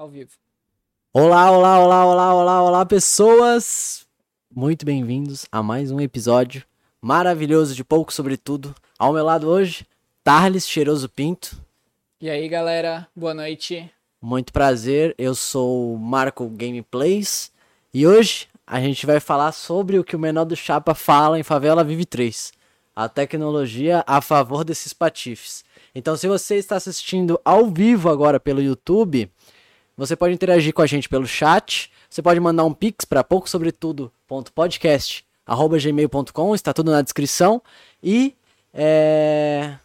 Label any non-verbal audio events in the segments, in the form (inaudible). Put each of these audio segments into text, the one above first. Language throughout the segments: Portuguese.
Ao vivo. Olá, olá, olá, olá, olá, olá, pessoas! Muito bem-vindos a mais um episódio maravilhoso de Pouco Sobre Tudo. Ao meu lado hoje, Tarles Cheiroso Pinto. E aí, galera, boa noite. Muito prazer, eu sou o Marco Gameplays e hoje a gente vai falar sobre o que o menor do Chapa fala em Favela Vive 3. A tecnologia a favor desses patifes. Então, se você está assistindo ao vivo agora pelo YouTube, você pode interagir com a gente pelo chat. Você pode mandar um pix para poucosobretudo.podcast@gmail.com, está tudo na descrição. E é...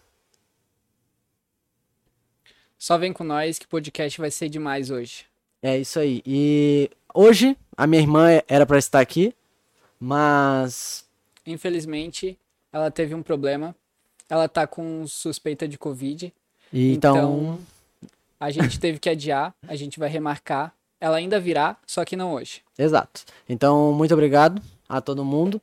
Só vem com nós que o podcast vai ser demais hoje. é isso aí. E hoje a minha irmã era para estar aqui, mas Infelizmente, ela teve um problema. Ela tá com suspeita de Covid. e então, Então- A gente teve que adiar, a gente vai remarcar. Ela ainda virá, só que não hoje. exato. Então, muito obrigado a todo mundo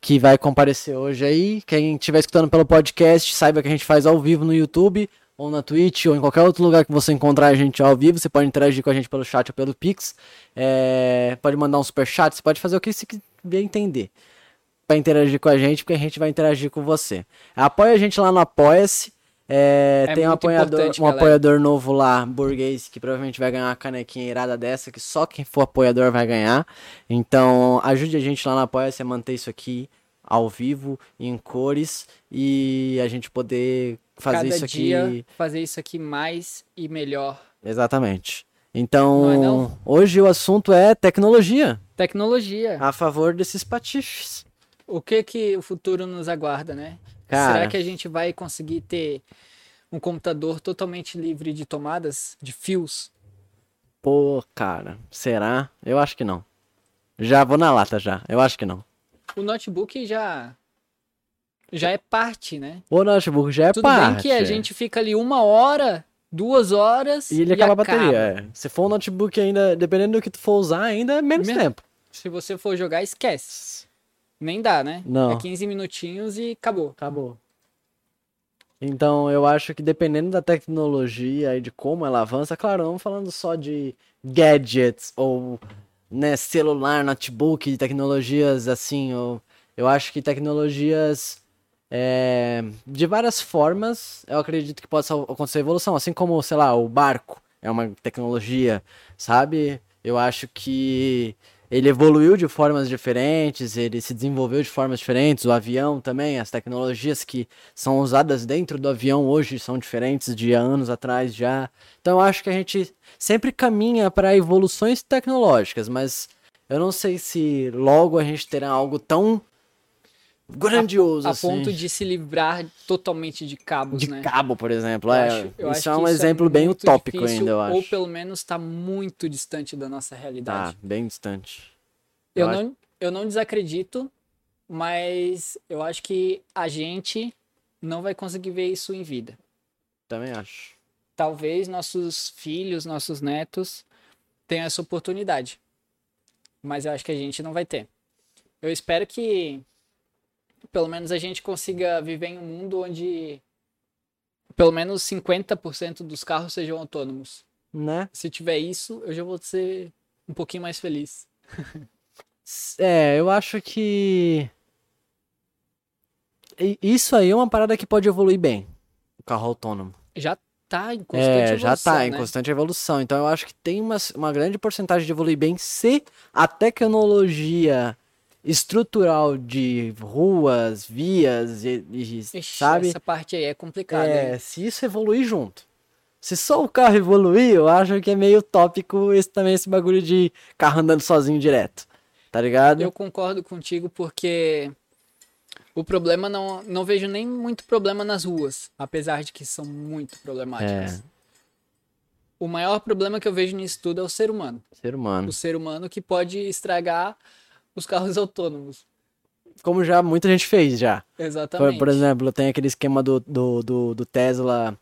que vai comparecer hoje aí. Quem estiver escutando pelo podcast, saiba que a gente faz ao vivo no YouTube, ou na Twitch, ou em qualquer outro lugar que você encontrar a gente ao vivo. Você pode interagir com a gente pelo chat ou pelo Pix. É, pode mandar um super chat, você pode fazer o que você quiser entender. Pra interagir com a gente, porque a gente vai interagir com você. Apoia a gente lá no Apoia-se. É, É tem um apoiador, um apoiador novo lá, burguês, que provavelmente vai ganhar uma canequinha irada dessa, que só quem for apoiador vai ganhar. Então, ajude a gente lá no Apoia-se a manter isso aqui ao vivo, em cores, e a gente poder fazer Cada isso aqui. fazer isso aqui mais e melhor. Exatamente. Então, Não é não? hoje o assunto é tecnologia, Tecnologia. a favor desses patifes. O que que o futuro nos aguarda, né? Cara. Será que a gente vai conseguir ter um computador totalmente livre de tomadas, de fios? Pô, cara, será? Eu acho que não. Já vou na lata já, eu acho que não. O notebook já já é parte, né? O notebook já é Tudo parte. bem que a gente fica ali uma hora, duas horas E ele acaba a bateria, é. Se for um notebook ainda, dependendo do que tu for usar, ainda é menos Men- tempo. Se você for jogar, esquece. Nem dá, né? Não. É 15 minutinhos e acabou. Acabou. Então, eu acho que dependendo da tecnologia e de como ela avança, claro, não falando só de gadgets ou né, celular, notebook, de tecnologias assim, ou, eu acho que tecnologias é, de várias formas, eu acredito que possa acontecer evolução, assim como, sei lá, o barco é uma tecnologia, sabe? Eu acho que ele evoluiu de formas diferentes, ele se desenvolveu de formas diferentes, o avião também, as tecnologias que são usadas dentro do avião hoje são diferentes de anos atrás já. Então eu acho que a gente sempre caminha para evoluções tecnológicas, mas eu não sei se logo a gente terá algo tão grandioso A assim. ponto de se livrar totalmente de cabos, de né? cabo, por exemplo. Eu é, acho- eu isso é um exemplo bem muito utópico difícil, ainda, eu acho. Ou pelo menos está muito distante da nossa realidade. Tá, bem distante. Eu, acho- não, eu não desacredito, mas eu acho que a gente não vai conseguir ver isso em vida. Também acho. Talvez nossos filhos, nossos netos tenham essa oportunidade. Mas eu acho que a gente não vai ter. Eu espero que pelo menos a gente consiga viver em um mundo onde pelo menos 50% dos carros sejam autônomos. Né? Se tiver isso, eu já vou ser um pouquinho mais feliz. É, eu acho que. Isso aí é uma parada que pode evoluir bem. O carro autônomo. Já tá em constante É, evolução, já tá em né? constante evolução. Então eu acho que tem uma, uma grande porcentagem de evoluir bem se a tecnologia estrutural de ruas, vias, e, e- Ixi, sabe? Essa parte aí é complicada. É, hein? se isso evoluir junto. Se só o carro evoluir, eu acho que é meio tópico esse também esse bagulho de carro andando sozinho direto. Tá ligado? Eu concordo contigo porque o problema não, não vejo nem muito problema nas ruas, apesar de que são muito problemáticas. É. O maior problema que eu vejo nisso tudo é o ser humano. Ser humano. O ser humano que pode estragar os carros (laughs) autônomos. Como já muita gente fez já. Por, Exatamente. por exemplo, tem aquele esquema do, do, do, do Tesla.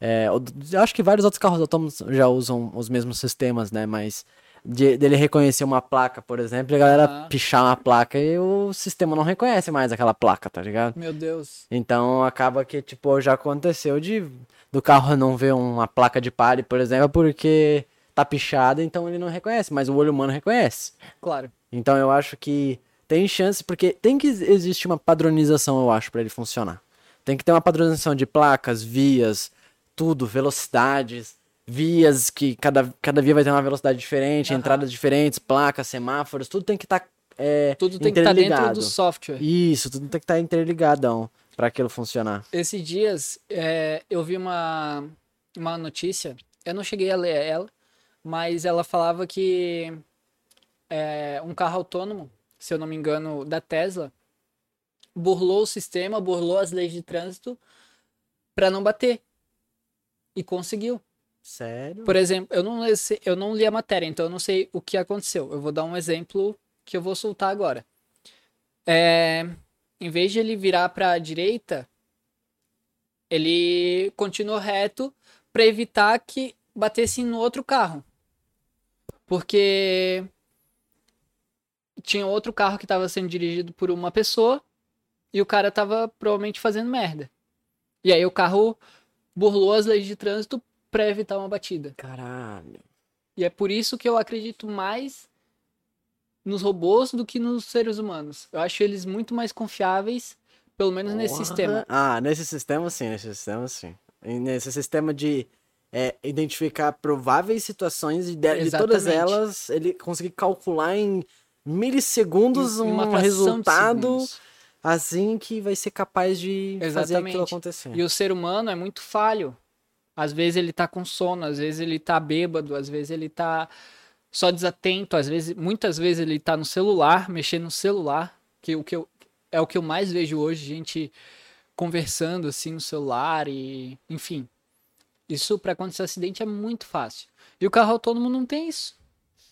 é, eu acho que vários outros carros autônomos já usam os mesmos sistemas, né? Mas de- dele reconhecer uma placa, por exemplo, e a galera Ah. pichar uma placa e o sistema não reconhece mais aquela placa, tá ligado? Meu Deus. Então acaba que, tipo, já aconteceu de do carro não ver uma placa de pare, por exemplo, porque tá pichada, então ele não reconhece, mas o olho humano reconhece. Claro. Então eu acho que tem chance, porque tem que existir uma padronização, eu acho, para ele funcionar. Tem que ter uma padronização de placas, vias, tudo, velocidades, vias que cada, cada via vai ter uma velocidade diferente, Aham. entradas diferentes, placas, semáforos, tudo tem que estar é, Tudo tem que estar dentro interligado. do software. Isso, tudo tem que estar interligadão para aquilo funcionar. Esses dias é, eu vi uma, uma notícia, eu não cheguei a ler ela, mas ela falava que é, um carro autônomo, se eu não me engano, da Tesla, burlou o sistema, burlou as leis de trânsito para não bater. E conseguiu. Sério? Por exemplo, eu não, li- eu não li a matéria, então eu não sei o que aconteceu. Eu vou dar um exemplo que eu vou soltar agora. É, em vez de ele virar para a direita, ele continuou reto para evitar que batesse no outro carro. Porque tinha outro carro que estava sendo dirigido por uma pessoa e o cara estava provavelmente fazendo merda. E aí o carro burlou as leis de trânsito para evitar uma batida. Caralho. E é por isso que eu acredito mais nos robôs do que nos seres humanos. Eu acho eles muito mais confiáveis, pelo menos nesse Porra. sistema. Ah, nesse sistema sim, nesse sistema sim. E nesse sistema de é, identificar prováveis situações e de, de todas elas ele conseguir calcular em milissegundos Em um resultado assim que vai ser capaz de fazer Exatamente. aquilo acontecer. E o ser humano é muito falho. Às vezes ele tá com sono, às vezes ele tá bêbado, às vezes ele tá só desatento, às vezes, muitas vezes ele tá no celular, mexendo no celular, que o que eu, é o que eu mais vejo hoje, gente conversando assim no celular e, enfim. Isso para acontecer acidente é muito fácil. E o carro autônomo não tem isso.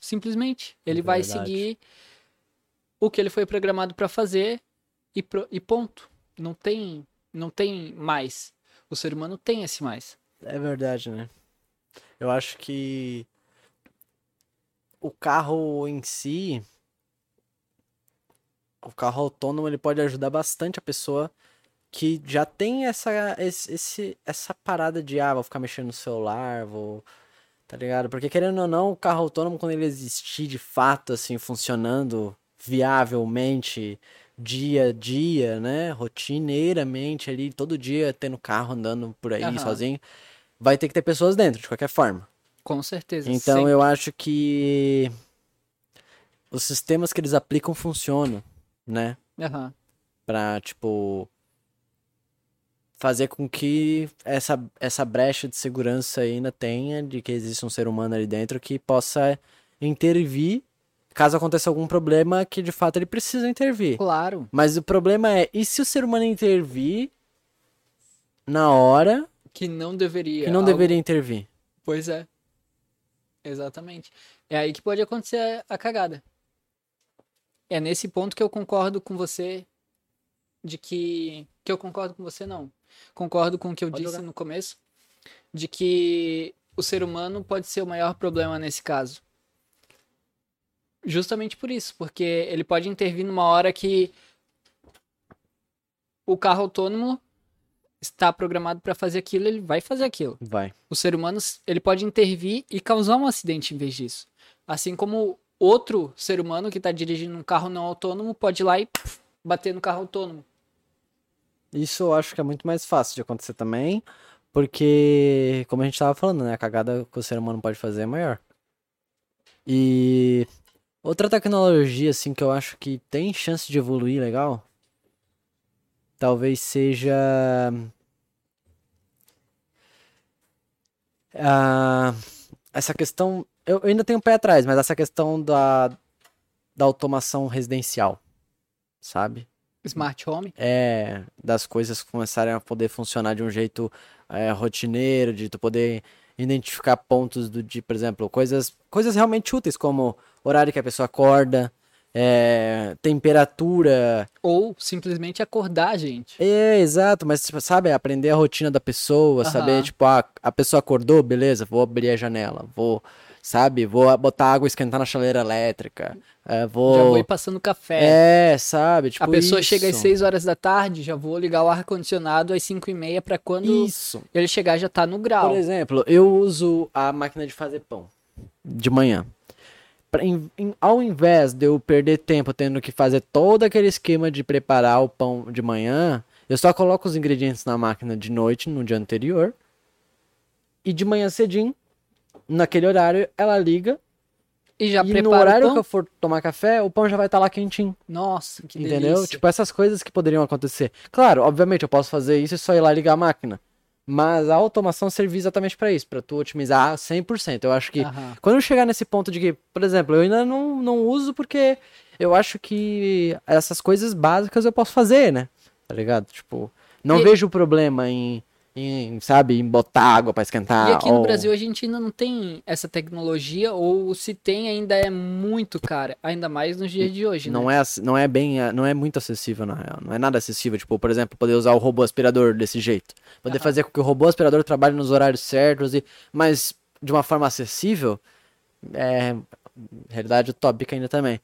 Simplesmente, ele vai Verdade. seguir o que ele foi programado para fazer e, pro- e ponto. Não tem, não tem mais. O ser humano tem esse mais. É verdade, né? Eu acho que o carro em si, o carro autônomo, ele pode ajudar bastante a pessoa que já tem essa, esse- essa parada de, ah, vou ficar mexendo no celular, vou. Tá ligado? Porque querendo ou não, o carro autônomo, quando ele existir de fato, assim, funcionando viavelmente, dia a dia, né? Rotineiramente ali, todo dia tendo carro andando por aí Aham. sozinho, vai ter que ter pessoas dentro, de qualquer forma. Com certeza. Então sempre. eu acho que os sistemas que eles aplicam funcionam, né? Aham. Pra, tipo, fazer com que essa, essa brecha de segurança ainda tenha, de que existe um ser humano ali dentro que possa intervir caso aconteça algum problema que de fato ele precisa intervir. Claro. Mas o problema é, e se o ser humano intervir na hora Que não deveria. que não algo- deveria intervir? Pois é. Exatamente. É aí que pode acontecer a cagada. É nesse ponto que eu concordo com você de que que eu concordo com você não. Concordo com o que eu Pode disse jogar. no começo de que o ser humano pode ser o maior problema nesse caso. Justamente por isso, porque ele pode intervir numa hora que o carro autônomo está programado para fazer aquilo, ele vai fazer aquilo Vai. o ser humano ele pode intervir e causar um acidente em vez disso. Assim como outro ser humano que está dirigindo um carro não autônomo pode ir lá e bater no carro autônomo. Isso eu acho que é muito mais fácil de acontecer também, porque, como a gente tava falando, né, a cagada que o ser humano pode fazer é maior. E outra tecnologia, assim, que eu acho que tem chance de evoluir legal, talvez seja. ah, essa questão. Eu eu ainda tenho um pé atrás, mas essa questão da, da automação residencial, sabe? Smart home. É, das coisas começarem a poder funcionar de um jeito é, rotineiro, de tu poder identificar pontos do de, por exemplo, coisas, coisas realmente úteis, como horário que a pessoa acorda, é, temperatura. Ou simplesmente acordar, gente. É, exato, mas tipo, sabe, aprender a rotina da pessoa, saber, tipo, ah, a pessoa acordou, beleza, vou abrir a janela, vou, sabe, vou botar água e esquentar na chaleira elétrica, é, Já vou... vou ir passando café. É, sabe, tipo a pessoa chega às isso. 6 horas da tarde, já vou ligar o ar-condicionado às 5 e meia para quando Isso. ele chegar já tá no grau. Por exemplo, eu uso a máquina de fazer pão. de manhã. Pra- em- em- ao invés de eu perder tempo tendo que fazer todo aquele esquema de preparar o pão de manhã, eu só coloco os ingredientes na máquina de noite, no dia anterior. E de manhã cedinho, naquele horário, ela liga. E já e no prepara horário o que eu for tomar café, o pão já vai estar lá quentinho. Nossa, que entendeu? delícia. Tipo, essas coisas que poderiam acontecer. Claro, obviamente, eu posso fazer isso e só ir lá ligar a máquina. Mas a automação serve exatamente para isso, para tu otimizar 100%. Eu acho que Aham. quando eu chegar nesse ponto de que, por exemplo, eu ainda não, não uso porque eu acho que essas coisas básicas eu posso fazer, né? Tá ligado? Tipo, não E- vejo problema em, em, sabe, em botar água pra esquentar. E aqui no ou- Brasil a gente ainda não tem essa tecnologia, ou se tem ainda é muito cara, ainda mais nos dias de hoje, Não né? é, ac- não é bem, não é muito acessível na real, não é nada acessível, tipo, por exemplo, poder usar o robô aspirador desse jeito, poder fazer com que o robô aspirador trabalhe nos horários certos e, mas de uma forma acessível, é realidade utópica ainda também.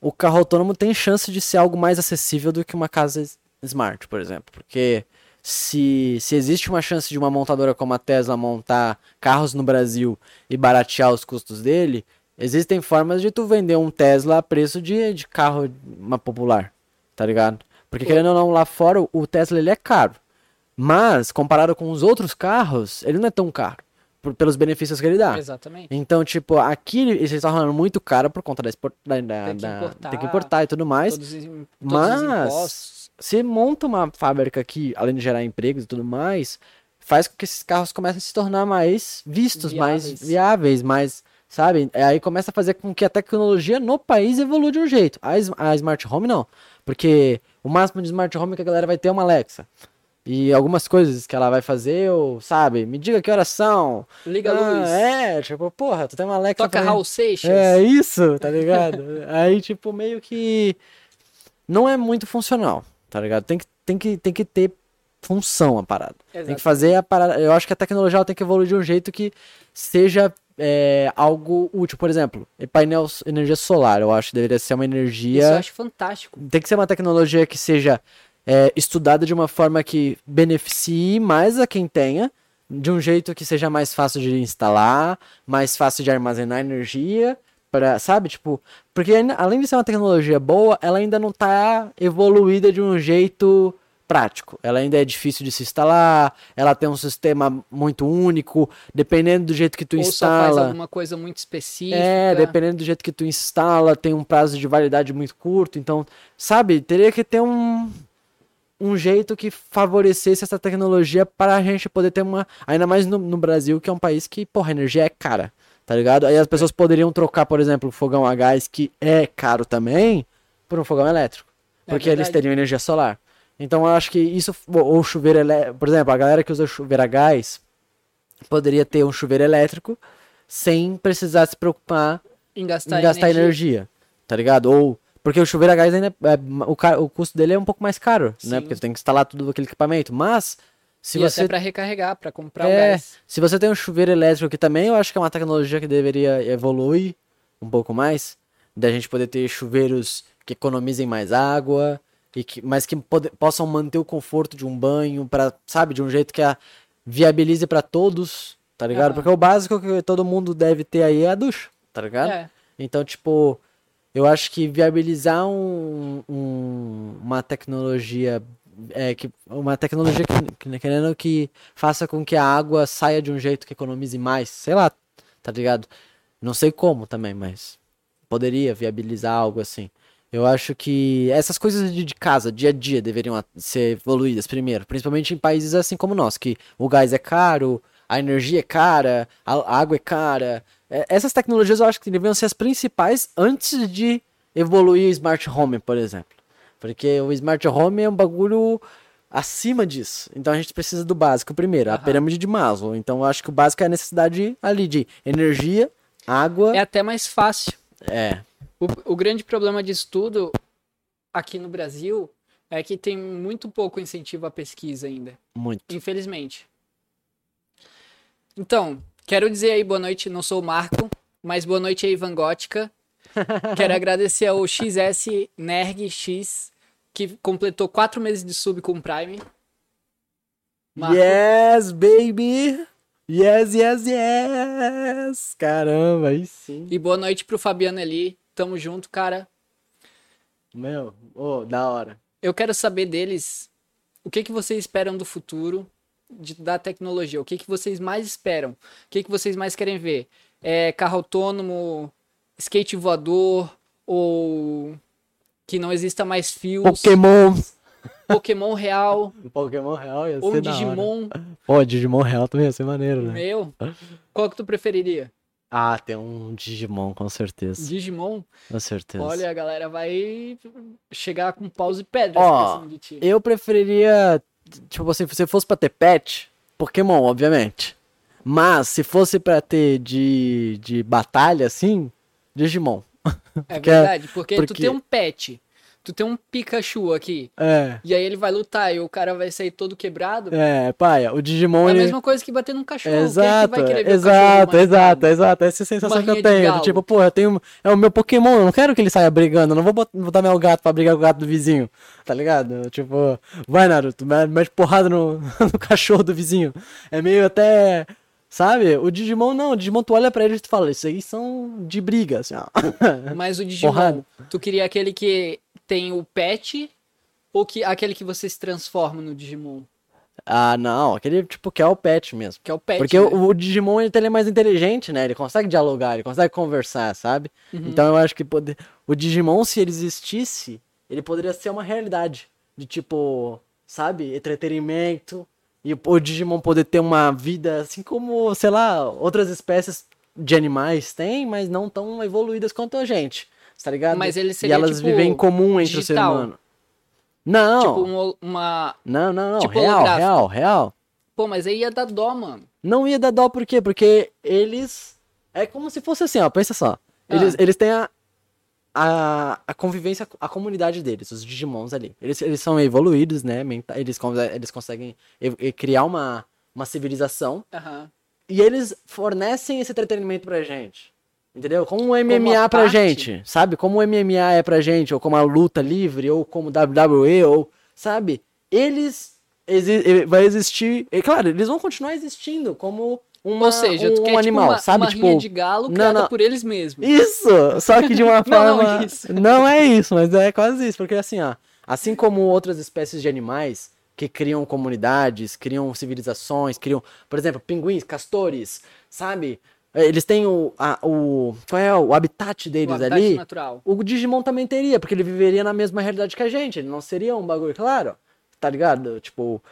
O carro autônomo tem chance de ser algo mais acessível do que uma casa smart, por exemplo, porque se, se existe uma chance de uma montadora como a Tesla montar carros no Brasil e baratear os custos dele, existem formas de tu vender um Tesla a preço de, de carro uma popular, tá ligado? Porque querendo ou não, lá fora o- Tesla ele é caro. Mas, comparado com os outros carros, ele não é tão caro. por- pelos benefícios que ele dá. Exatamente. Então, tipo, aqui eles estão falando muito caro por conta da, export... da, da- Tem que da- importar. tem que importar e tudo mais. Todos, todos os Mas. Você monta uma fábrica aqui, além de gerar empregos e tudo mais, faz com que esses carros comecem a se tornar mais vistos, mais Viáveis. viáveis, mais, sabe? É, Aí começa a fazer com que a tecnologia no país evolua de um jeito. A, a Smart Home não. Porque o máximo de Smart Home que a galera vai ter é uma Alexa. E algumas coisas que ela vai fazer, ou, sabe, me diga que horas são. Liga a Ah, luz. É, tipo, porra, tu tem uma Alexa Toca. Raul Seixas. É isso, tá ligado? (laughs) Aí, tipo, meio que não é muito funcional, tá ligado? Tem que, tem que, tem que ter função a parada. Tem que fazer a parada. Eu acho que a tecnologia tem que evoluir de um jeito que seja é, algo útil. Por exemplo, painel energia solar, eu acho que deveria ser uma Isso eu energia. acho fantástico. Tem que ser uma tecnologia que seja é, estudada de uma forma que beneficie mais a quem tenha, de um jeito que seja mais fácil de instalar, mais fácil de armazenar energia, para, sabe, tipo, porque além de ser uma tecnologia boa, ela ainda não tá evoluída de um jeito prático. Ela ainda é difícil de se instalar, ela tem um sistema muito único, dependendo do jeito que tu Ou só faz instala. alguma coisa muito específica. É, dependendo do jeito que tu instala, tem um prazo de validade muito curto, então, sabe, teria que ter um um jeito que favorecesse essa tecnologia para a gente poder ter uma, ainda mais no, no Brasil, que é um país que, porra, a energia é cara, tá ligado? Aí as pessoas poderiam trocar, por exemplo, o fogão a gás, que é caro também, por um fogão elétrico, É porque eles teriam energia solar. Então eu acho que isso, ou chuveiro elétrico, por exemplo, a galera que usa chuveiro a gás, poderia ter um chuveiro elétrico sem precisar se preocupar Em gastar, em gastar energia. energia. tá ligado? Ou porque o chuveiro a gás ainda é, o, ca- o custo dele é um pouco mais caro, né? Sim. Porque você tem que instalar tudo aquele equipamento, mas se e você até pra recarregar, pra comprar o é, gás. se você tem um chuveiro elétrico que também eu acho que é uma tecnologia que deveria evoluir um pouco mais, da gente poder ter chuveiros que economizem mais água e que mas que pode- possam manter o conforto de um banho para, sabe, de um jeito que a viabilize para todos, tá ligado? Aham. Porque o básico que todo mundo deve ter aí é a ducha, tá ligado? É. Então, tipo, eu acho que viabilizar um, um- uma tecnologia é, que uma tecnologia que, que querendo que faça com que a água saia de um jeito que economize mais, sei lá, tá ligado? Não sei como também, mas poderia viabilizar algo assim. Eu acho que essas coisas de, de casa, dia a dia, deveriam ser evoluídas primeiro, principalmente em países assim como nosso, que o gás é caro, a energia é cara, a água é cara. É, Essas tecnologias eu acho que deveriam ser as principais antes de evoluir smart home, por exemplo. Porque o smart home é um bagulho acima disso. Então a gente precisa do básico primeiro, a Aham. pirâmide de Maslow. Então eu acho que o básico é a necessidade ali de energia, água. É até mais fácil. É, O, o grande problema disso tudo aqui no Brasil é que tem muito pouco incentivo à pesquisa ainda, muito. infelizmente. Então, quero dizer aí boa noite, não sou o Marco, mas boa noite aí, Van Gótica. (laughs) Quero agradecer ao XS Nerg X, que completou quatro meses de sub com o Prime. Marco, Yes, baby! Yes, yes, yes! Caramba, aí sim. E boa noite pro Fabiano ali. Tamo junto, cara. Meu, ô, da hora. Eu quero saber deles o que, que vocês esperam do futuro de- da tecnologia. O que, que vocês mais esperam? O que, que vocês mais querem ver? É carro autônomo, skate voador ou que não exista mais fios? Pokémon! Pokémon real (laughs) Pokémon real ia ou ser da hora. Digimon? Pô, Digimon real também ia ser maneiro, né? Meu, qual que tu preferiria? Ah, tem um Digimon, com certeza. Digimon? Com certeza. Olha, a galera vai chegar com paus e pedras Ó. Eu preferiria, tipo assim, se fosse pra ter pet, Pokémon, obviamente. Mas se fosse pra ter de, de batalha, assim, Digimon. (laughs) É porque- verdade, porque, tu porque- tem um pet, tu tem um Pikachu aqui, É, e aí ele vai lutar e o cara vai sair todo quebrado. é, paia, o Digimon É a ele... mesma coisa que bater num cachorro. Exato, é que vai querer ver o exato, cachorro exato, machucado? exato. Essa é a sensação que eu tenho. Tipo, pô, eu tenho. É o meu Pokémon, eu não quero que ele saia brigando. Eu não vou bot- botar meu gato pra brigar com o gato do vizinho. Tá ligado? Tipo, vai, Naruto, me- mete porrada no, (laughs) no cachorro do vizinho. É meio até. Sabe? O Digimon não, o Digimon tu olha pra ele e tu fala, isso aí são de briga, assim, ó. (laughs) Mas o Digimon, Porrada. tu queria aquele que tem o pet ou que aquele que você se transforma no Digimon? Ah, não, aquele tipo que é o pet mesmo. Que é o pet. Porque né? o, o Digimon ele, ele é mais inteligente, né? Ele consegue dialogar, ele consegue conversar, sabe? Uhum. Então eu acho que pode... o Digimon, se ele existisse, ele poderia ser uma realidade. De tipo, sabe? Entretenimento. E o- Digimon poder ter uma vida assim como, sei lá, outras espécies de animais têm, mas não tão evoluídas quanto a gente. Tá ligado? Mas ele e seria, elas tipo, vivem em comum entre o ser digital. humano. Não, Tipo um- uma. não, não, não. tipo real, holográfico. real, real. Pô, mas aí ia dar dó, mano. Não ia dar dó por quê? Porque eles. É como se fosse assim, ó. Pensa só. Eles, Ah. eles têm a, a, a convivência, a comunidade deles, os Digimons ali. Eles, eles são evoluídos, né? Eles, eles conseguem criar uma, uma civilização. Aham. E eles fornecem esse entretenimento pra gente. Entendeu? Como o MMA a pra parte. gente. Sabe? Como o MMA é pra gente, ou como a luta livre, ou como WWE, ou. Sabe? Eles. exi- vai existir. E, claro, eles vão continuar existindo como uma, Ou seja, um, tu quer animal, tipo, uma, sabe? uma tipo. de galo não, criada não. por eles mesmos. Isso! Só que de (laughs) uma Não, não, forma. isso. não é isso, mas é quase isso. Porque assim, ó. Assim como outras espécies de animais que criam comunidades, criam civilizações, criam, por exemplo, pinguins, castores, sabe? Eles têm o. a- o qual é o habitat O deles habitat ali? natural. O Digimon também teria, porque ele viveria na mesma realidade que a gente. Ele não seria um bagulho, claro. Tá ligado? Tipo.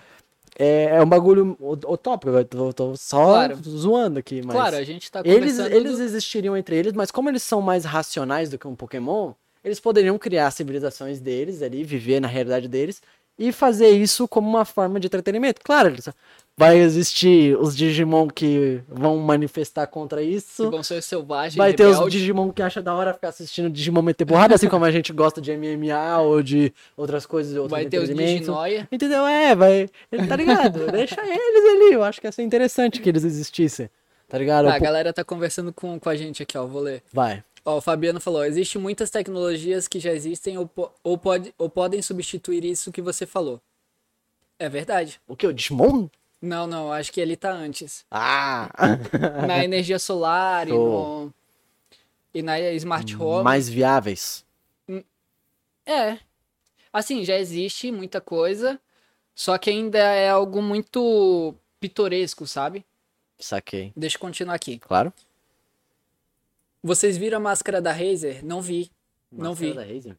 É, é um bagulho utópico. Eu tô, tô só Claro. zoando aqui, mas. Claro, a gente tá Eles, conversando... eles existiriam entre eles, mas como eles são mais racionais do que um Pokémon, eles poderiam criar civilizações deles ali, viver na realidade deles e fazer isso como uma forma de entretenimento. Claro, eles- vai existir os Digimon que vão manifestar contra que isso. vão ser selvagens, Vai ter os. Digimon que acha da hora ficar assistindo Digimon meter porrada, assim como a gente gosta de MMA ou de outras coisas, outros Vai ter os. Diginoia. Entendeu? É, vai. Tá ligado? (laughs) Deixa eles ali. Eu acho que ia ser interessante que eles existissem. Tá ligado? Tá, a galera tá conversando com, com a gente aqui, ó. Vou ler. Vai. Ó, o Fabiano falou: existem muitas tecnologias que já existem ou, po- ou, pode, ou podem substituir isso que você falou. É verdade. O que? O Digimon? Não, não, acho que ele tá antes. Ah! Na energia solar e, no, e na Smart Home. Mais viáveis. É. Assim, já existe muita coisa, só que ainda é algo muito pitoresco, sabe? Saquei. Deixa eu continuar aqui. Claro. Vocês viram a máscara da Razer? Não vi. Não vi. Da Razer?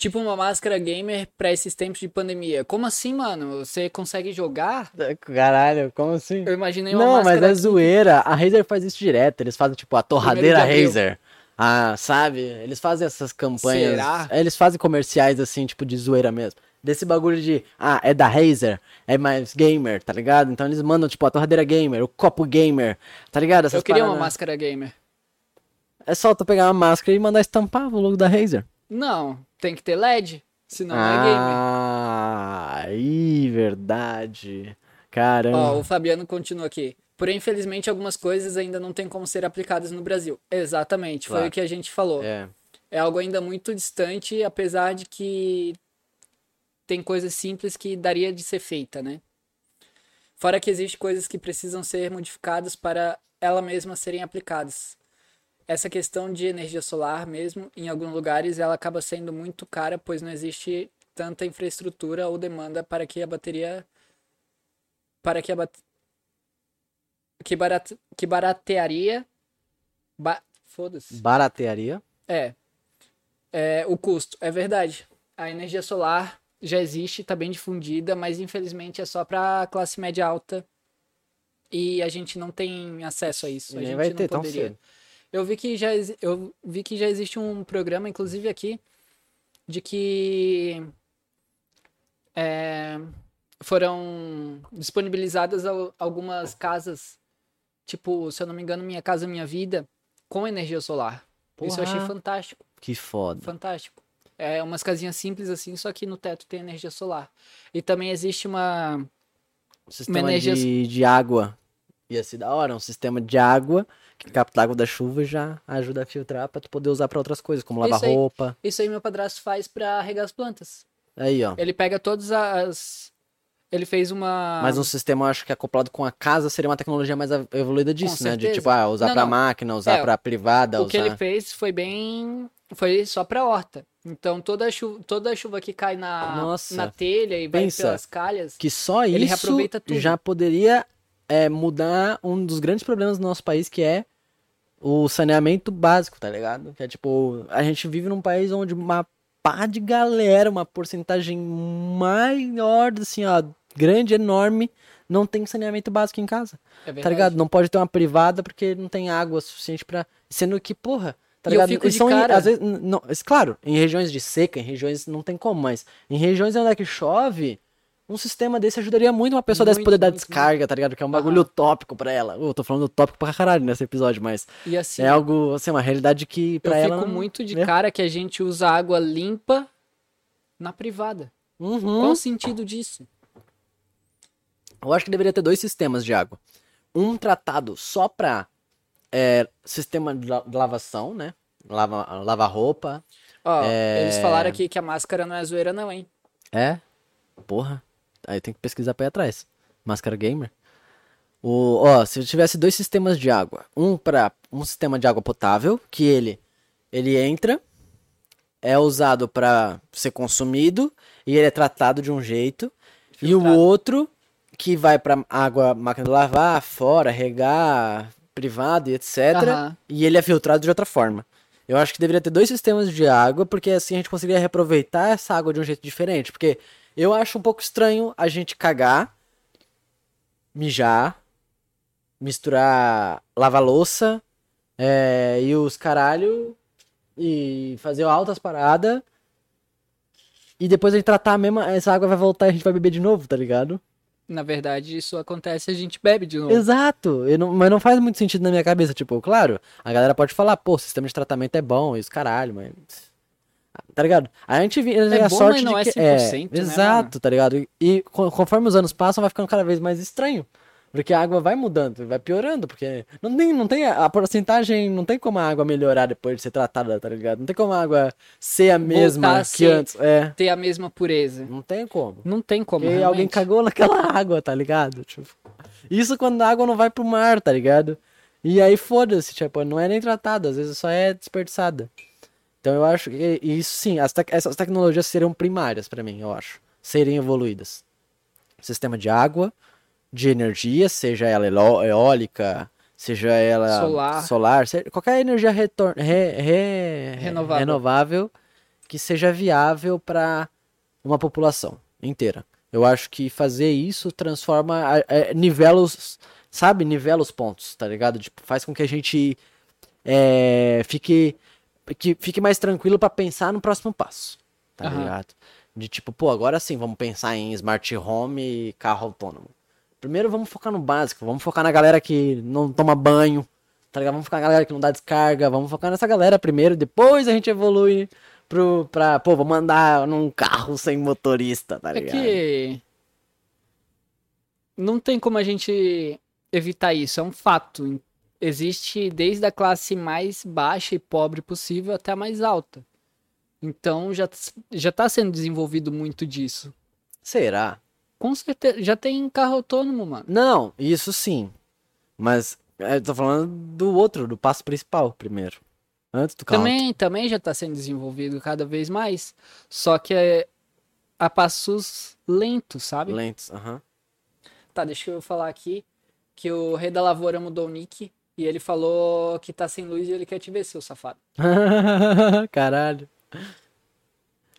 Tipo uma máscara gamer pra esses tempos de pandemia. Como assim, mano? Você consegue jogar? Caralho, como assim? Eu imaginei uma Não, mas máscara. é zoeira. A Razer faz isso direto. Eles fazem, tipo, a torradeira. Razer. Ah, sabe? Eles fazem essas campanhas. Será? Eles fazem comerciais, assim, tipo, de zoeira mesmo. Desse bagulho de, ah, é da Razer, é mais gamer, tá ligado? Então eles mandam, tipo, a torradeira gamer, o copo gamer, tá ligado? Essas Eu queria uma paradas. máscara gamer. É só tu pegar uma máscara e mandar estampar o logo da Razer. Não, tem que ter LED. Senão não é gamer. Ah, ih, verdade. Caramba. Ó, o Fabiano continua aqui. Porém, infelizmente, algumas coisas ainda não têm como ser aplicadas no Brasil. Exatamente, foi Claro. o que a gente falou. É. É algo ainda muito distante, apesar de que tem coisas simples que daria de ser feita, né? Fora que existem coisas que precisam ser modificadas para ela mesma serem aplicadas. Essa questão de energia solar mesmo, em alguns lugares, ela acaba sendo muito cara, pois não existe tanta infraestrutura ou demanda para que a bateria para que a bat... que, que baratearia ba... foda-se. Baratearia. É. é. O custo, é verdade. A energia solar já existe, está bem difundida, mas infelizmente é só para classe média alta e a gente não tem acesso a isso. E a gente vai não ter tão poderia. cedo. Eu vi que já eu vi que já existe um programa, inclusive aqui, de que é, foram disponibilizadas al- algumas casas, tipo, se eu não me engano, Minha Casa Minha Vida, com energia solar. Isso eu achei Porra. fantástico, Que foda. fantástico. É umas casinhas simples assim, só que no teto tem energia solar. E também existe uma Sistema energia- de, de água. Ia ser da hora, um sistema de água que capta a água da chuva e já ajuda a filtrar pra tu poder usar pra outras coisas, como Isso lavar aí. roupa. Isso aí meu padrasto faz pra regar as plantas. Aí, ó. Ele pega todas as. Ele fez uma. Mas um sistema, acho que acoplado com a casa seria uma tecnologia mais evoluída disso, né? De tipo, ah, usar não. máquina, usar É, pra privada, o que usar. ele fez foi bem. Foi só pra horta. Então toda a chuva, toda a chuva que cai na, Nossa. na telha e vai pelas calhas. Que só Ele isso reaproveita tudo. já poderia é, mudar um dos grandes problemas do nosso país, que é o saneamento básico, tá ligado? Que é tipo, a gente vive num país onde uma pá de galera, uma porcentagem maior, assim, ó, grande, enorme, não tem saneamento básico em casa. É Tá ligado? Não pode ter uma privada porque não tem água suficiente pra. Sendo que, porra. Tá E eu ligado? fico E são cara- às vezes, não, claro, em regiões de seca, em regiões não tem como, mas em regiões onde é que chove, um sistema desse ajudaria muito uma pessoa dessa Muito, poder dar muito, descarga, tá ligado? Que é um bagulho utópico pra ela. Eu tô falando utópico pra caralho nesse episódio, mas assim, é algo, assim, uma realidade que eu pra fico ela. muito de né? cara que a gente usa água limpa na privada. Uhum. Qual o sentido disso? Eu acho que deveria ter dois sistemas de água. Um tratado só pra é, sistema de lavação, né? Lava, lava roupa. Ó, É. eles falaram aqui que a máscara não é zoeira, não, hein? É? Porra. Aí tem que pesquisar pra ir atrás. Máscara gamer. O, ó, se eu tivesse dois sistemas de água. Um para um sistema de água potável, que ele ele entra, é usado pra ser consumido e ele é tratado de um jeito. E o Filtrado. outro que vai pra água, máquina de lavar, fora, regar, privado e etc. Aham. E ele é filtrado de outra forma. Eu acho que deveria ter dois sistemas de água, porque assim a gente conseguiria reaproveitar essa água de um jeito diferente. Porque eu acho um pouco estranho a gente cagar, mijar, misturar lavar louça é, e os caralho e fazer altas paradas. E depois a gente tratar a mesma. Essa água vai voltar e a gente vai beber de novo, tá ligado? Na verdade, isso acontece e a gente bebe de novo. Exato, não- mas não faz muito sentido na minha cabeça. Tipo, claro, a galera pode falar, pô, o sistema de tratamento é bom, isso caralho, mas. Tá ligado? A gente vi a É bom, sorte mas não de é que 100%, né, Exato, tá ligado? E, e co- conforme os anos passam, vai ficando cada vez mais estranho. Porque a água vai mudando, vai piorando, porque não tem, não tem a, a porcentagem, não tem como a água melhorar depois de ser tratada, tá ligado? Não tem como a água ser a mesma Voltar a que antes. É, Ter a mesma pureza. não tem como. Não tem como, Porque alguém cagou naquela (laughs) água, tá ligado? Tipo, isso quando a água não vai pro mar, tá ligado? E aí foda-se, tipo, não é nem tratada, às vezes só é desperdiçada. Então eu acho que isso sim, tec- essas tecnologias seriam primárias pra mim, eu acho. Serem evoluídas. Sistema de água, de energia, seja ela eólica, seja ela Solar. solar qualquer energia re- re- Renovável. renovável que seja viável para uma população inteira. Eu acho que fazer isso transforma, a- nivela os, sabe, nivela os pontos, tá ligado? Tipo, faz com que a gente é, fique, que fique mais tranquilo para pensar no próximo passo, tá Aham. ligado? De tipo, pô, agora sim, vamos pensar em smart home e carro autônomo. Primeiro vamos focar no básico, vamos focar na galera que não toma banho, tá ligado? Vamos focar na galera que não dá descarga, vamos focar nessa galera primeiro, depois a gente evolui pro, pra, pô, vamos andar num carro sem motorista, tá É ligado? que não tem como a gente evitar isso, é um fato. Existe desde a classe mais baixa e pobre possível até a mais alta. Então já já está sendo desenvolvido muito disso. Será? Com certeza. Já tem carro autônomo, mano. Não, isso sim. Mas eu tô falando do outro, do passo principal primeiro. Antes do carro. Também, também já tá sendo desenvolvido cada vez mais. Só que é a passos lentos, sabe? Lentos, aham. Tá, deixa eu falar aqui que o Rei da Lavoura mudou o nick e ele falou que tá sem luz e ele quer te ver, seu safado. (laughs) Caralho.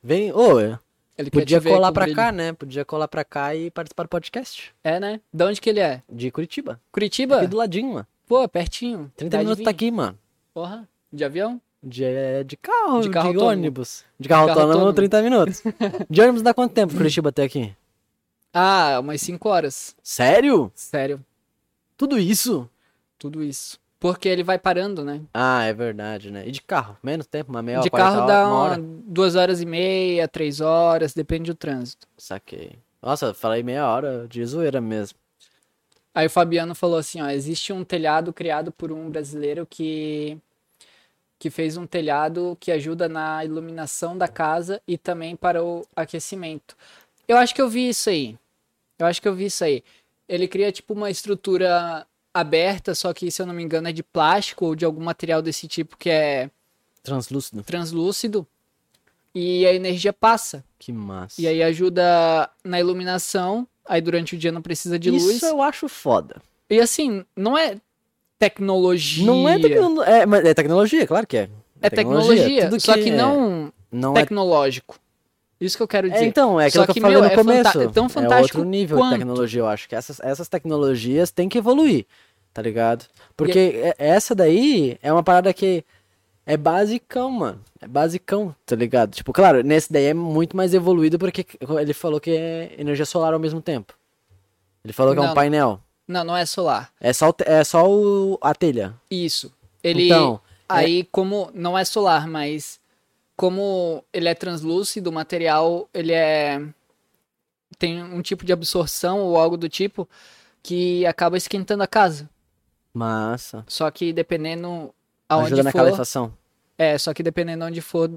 Vem, ô, Ele quer podia colar pra brilho. cá, né? Podia colar pra cá e participar do podcast. É, né? De onde que ele é? De Curitiba. Curitiba? Aqui do ladinho, mano. Pô, pertinho. 30 Dá de minutos tá aqui, mano. Porra, de avião? De, de carro, De de, carro autônomo. ônibus. De carro, carro autônomo, autônomo. 30 minutos. (laughs) De ônibus dá quanto tempo Curitiba até aqui? Ah, umas 5 horas. Sério? Sério, Tudo isso? Tudo isso. Porque ele vai parando, né? Ah, é verdade, né? E de carro? Menos tempo, uma meia hora, de 40 carro dá uma uma, hora? duas horas e meia, três horas, depende do trânsito. Saquei. Nossa, falei meia hora de zoeira mesmo. Aí o Fabiano falou assim, ó, existe um telhado criado por um brasileiro que que fez um telhado que ajuda na iluminação da casa e também para o aquecimento. Eu acho que eu vi isso aí. Eu acho que eu vi isso aí. Ele cria tipo uma estrutura aberta, só que se eu não me engano é de plástico ou de algum material desse tipo que é Translúcido. translúcido e a energia passa. Que massa. E aí ajuda na iluminação. Aí durante o dia não precisa de luz. Isso eu acho foda. E assim, não é tecnologia. Não é tecnologia. É, é tecnologia, claro que é. É tecnologia, Tudo só que é- não não é tecnológico. Isso que eu quero É, dizer. então, é aquilo Só que, eu falei meu, no é começo. é tão É fantástico outro nível quanto. de tecnologia, eu acho. que essas, essas tecnologias têm que evoluir, tá ligado? Porque é- essa daí é uma parada que é basicão, mano. É basicão, tá ligado? Tipo, claro, nesse daí é muito mais evoluído porque ele falou que é energia solar ao mesmo tempo. Ele falou que é um Não. painel. Não, não é solar. É só, é só o, a telha. Isso. Ele. Então, aí, como. Não é solar, mas. Como ele é translúcido, o material ele é. Tem um tipo de absorção ou algo do tipo que acaba esquentando a casa. Massa. Só que dependendo aonde Ajuda na for. calefação. É, só que dependendo onde for,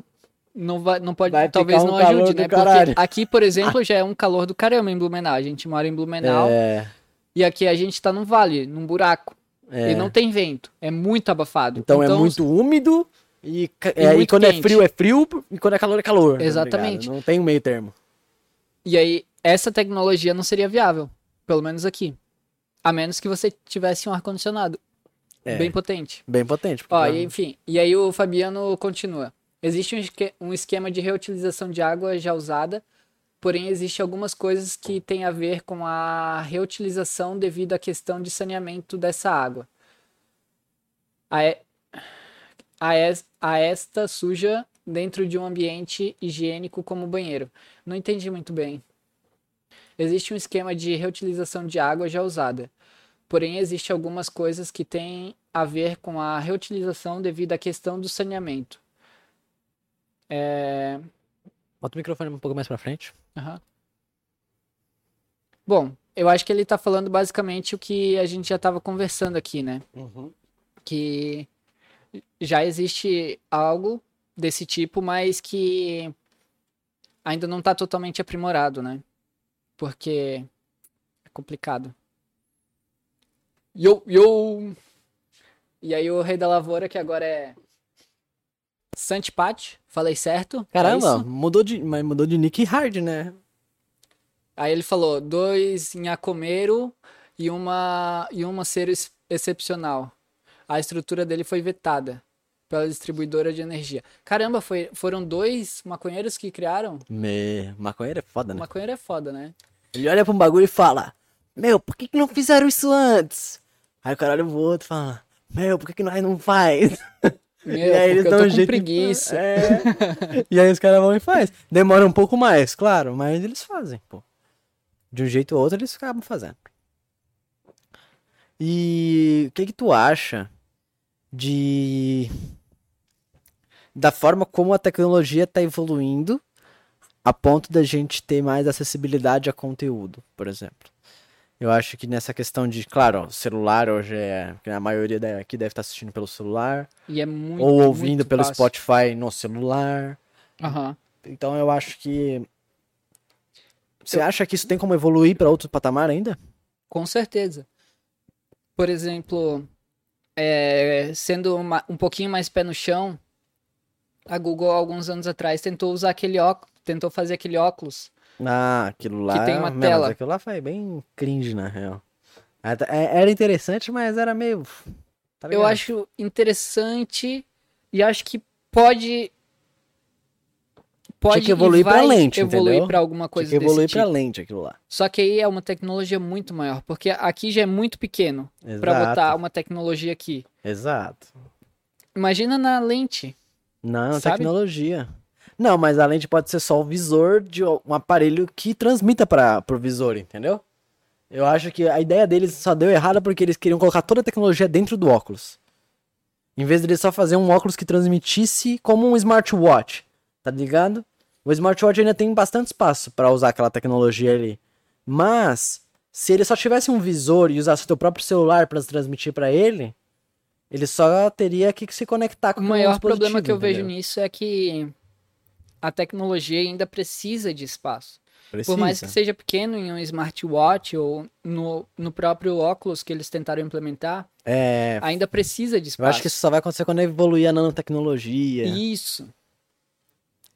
não vai, não pode, Vai talvez um não calor ajude, do né? caralho. Porque aqui, por exemplo, já é um calor do caramba em Blumenau. A gente mora em Blumenau É, e aqui a gente tá num vale, num buraco. é. E não tem vento. É muito abafado. Então, é muito úmido e, é, e quando é quente. frio é frio e quando é calor é calor. tá Exatamente. não tem um meio termo. E aí, essa tecnologia não seria viável. Pelo menos aqui. A menos que você tivesse um ar-condicionado É, bem potente. bem potente. Ó, tá- e, enfim, e aí o Fabiano continua. Existe um, um esquema de reutilização de água já usada, porém existe algumas coisas que têm a ver com a reutilização devido à questão de saneamento dessa água. A, e- a, es- a esta suja dentro de um ambiente higiênico como o banheiro. Não entendi muito bem. Existe um esquema de reutilização de água já usada, Porém, existe algumas coisas que têm a ver com a reutilização devido à questão do saneamento. É... Bota o microfone um pouco mais pra frente. aham. Bom, eu acho que ele está falando basicamente o que a gente já estava conversando aqui, né? Que já existe algo desse tipo, mas que ainda não está totalmente aprimorado, né? Porque é complicado. Yo, yo! E aí o Rei da Lavoura, que agora é Santipat, falei certo? É Caramba, isso? mudou de, mas mudou de nick hard, né? Aí ele falou, dois Nhacomeiro e uma, e uma ser ex- excepcional. A estrutura dele foi vetada pela distribuidora de energia. Caramba, foi, foram dois maconheiros que criaram? Me... Maconheiro é foda, né? Maconheiro é foda, né? Ele olha pra um bagulho e fala: Meu, por que, que não fizeram isso antes? Aí o cara olha pro outro e fala: Meu, por que, que nós não faz? Meu, (laughs) e aí eles dão um jeito de- preguiça. É. (laughs) e aí os caras vão e faz. Demora um pouco mais, claro, mas eles fazem, pô. De um jeito ou outro eles acabam fazendo. E o que que tu acha de da forma como a tecnologia está evoluindo a ponto da gente ter mais acessibilidade a conteúdo, por exemplo? Eu acho que nessa questão de, claro, ó, celular hoje é, a maioria daqui deve estar assistindo pelo celular, E é muito, ou ouvindo muito pelo fácil. Spotify no celular. Aham. Então eu acho que Você acha que isso tem como evoluir pra outro patamar ainda? Com certeza. Por exemplo, é, sendo uma- um pouquinho mais pé no chão, a Google, alguns anos atrás, tentou usar aquele óculos, tentou fazer aquele óculos. Ah, aquilo lá. tem uma Não, tela. Aquilo lá foi bem cringe, na real. Até- é- Era interessante, mas era meio. tá Eu acho interessante e acho que pode. Pode que evoluir vai lente, evoluir pra alguma coisa Tinha que evoluir tipo. pra lente aquilo lá. Só que aí é uma tecnologia muito maior, porque aqui já é muito pequeno pra botar uma tecnologia aqui. Exato. Imagina na lente. Não, Sabe? tecnologia. Não, mas a lente pode ser só o visor de um aparelho que transmita para pro visor, entendeu? Eu acho que a ideia deles só deu errada porque eles queriam colocar toda a tecnologia dentro do óculos. Em vez de eles só fazer um óculos que transmitisse como um smartwatch, tá ligado? O smartwatch ainda tem bastante espaço para usar aquela tecnologia ali. Mas se ele só tivesse um visor e usasse o teu próprio celular para transmitir para ele, ele só teria que se conectar com O maior problema que eu vejo entendeu? nisso é que a tecnologia ainda precisa de espaço. Precisa. Por mais que seja pequeno em um smartwatch ou no, no próprio óculos que eles tentaram implementar, É, ainda precisa de eu espaço. acho que isso só vai acontecer quando evoluir a nanotecnologia. Isso.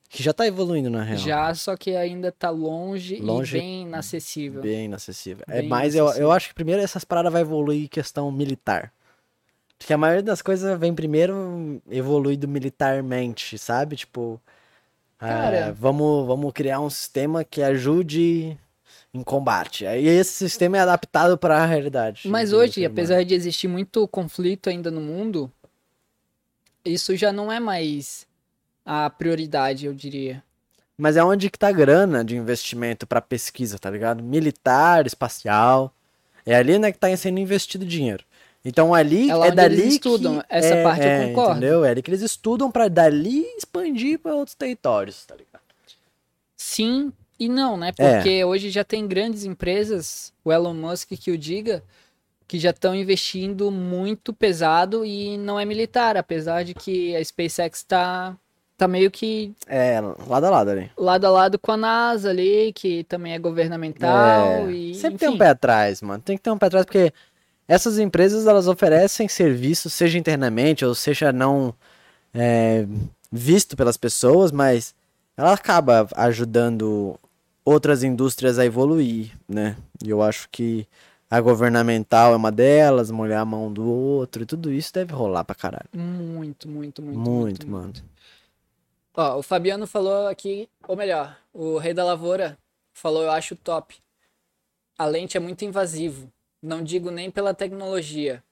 Que já tá evoluindo, na real. Já, só que ainda tá longe, Longe, e bem inacessível. Bem inacessível. É Bem mais, eu, eu inacessível. acho que primeiro essas paradas vai evoluir em questão militar. Porque a maioria das coisas vem primeiro evoluído militarmente, sabe? Tipo, ah, Cara. vamos, vamos criar um sistema que ajude em combate. Aí esse sistema é adaptado para a realidade. Mas hoje, apesar de existir muito conflito ainda no mundo, isso já não é mais a prioridade, eu diria. Mas é onde que tá a grana de investimento pra pesquisa, tá ligado? Militar, espacial. É ali né, que tá sendo investido dinheiro. Então ali É é dali eles estudam. que Essa é- parte eu é, concordo. Entendeu? É ali que eles estudam pra dali expandir pra outros territórios, tá ligado? Sim e não, né? É. Porque hoje já tem grandes empresas, o Elon Musk que o diga, que já estão investindo muito pesado e não é militar, apesar de que a SpaceX tá, tá meio que É, lado a lado ali. lado a lado com a NASA ali, que também é governamental É, e Sempre tem um enfim. pé atrás, mano. Tem que ter um pé atrás porque essas empresas elas oferecem serviços, seja internamente ou seja não é, visto pelas pessoas, mas ela acaba ajudando outras indústrias a evoluir, né? E eu acho que a governamental é uma delas, molhar a mão do outro, e tudo isso deve rolar pra caralho. Muito, muito, muito, Muito, mano. Ó, o Fabiano falou aqui, ou melhor, o Rei da Lavoura falou, eu acho top. A lente é muito invasivo. Não digo nem pela tecnologia.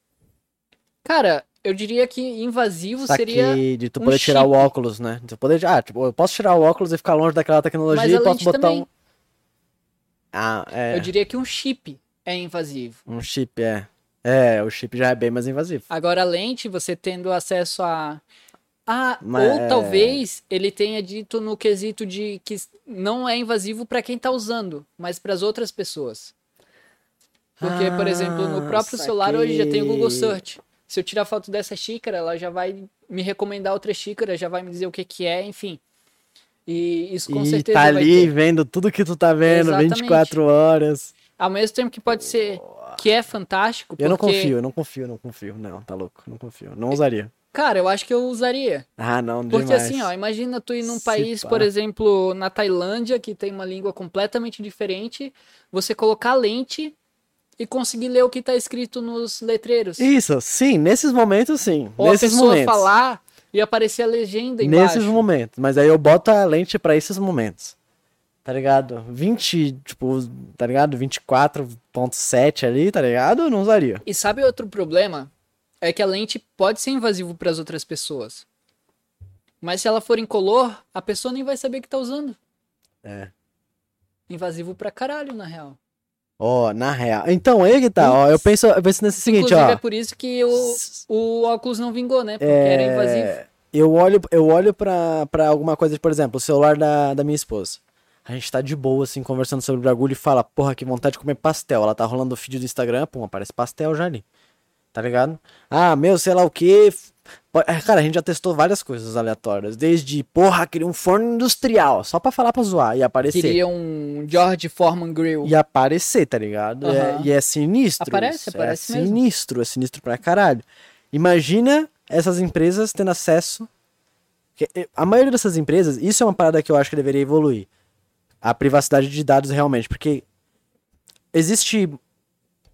Cara, eu diria que invasivo Só seria. que de tu um poder tirar o chip. óculos, né? Tu poder, ah, tipo, eu posso tirar o óculos e ficar longe daquela tecnologia Mas e posso botar também. um. Ah, é. Eu diria que um chip é invasivo. Um chip, é. É, o chip já é bem mais invasivo. Agora a lente, você tendo acesso a. Ah, Mas- ou talvez ele tenha dito no quesito de que não é invasivo para quem tá usando, mas para as outras pessoas. Porque, por exemplo, no Ah, próprio celular hoje já tem o Google. Search. Se eu tirar foto dessa xícara, ela já vai me recomendar outra xícara, já vai me dizer o que que é, enfim. E isso com e certeza tá vai ali vendo tudo que tu tá vendo, Exatamente. 24 horas. Ao mesmo tempo que pode ser que é fantástico, Eu não porque- confio, eu não confio, não confio. Não, tá louco, não confio. Não usaria. Cara, eu acho que eu usaria. Ah, não, Porque demais. assim, ó, imagina tu ir num Se país, pá. por exemplo, na Tailândia, que tem uma língua completamente diferente, você colocar lente e conseguir ler o que tá escrito nos letreiros. Isso, sim, nesses momentos sim. Ou nesses a pessoa momentos. falar e aparecer a legenda embaixo. Nesses momentos. Mas aí eu boto a lente pra esses momentos. Tá ligado? 20, tipo, tá ligado? 24.7 ali, tá ligado? Eu não usaria. E sabe outro problema? É que a lente pode ser invasivo para as outras pessoas. Mas se ela for incolor, a pessoa nem vai saber que tá usando. É. Invasivo pra caralho, na real. Ó, na real. Então, aí que tá, ó. Eu penso, eu penso nesse seguinte, Inclusive ó. é por isso que o, o óculos não vingou, né? Porque era invasivo. É, Eu olho, eu olho pra, pra alguma coisa, por exemplo, o celular da, da minha esposa. A gente tá de boa, assim, conversando sobre o bagulho e fala, porra, que vontade de comer pastel. Ela tá rolando o feed do Instagram, pum, aparece pastel já ali. Tá ligado? Ah, meu, sei lá o que, é, Cara, a gente já testou várias coisas aleatórias. Desde, porra, queria um forno industrial, só pra falar pra zoar e aparecer. Queria um George Foreman Grill. E aparecer, tá ligado? É- Aham. e é sinistro. Aparece, aparece é mesmo. sinistro, é sinistro pra caralho. Imagina essas empresas tendo acesso. A maioria dessas empresas, isso é uma parada que eu acho que deveria evoluir. A privacidade de dados realmente, porque existe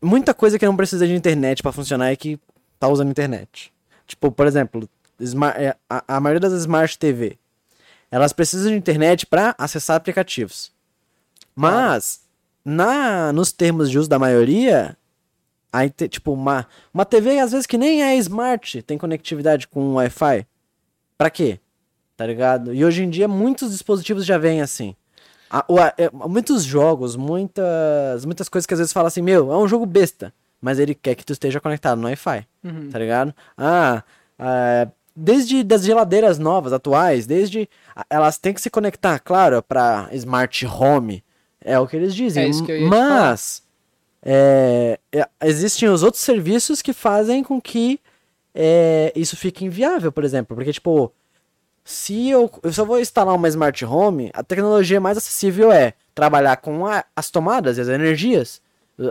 muita coisa que não precisa de internet pra funcionar e que tá usando internet. Tipo, por exemplo, é, a, maioria das Smart TV, elas precisam de internet pra acessar aplicativos. Mas, na, nos termos de uso da maioria, a inte- tipo, uma, uma TV às vezes que nem é smart tem conectividade com Wi-Fi. Pra quê? Tá ligado? E hoje em dia muitos dispositivos já vêm assim. A- a- é, muitos jogos, muitas, muitas coisas que às vezes fala assim, meu, é um jogo besta, mas ele quer que tu esteja conectado no Wi-Fi, Uhum. tá ligado? Ah, ah, desde das geladeiras novas, atuais, desde elas têm que se conectar, claro, pra smart home, é o que eles dizem. É que mas é, é, existem os outros serviços que fazem com que é, isso fique inviável, por exemplo, porque tipo se eu, eu vou instalar uma smart home, a tecnologia mais acessível é trabalhar com a- as tomadas e as energias.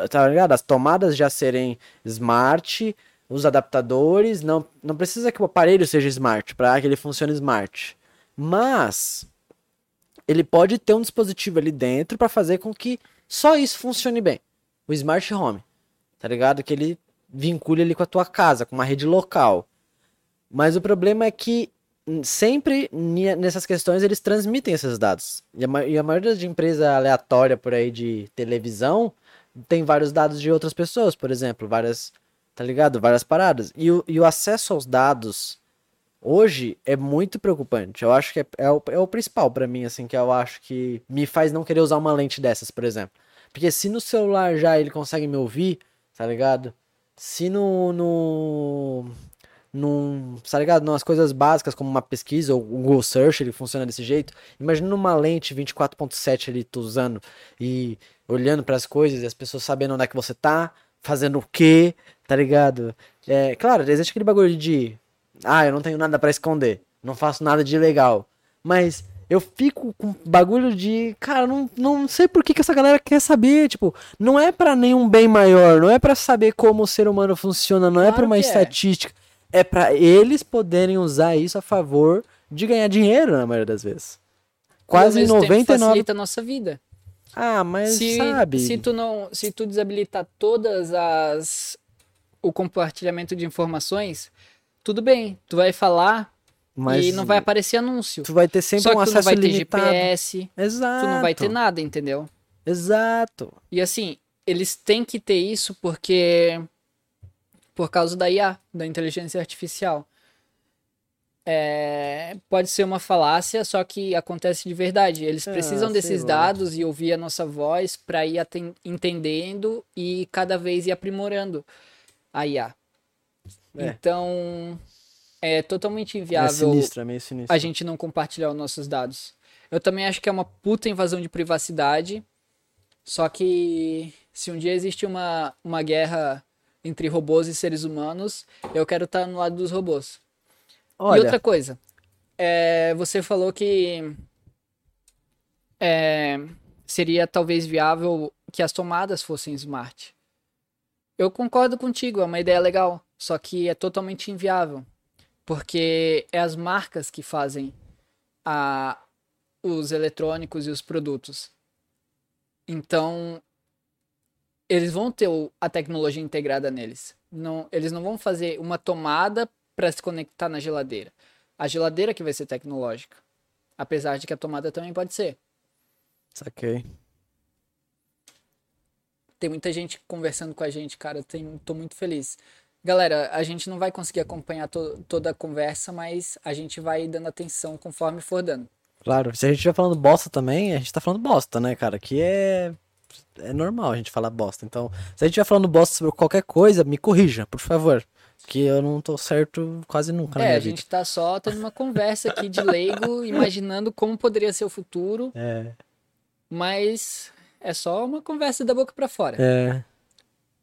Tá ligado? As tomadas já serem smart, os adaptadores, não, não precisa que o aparelho seja smart para que ele funcione smart. Mas ele pode ter um dispositivo ali dentro para fazer com que só isso funcione bem. O smart home. Tá ligado? Que ele vincule ali com a tua casa, com uma rede local. Mas o problema é que sempre nessas questões eles transmitem esses dados. E a, e a maioria de empresa aleatória por aí de televisão tem vários dados de outras pessoas, por exemplo, várias, tá ligado? Várias paradas. E o, e o acesso aos dados hoje é muito preocupante. Eu acho que é, é o, é o principal pra mim, assim, que eu acho que me faz não querer usar uma lente dessas, por exemplo. Porque se no celular já ele consegue me ouvir, tá ligado? Se no, no num, tá ligado? Numas coisas básicas como uma pesquisa ou o Google Search, ele funciona desse jeito. Imagina numa lente 24.7 ali tu usando e olhando para as coisas e as pessoas sabendo onde é que você tá, fazendo o quê, tá ligado? É, claro, existe aquele bagulho de ah, eu não tenho nada pra esconder, não faço nada de legal. Mas eu fico com bagulho de, cara, não, não sei por que, que essa galera quer saber, tipo, não é pra nenhum bem maior, não é pra saber como o ser humano funciona, não é Claro pra uma que é. estatística, é pra eles poderem usar isso a favor de ganhar dinheiro na maioria das vezes. Quase mesmo tempo, 99. facilita a nossa vida. Ah, mas se, sabe? se tu não, se tu desabilitar todas as o compartilhamento de informações, tudo bem, tu vai falar mas e não vai aparecer anúncio. tu vai ter sempre Só que um tu acesso não vai ter limitado. GPS, Exato. tu não vai ter nada, entendeu? Exato. E assim, eles têm que ter isso porque por causa da IA, da inteligência artificial. É, pode ser uma falácia, só que acontece de verdade. Eles Ah, precisam sei desses dados e ouvir a nossa voz para ir entendendo e cada vez ir aprimorando a IA. É. Então, é totalmente É inviável é sinistro. a gente não compartilhar os nossos dados. Eu também acho que é uma puta invasão de privacidade. Só que se um dia existe uma, uma guerra entre robôs e seres humanos, eu quero estar no lado dos robôs. Olha, E outra coisa, é, você falou que é, seria talvez viável que as tomadas fossem smart. Eu concordo contigo, é uma ideia legal, só que é totalmente inviável, porque é as marcas que fazem a, os eletrônicos e os produtos. Então, eles vão ter o- a tecnologia integrada neles. Não, eles não vão fazer uma tomada para se conectar na geladeira. A geladeira que vai ser tecnológica. Apesar de que a tomada também pode ser. saquei. Tem muita gente conversando com a gente, cara. Tem, tô muito feliz. Galera, a gente não vai conseguir acompanhar to- toda a conversa, mas a gente vai dando atenção conforme for dando. Claro, se a gente estiver falando bosta também, a gente tá falando bosta, né, cara? Que é. É normal a gente falar bosta. Então, se a gente estiver falando bosta sobre qualquer coisa, me corrija, por favor. Que eu não tô certo quase nunca na É, minha a vida. gente tá só tendo uma conversa aqui de leigo, (laughs) imaginando como poderia ser o futuro, É. mas é só uma conversa da boca pra fora. É.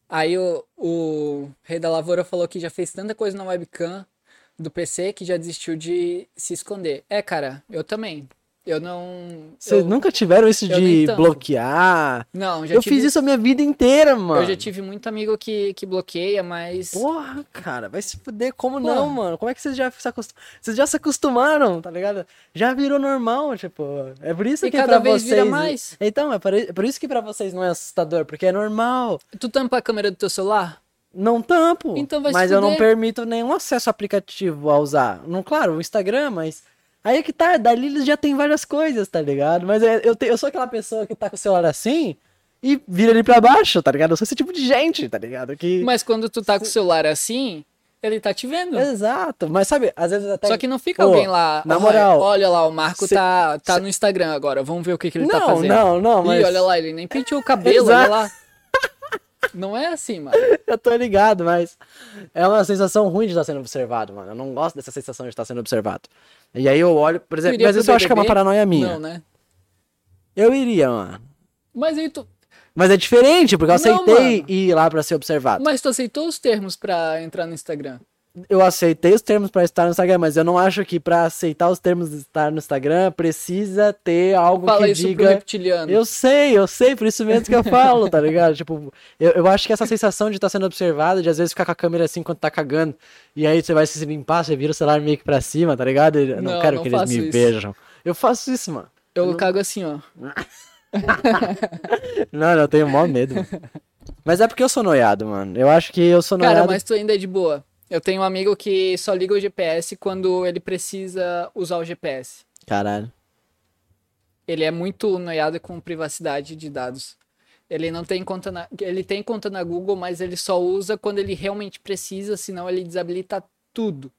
Aí o, o Rei da Lavoura falou que já fez tanta coisa na webcam, do PC que já desistiu de se esconder. É, cara, eu também. Eu não. Vocês eu- nunca tiveram isso de bloquear? Não, já Eu tive, fiz isso a minha vida inteira, mano. Eu já tive muito amigo que, que bloqueia, mas. Porra, cara, vai se fuder. Como Porra. não, mano? Como é que vocês já se acostumaram? Vocês já se acostumaram, tá ligado? Já virou normal, tipo. É por isso E que cada pra vez vocês. vira mais. Então, é por, é por isso que pra vocês não é assustador, porque é normal. Tu tampa a câmera do teu celular? Não tampo. Então vai se Mas eu não permito nenhum acesso aplicativo a usar. Não, claro, o Instagram, mas. Aí é que tá, dali eles já tem várias coisas, tá ligado? Mas é- eu, te- eu sou aquela pessoa que tá com o celular assim e vira ele pra baixo, tá ligado? Eu sou esse tipo de gente, tá ligado? Que... Mas quando tu tá com o celular assim, ele tá te vendo. Exato, mas sabe, às vezes até. Só que não fica Pô, alguém lá. na "Olha, moral, Olha lá, o Marco cê- tá, tá cê- no Instagram agora. Vamos ver o que, que ele tá Não, fazendo. não, não, mas- Ih, olha lá, ele nem penteou o cabelo, olha Exato. lá. (laughs) Não é assim, mano. Eu tô ligado, mas é uma sensação ruim de estar sendo observado, mano. Eu não gosto dessa sensação de estar sendo observado. E aí eu olho, por exemplo, mas isso eu acho que é uma paranoia minha. Não, né? Eu iria, mano. Mas aí tu. Mas é diferente, porque eu Não, aceitei mano. ir lá pra ser observado. Mas tu aceitou os termos pra entrar no Instagram. Eu aceitei os termos pra estar no Instagram, mas eu não acho que pra aceitar os termos de estar no Instagram precisa ter algo Fala que isso pro diga. reptiliano. Eu sei, eu sei, por isso mesmo que eu falo, tá ligado? (laughs) Tipo, eu, eu acho que essa sensação de estar sendo observado, de às vezes ficar com a câmera assim quando tá cagando, e aí você vai se limpar, você vira o celular meio que pra cima, tá ligado? Eu não, Não, quero não que eles me isso. vejam. Eu faço isso, mano. Eu cago assim, ó. Não, (laughs) não, eu tenho maior medo, mano. Mas é porque eu sou noiado, mano. Eu acho que eu sou noiado. Cara, mas tu ainda é de boa. Eu tenho um amigo que só liga o GPS quando ele precisa usar o GPS. Caralho. Ele é muito noiado com privacidade de dados. Ele não tem conta na, ele tem conta na Google, mas ele só usa quando ele realmente precisa, senão ele desabilita tudo.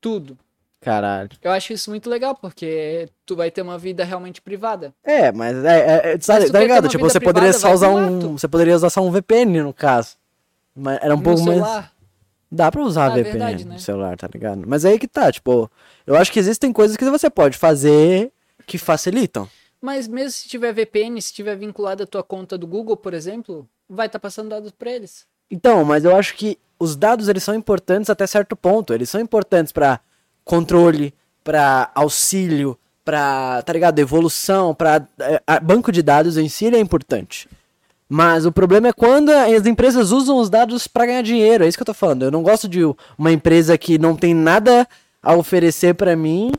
Tudo. Caralho. Eu acho isso muito legal, porque tu vai ter uma vida realmente privada. É, mas é, é, é sabe, tá ligado? Tipo, você poderia privada, só vai usar um. Você poderia usar só um VPN, no caso. Mas era um no pouco mais. Dá pra usar Ah, VPN verdade, né? no celular, tá ligado? Mas aí que tá, tipo, eu acho que existem coisas que você pode fazer que facilitam. Mas mesmo se tiver VPN, se tiver vinculado à tua conta do Google, por exemplo, vai estar passando dados pra eles. Então, mas eu acho que os dados eles são importantes até certo ponto. Eles são importantes pra controle, pra auxílio, pra, tá ligado? Evolução, pra é, a- banco de dados em si ele é importante. Mas o problema é quando as empresas usam os dados pra ganhar dinheiro. É isso que eu tô falando. Eu não gosto de uma empresa que não tem nada a oferecer pra mim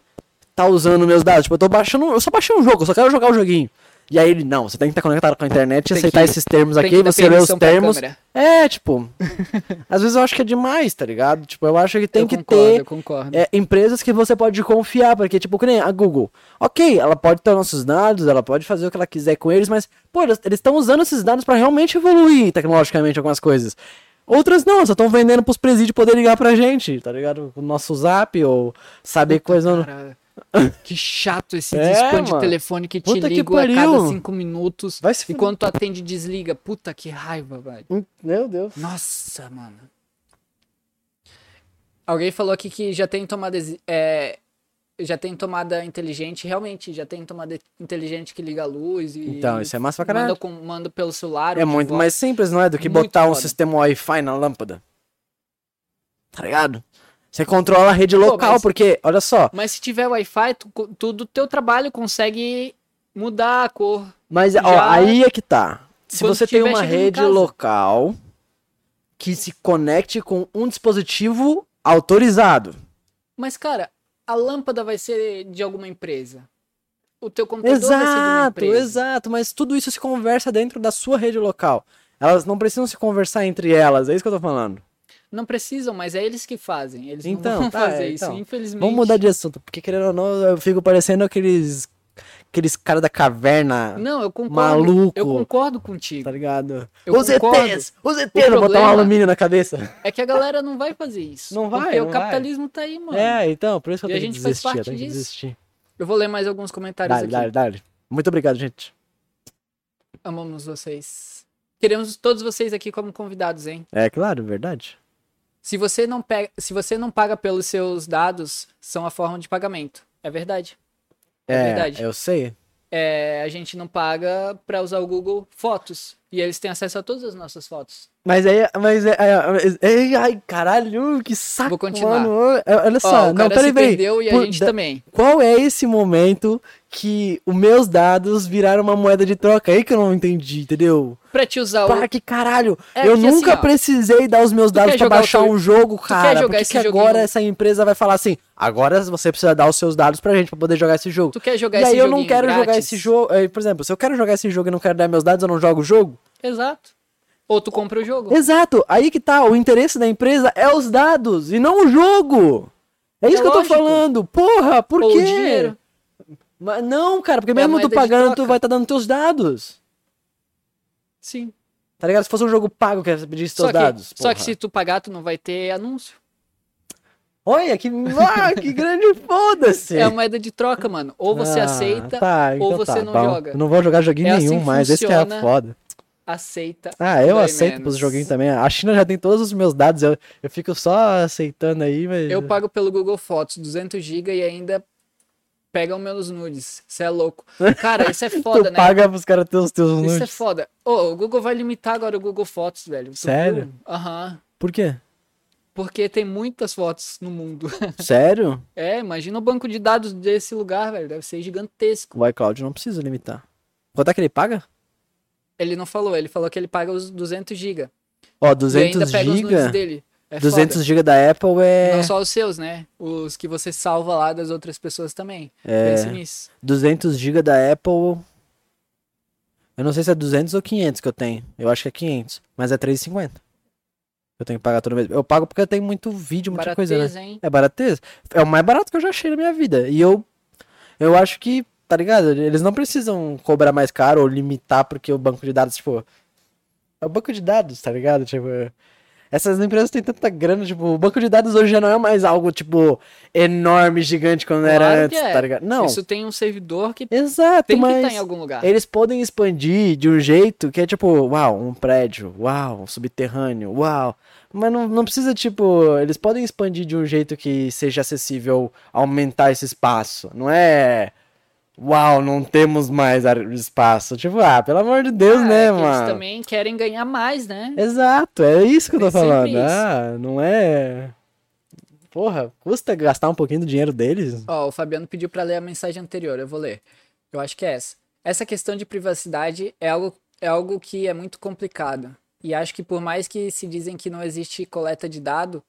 tá usando meus dados. Tipo, eu tô baixando, eu só baixei um jogo, eu só quero jogar o joguinho. E aí ele, não, você tem que estar conectado com a internet e aceitar que- esses termos aqui, você lê os termos. É, tipo, (laughs) às vezes eu acho que é demais, tá ligado? Tipo, eu acho que tem eu que concordo, ter eu concordo. é, empresas que você pode confiar, porque, tipo, que nem a Google. Ok, ela pode ter nossos dados, ela pode fazer o que ela quiser com eles, mas, pô, eles estão usando esses dados pra realmente evoluir tecnologicamente algumas coisas. Outras não, só estão vendendo pros presídios poder ligar pra gente, tá ligado? O nosso zap ou saber coisa. no- Cara, (laughs) que chato esse É, desconto de telefone que te liga a cada cinco minutos. Vai se E quando tu atende, desliga. Puta que raiva, velho. Hum, Meu Deus. Nossa, mano. Alguém falou aqui que já tem tomada. É, já tem tomada inteligente, realmente, já tem tomada inteligente que liga a luz e. Então, isso é massa pra caralho. manda, com, manda pelo celular. É muito voz. mais simples, não é? Do que Muito botar um foda. sistema Wi-Fi na lâmpada. Tá ligado? Você controla a rede local, mas- porque, olha só, Mas se tiver Wi-Fi, tu, co- tu do teu trabalho consegue mudar a cor. Mas, ó, aí é que tá. Se você tem uma rede local que se conecte com um dispositivo autorizado. Mas, cara, a lâmpada vai ser de alguma empresa. O teu computador vai ser de uma Exato, empresa. exato. Mas tudo isso se conversa dentro da sua rede local. Elas não precisam se conversar entre elas, é isso que eu tô falando. Não precisam, mas é eles que fazem. Eles Então, não vão tá, fazer é, isso, então. infelizmente. Vamos mudar de assunto, porque querendo ou não, eu fico parecendo aqueles. aqueles caras da caverna, Não, eu concordo. Maluco. Eu concordo contigo. tá ligado? Eu os concordo. ETs! Os ETs! O botar um alumínio na cabeça. É que a galera não vai fazer isso. Não vai, Porque não o vai. capitalismo tá aí, mano. É, então, por isso que eu E a tenho que gente faz desistir, eu parte tenho que disso. desistir. Eu vou ler mais alguns comentários Dale, aqui. dale, dale. Muito obrigado, gente. Amamos vocês. Queremos todos vocês aqui como convidados, hein? É claro, verdade. Se você não pega, se você não paga pelos seus dados, são a forma de pagamento. É verdade. É, verdade. Eu sei. é, a gente não paga pra usar o Google Fotos. E eles têm acesso a todas as nossas fotos. Mas aí, mas é, é, é- ai, caralho, que saco, Vou continuar. mano. Olha Ó, só, o não, cara peraí, se perdeu e a Por- gente da- também. Qual é esse momento que os meus dados viraram uma moeda de troca? Aí que eu não entendi, entendeu? Pra te usar o... Pá, que caralho! É eu assim, nunca ó, precisei dar os meus dados pra jogar o baixar teu- um jogo, cara. jogar Por que que joguinho? agora essa empresa vai falar assim, agora você precisa dar os seus dados pra gente pra poder jogar esse jogo? Tu quer jogar e esse aí eu não quero jogar grátis? esse jogo. eh, Por exemplo, se eu quero jogar esse jogo e não quero dar meus dados, eu não jogo o jogo? Exato. Ou tu compra o jogo. Exato, aí que tá, o interesse da empresa é os dados e não o jogo. É isso É que eu tô lógico. falando. Porra, por Ou quê? o dinheiro. Mas não, cara, porque É mesmo tu de pagando, tu vai estar dando teus dados. Sim. Tá ligado? Se fosse um jogo pago que pedisse teus que, dados. só que porra. se tu pagar, tu não vai ter anúncio. Olha, que, ah, que grande foda-se. É a moeda de troca, mano. Ou você Ah, aceita, tá, ou então você tá não joga. Eu não vou jogar joguinho É assim nenhum que mais, esse que é funciona. foda. Aceita. Ah, eu aceito menos. pros joguinhos também. A China já tem todos os meus dados, eu, eu fico só aceitando aí, mas... Eu pago pelo Google Fotos 200 GB e ainda pegam meus nudes. Isso é louco. Cara, isso é (laughs) foda, tu né? paga pros caras ter os teus Isso é nudes. foda. Ô, o Google vai limitar agora o Google Fotos, velho. Sério? Aham. Por quê? Porque tem muitas fotos no mundo. (laughs) Sério? É, imagina o banco de dados desse lugar, velho. Deve ser gigantesco. O iCloud não precisa limitar. Quanto é que ele paga? Ele não falou, ele falou que ele paga os 200 GB. Ó, e ainda 200 pega os nudes GB. dele. É 200 foda. GB da Apple é... Não só os seus, né? Os que você salva lá das outras pessoas também. É. Pense nisso. 200 GB da Apple... Eu não sei se é 200 ou 500 que eu tenho. Eu acho que é 500. Mas é 3,50. Eu tenho que pagar todo mês. Eu pago porque eu tenho muito vídeo, muita coisa, né? Barateza, hein? É barateza. É o mais barato que eu já achei na minha vida. E eu, eu acho que, tá ligado? Eles não precisam cobrar mais caro ou limitar porque o banco de dados, tipo. É o banco de dados, tá ligado? Tipo. Essas empresas têm tanta grana, tipo, o banco de dados hoje já não é mais algo, tipo, enorme, gigante como era Claro antes, que é. tá ligado? Não. Isso tem um servidor que Exato, tem que mas estar em algum lugar. eles podem expandir de um jeito que é tipo, uau, um prédio, uau, um subterrâneo, uau. Mas não, não precisa, tipo, eles podem expandir de um jeito que seja acessível aumentar esse espaço. Não é, uau, não temos mais espaço. Tipo, ah, pelo amor de Deus, Ah, né, é que Eles mano? também querem ganhar mais, né? Exato, é isso que eu tô Tem sempre falando. Ah, não é. Porra, custa gastar um pouquinho do dinheiro deles? Ó, o Fabiano pediu pra ler a mensagem anterior, eu vou ler. Eu acho que é essa. Essa questão de privacidade é algo, é algo que é muito complicado. E acho que por mais que se dizem que não existe coleta de dado,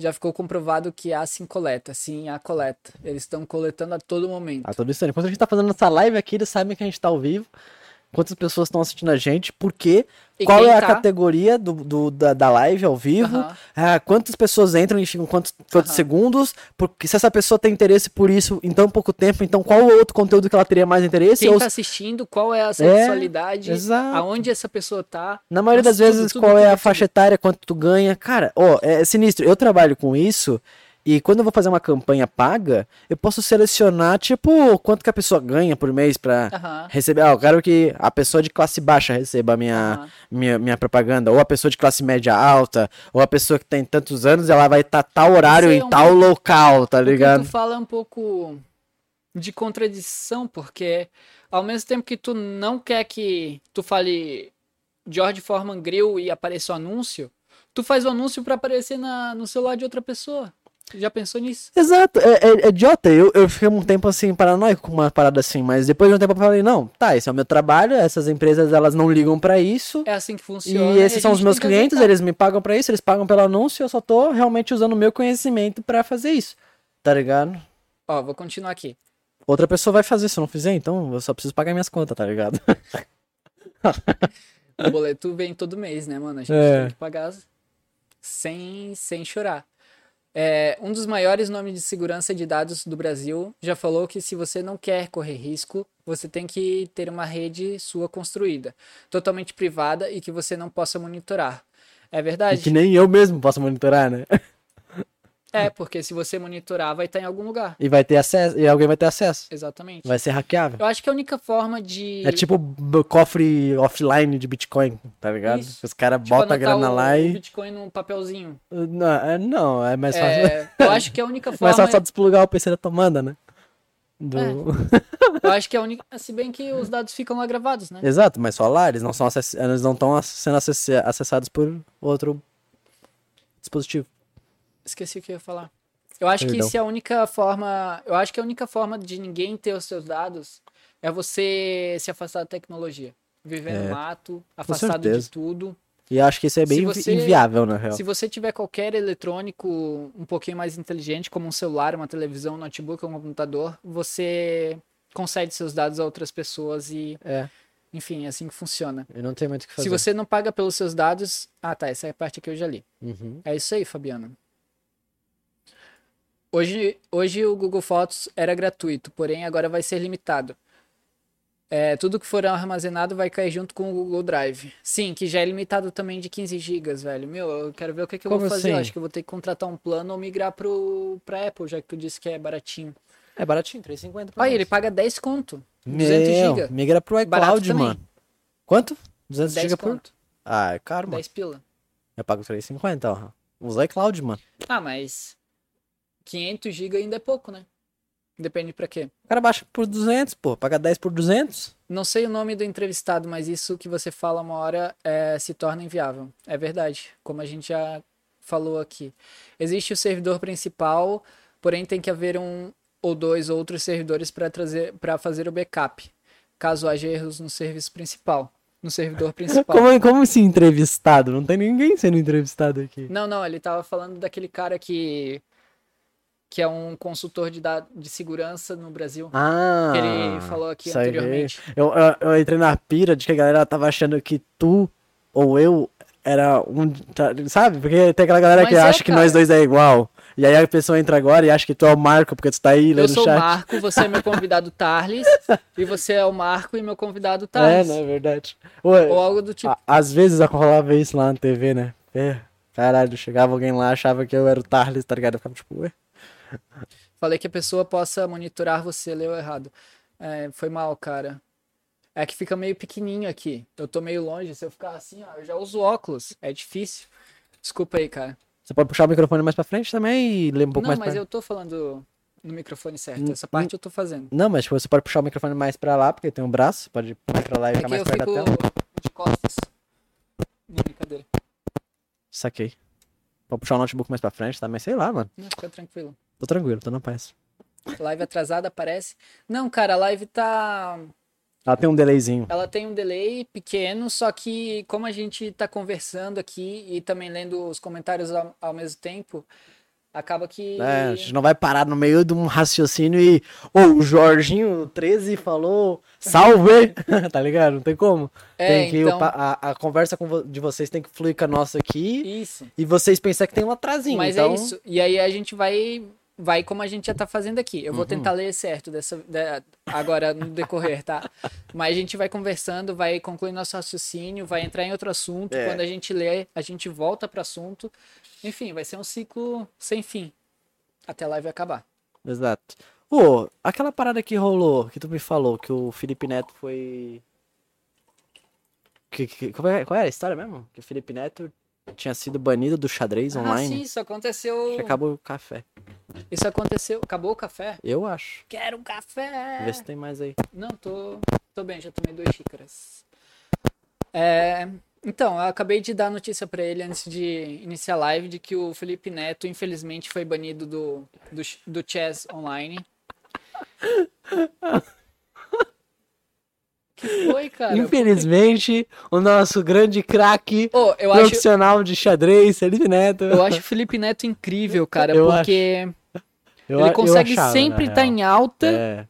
já ficou comprovado que há sim coleta. Sim, há coleta. Eles estão coletando a todo momento. A todo instante. Enquanto a gente tá fazendo essa live aqui, eles sabem que a gente tá ao vivo. Quantas pessoas estão assistindo a gente, por quê, E qual é a tá- categoria do, do- da, da live ao vivo, ah, quantas pessoas entram e ficam quantos, quantos segundos, porque se essa pessoa tem interesse por isso em tão pouco tempo, então qual o outro conteúdo que ela teria mais interesse? Quem Ou tá assistindo, qual é a sexualidade, exato. aonde essa pessoa tá. Na maioria Nossa, das tudo, vezes, tudo, qual é tudo, a faixa etária, quanto tu ganha. Cara, ó, é sinistro. Eu trabalho com isso e quando eu vou fazer uma campanha paga, eu posso selecionar, tipo, quanto que a pessoa ganha por mês pra Aham. receber. Ah, eu quero que a pessoa de classe baixa receba a minha, Aham. minha, minha propaganda. Ou a pessoa de classe média alta. Ou a pessoa que tem tantos anos, ela vai estar tal horário em um tal local, tá ligado? tu fala é um pouco de contradição, porque ao mesmo tempo que tu não quer que tu fale George Foreman Grill e apareça o anúncio, tu faz o anúncio pra aparecer na, no celular de outra pessoa. Já pensou nisso? Exato, é, é- é idiota. Eu, eu fiquei um tempo assim, paranoico com uma parada assim, mas depois de um tempo eu falei, não, tá, esse é o meu trabalho, essas empresas elas não ligam pra isso. É assim que E funciona. esses a são os meus clientes, eles me pagam pra isso, eles pagam pelo anúncio, eu só tô realmente usando o meu conhecimento pra fazer isso. Tá ligado? Ó, vou continuar aqui. Outra pessoa vai fazer, se eu não fizer, então eu só preciso pagar minhas contas, tá ligado? (laughs) O boleto vem todo mês, né, mano? A gente É. tem que pagar sem, sem chorar. É, um dos maiores nomes de segurança de dados do Brasil já falou que se você não quer correr risco, você tem que ter uma rede sua construída, totalmente privada e que você não possa monitorar. É E verdade? que nem eu mesmo posso monitorar, né? (laughs) É, porque se você monitorar, vai estar em algum lugar. E vai ter acesso, e alguém vai ter acesso. Exatamente. Vai ser hackeável. Eu acho que a única forma de. É tipo b- cofre offline de Bitcoin, tá ligado? Isso. Os caras tipo, botam a grana o, lá o e. Bitcoin num papelzinho. Não, é, não, é mais fácil. É, eu acho que a única (laughs) mais forma. fácil só desplugar o PC da tomada, né? Do... É. (laughs) Eu acho que é a única. Se bem que os dados ficam lá gravados, né? Exato, mas só lá, eles não são acess... eles não estão sendo acess- acessados por outro dispositivo. Esqueci o que eu ia falar. Eu acho Perdão. que se a única forma. Eu acho que a única forma de ninguém ter os seus dados é você se afastar da tecnologia. Viver É, no mato, afastado de tudo. E acho que isso é bem você- inviável, na real. Se você tiver qualquer eletrônico um pouquinho mais inteligente, como um celular, uma televisão, um notebook ou um computador, você concede seus dados a outras pessoas e, É, enfim, é assim que funciona. eu não tenho muito o que fazer. Se você não paga pelos seus dados. Ah, tá. Essa é a parte que eu já li. Uhum. É isso aí, Fabiana. Hoje, hoje o Google Fotos era gratuito, porém agora vai ser limitado. É, tudo que for armazenado vai cair junto com o Google Drive. Sim, que já é limitado também de 15 GB, velho. Meu, eu quero ver o que, que eu vou Como fazer. Eu assim? acho que eu vou ter que contratar um plano ou migrar pro, pra Apple, já que tu disse que é baratinho. É baratinho, 3,50 por Olha, ele paga 10 conto. 200 Meu, GB. migra pro iCloud, também. mano. Quanto? 200 10 GB por... conto. Ah, é caro, mano. 10 pila. Eu pago 3,50, ó. Usa iCloud, mano. Ah, mas 500 GB ainda é pouco, né? Depende pra quê. O cara baixa por 200, pô. Paga 10 por 200. Não sei o nome do entrevistado, mas isso que você fala uma hora é, se torna inviável. É verdade, como a gente já falou aqui. Existe o servidor principal, porém tem que haver um ou dois outros servidores para trazer para fazer o backup, caso haja erros no serviço principal, no servidor principal. Como, como esse entrevistado? Não tem ninguém sendo entrevistado aqui. Não, não, ele tava falando daquele cara que que é um consultor de dados de segurança no Brasil. Ah, que ele falou aqui anteriormente. Eu, eu, eu entrei na pira de que a galera tava achando que tu ou eu era um. Sabe? Porque tem aquela galera que Mas é, acha que nós cara. dois é igual. E aí a pessoa entra agora e acha que tu é o Marco, porque tu tá aí Eu lendo o sou o chat. Marco, você é meu convidado Tarles, (laughs) e você é o Marco e meu convidado É, Tarles. não é verdade. Ué, Ou algo do tipo. às vezes rolava isso lá na TV, né? É, caralho, chegava alguém lá, achava que eu era o Tarles, tá ligado? Eu ficava tipo, ué. Falei que a pessoa possa monitorar você, leu errado. É, foi mal, cara. É que fica meio pequenininho aqui. Eu tô meio longe. Se eu ficar assim, ó, eu já uso óculos. É difícil. Desculpa aí, cara. Você pode puxar o microfone mais pra frente também e ler um pouco Não, mais mas pra... eu tô falando no microfone certo. Essa parte eu tô fazendo. Não, mas tipo, você pode puxar o microfone mais pra lá, porque tem um braço, pode mais pra lá e É ficar mais perto da tela. de costas. Não, brincadeira. Saquei. Pode puxar o notebook mais pra frente, tá? Mas sei lá, mano. Não, fica tranquilo. Tô tranquilo, tô na paz. Live atrasada aparece. Não, cara, a live tá. Ela tem um delayzinho. Ela tem um delay pequeno, só que como a gente tá conversando aqui e também lendo os comentários ao, ao mesmo tempo, acaba que. É, a gente não vai parar no meio de um raciocínio e. Ô, o Jorginho 13 falou. Salve! (laughs) tá ligado? Não tem como. É, tem que. então- a, a conversa com vo- de vocês tem que fluir com a nossa aqui. Isso. E vocês pensar que tem um atrasinho. Mas então... é isso. E aí a gente vai. Vai como a gente já tá fazendo aqui. Eu vou Uhum. tentar ler certo dessa, da- agora no decorrer, tá? Mas a gente vai conversando, vai concluir nosso raciocínio, vai entrar em outro assunto. É. Quando a gente lê, a gente volta para assunto. Enfim, vai ser um ciclo sem fim. Até a live acabar. Exato. Ô, aquela parada que rolou, que tu me falou, que o Felipe Neto foi. Que, que, qual, é, qual era a história mesmo? Que o Felipe Neto tinha sido banido do xadrez Ah, sim, online. isso aconteceu. Acabou o café. Isso aconteceu. Acabou o café? Eu acho. Quero um café! Vê se tem mais aí. Não, tô, tô bem, já tomei duas xícaras. É, então, eu acabei de dar notícia pra ele antes de iniciar a live de que o Felipe Neto, infelizmente, foi banido do, do, do chess online. (laughs) que foi, cara? Infelizmente, o nosso grande craque Ô, eu acho, profissional de xadrez, Felipe Neto. eu acho o Felipe Neto incrível, cara, Eu porque Eu- ele eu consegue achava, sempre estar real. em alta. É.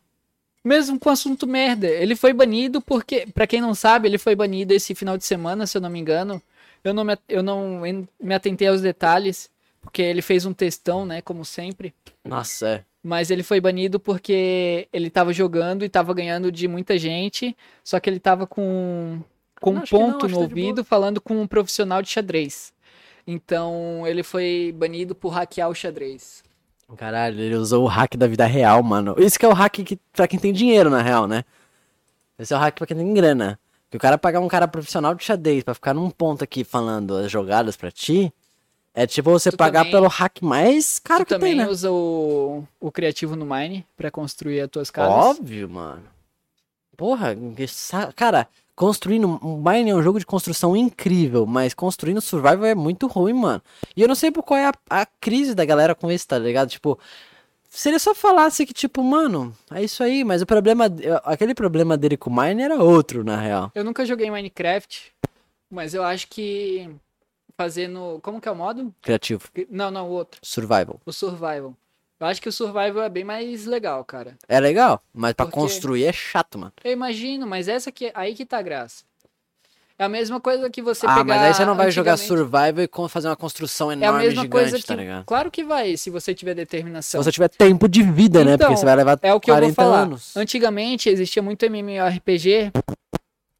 Mesmo com assunto merda. Ele foi banido porque, pra quem não sabe, ele foi banido esse final de semana, se eu não me engano. Eu não me, eu não me atentei aos detalhes, porque ele fez um textão, né, como sempre. Nossa, é. Mas ele foi banido porque ele tava jogando e tava ganhando de muita gente, só que ele tava com, com Não, um não, ponto acho no tá ouvido falando com um profissional de xadrez. Então ele foi banido por hackear o xadrez. Caralho, ele usou o hack da vida real, mano. Isso que é o hack que, pra quem tem dinheiro, na real, né? Esse é o hack pra quem tem grana. Que o cara pagar um cara profissional de xadrez pra ficar num ponto aqui falando as jogadas pra ti, É tipo você Tu pagar também- pelo hack mais caro que também tem, né? usa o, o criativo no Mine pra construir as tuas casas. Óbvio, mano. Porra, cara, construindo. Mine é um jogo de construção incrível, mas construindo survival é muito ruim, mano. E eu não sei por qual é a, a crise da galera com isso, tá ligado? Tipo, se ele só falasse que, tipo, mano, é isso aí, mas o problema. Aquele problema dele com o Mine era outro, na real. Eu nunca joguei Minecraft, mas eu acho que fazendo. Como que é o modo? Criativo. Não, não, o outro. Survival. O Survival. Eu acho que o Survival é bem mais legal, cara. É legal, mas pra Porque- construir é chato, mano. Eu imagino, mas essa que aí que tá a graça. É a mesma coisa que você ah, pegar. mas aí você não vai jogar Survival e fazer uma construção É a enorme, mesma gigante, coisa que. tá ligado? Claro que vai, se você tiver Se determinação. você tiver tempo de vida, né? Porque Então, você vai levar É o que eu 40 vou falar. anos. Antigamente existia muito MMORPG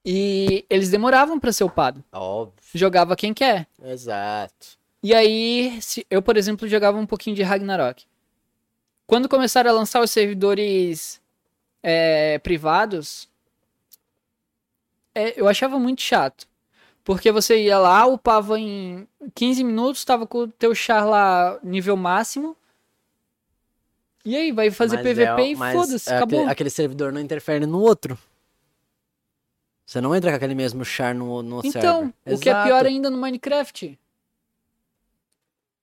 e eles demoravam pra ser upado. Óbvio. Jogava quem quer. Exato. E aí, se- eu, por exemplo, jogava um pouquinho de Ragnarok. Quando começaram a lançar os servidores é, privados, é, eu achava muito chato. Porque você ia lá, upava em 15 minutos, tava com o teu char lá nível máximo. E aí, vai fazer Mas PVP é- e foda-se, é acabou. Aquele, aquele servidor não interfere no outro. Você não entra com aquele mesmo char no, no Então, server. o que é pior ainda no Minecraft.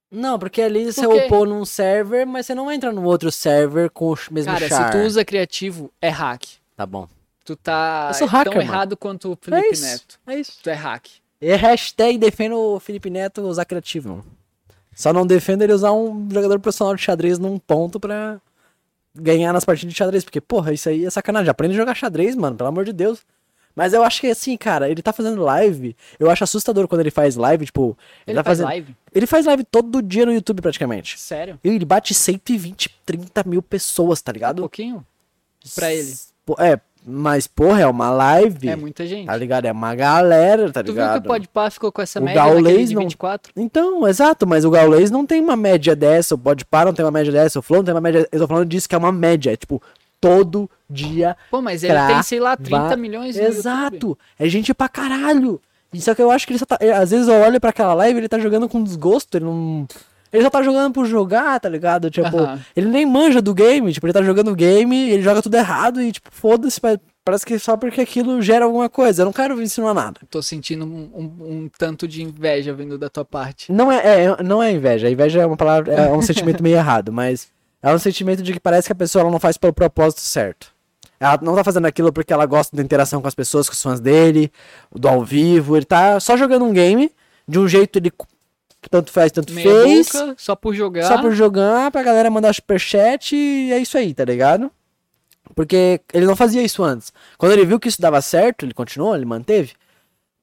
Não, porque ali você quê? upou num server, mas você não entra no outro server com o mesmo Cara, char. se tu usa criativo, é hack. Tá bom. Tu tá tão hacker, mano. errado quanto o É Felipe isso. Neto. É isso. Tu é hack. E hashtag defendo o Felipe Neto usar criativo. mano. Só não defendo ele usar um jogador profissional de xadrez num ponto pra ganhar nas partidas de xadrez. Porque, porra, isso aí é sacanagem. Aprende a jogar xadrez, mano, pelo amor de Deus. Mas eu acho que assim, cara, ele tá fazendo live. Eu acho assustador quando ele faz live, tipo. Ele, Ele tá faz fazendo. live? Ele faz live todo dia no YouTube, praticamente. Sério? E ele bate 120, 30 mil pessoas, tá Um ligado? pouquinho? pra ele. É, mas, porra, é uma live. É muita gente. Tá ligado? É uma galera, tá tu viu ligado? que o Podpah ficou com essa O média Gaulês de não- 24? Então, exato, mas o Gaulês não tem uma média dessa, o Podpah não tem uma média dessa, o Flow não tem uma média. Eu tô falando disso que é uma média, é tipo, todo dia. Pô, mas ele tem, sei lá, 30 va- milhões YouTube. Exato! É gente pra caralho! Só que eu acho que ele só tá. é, Às vezes eu olho pra aquela live e ele tá jogando com desgosto, ele não. Ele só tá jogando por jogar, tá ligado? Tipo, Aham. ele nem manja do game, tipo, ele tá jogando o game, ele joga tudo errado e, tipo, foda-se, pa- parece que só porque aquilo gera alguma coisa. Eu não quero ensinar nada. Tô sentindo um, um- um tanto de inveja vindo da tua parte. Não é, é- não é inveja. A inveja é uma palavra, é um sentimento meio errado, mas é um sentimento de que parece que a pessoa ela não faz pelo propósito certo. Ela não tá fazendo aquilo porque ela gosta da interação com as pessoas, com os fãs dele, do ao vivo. Ele tá só jogando um game, de um jeito ele tanto faz, tanto Meia fez, boca, só por jogar. só por jogar, pra galera mandar superchat e é isso aí, tá ligado? Porque ele não fazia isso antes. Quando ele viu que isso dava certo, ele continuou, ele manteve.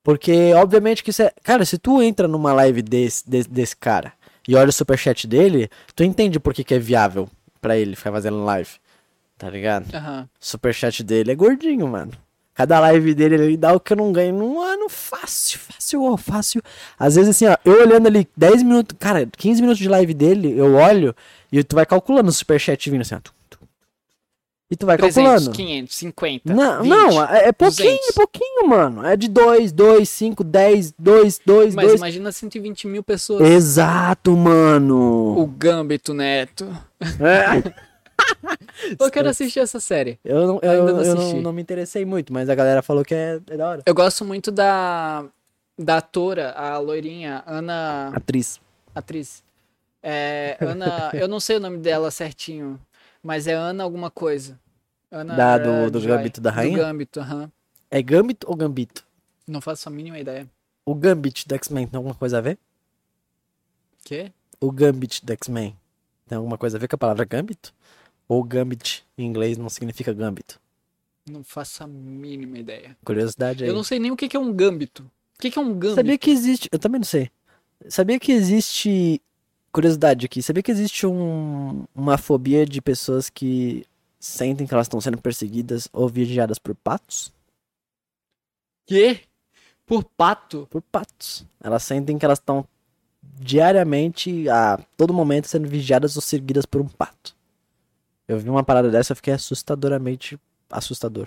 Porque, obviamente, que isso é. Cara, se tu entra numa live desse, desse, desse cara e olha o superchat dele, tu entende por que, que é viável pra ele ficar fazendo live. Tá ligado? O superchat dele é gordinho, mano. Cada live dele ele dá o que eu não ganho num ano fácil, fácil, fácil. Às vezes assim, ó, eu olhando ali 10 minutos, cara, 15 minutos de live dele, eu olho e tu vai calculando o superchat vindo assim, ó. E tu vai 300, calculando. 500, 50. Não, 20. não, é, é pouquinho, 200. pouquinho, mano. É de 2, 2, 5, 10, 2, 2, Mas 2. imagina 120 mil pessoas. Exato, mano. O Gambito Neto. É. (laughs) Eu quero assistir essa série. Eu, não, eu, Ainda não eu não, não me interessei muito, mas a galera falou que é, é da hora. Eu gosto muito da da atora, a loirinha, Ana, Atriz. atriz. É, Ana, eu não sei o nome dela certinho, mas é Ana alguma coisa. Ana Da- do- do Joy. Gambito da Rainha? Do Gambito, aham. É Gambit ou Gambito? Não faço a mínima ideia. O Gambit do X-Men tem alguma coisa a ver? Quê? O Gambit do X-Men tem alguma coisa a ver com a palavra Gambit? Ou Gambit em inglês não significa Gambit? Não faço a mínima ideia. Curiosidade aí. Eu não sei nem o que é um Gambito. O que que é um Gambito? Sabia que existe. Eu também não sei. Sabia que existe. Curiosidade aqui. Sabia que existe um, uma fobia de pessoas que sentem que elas estão sendo perseguidas ou vigiadas por patos? Quê? Por pato? Por patos. Elas sentem que elas estão diariamente, a todo momento, sendo vigiadas ou seguidas por um pato. Eu vi uma parada dessa e fiquei assustadoramente assustador.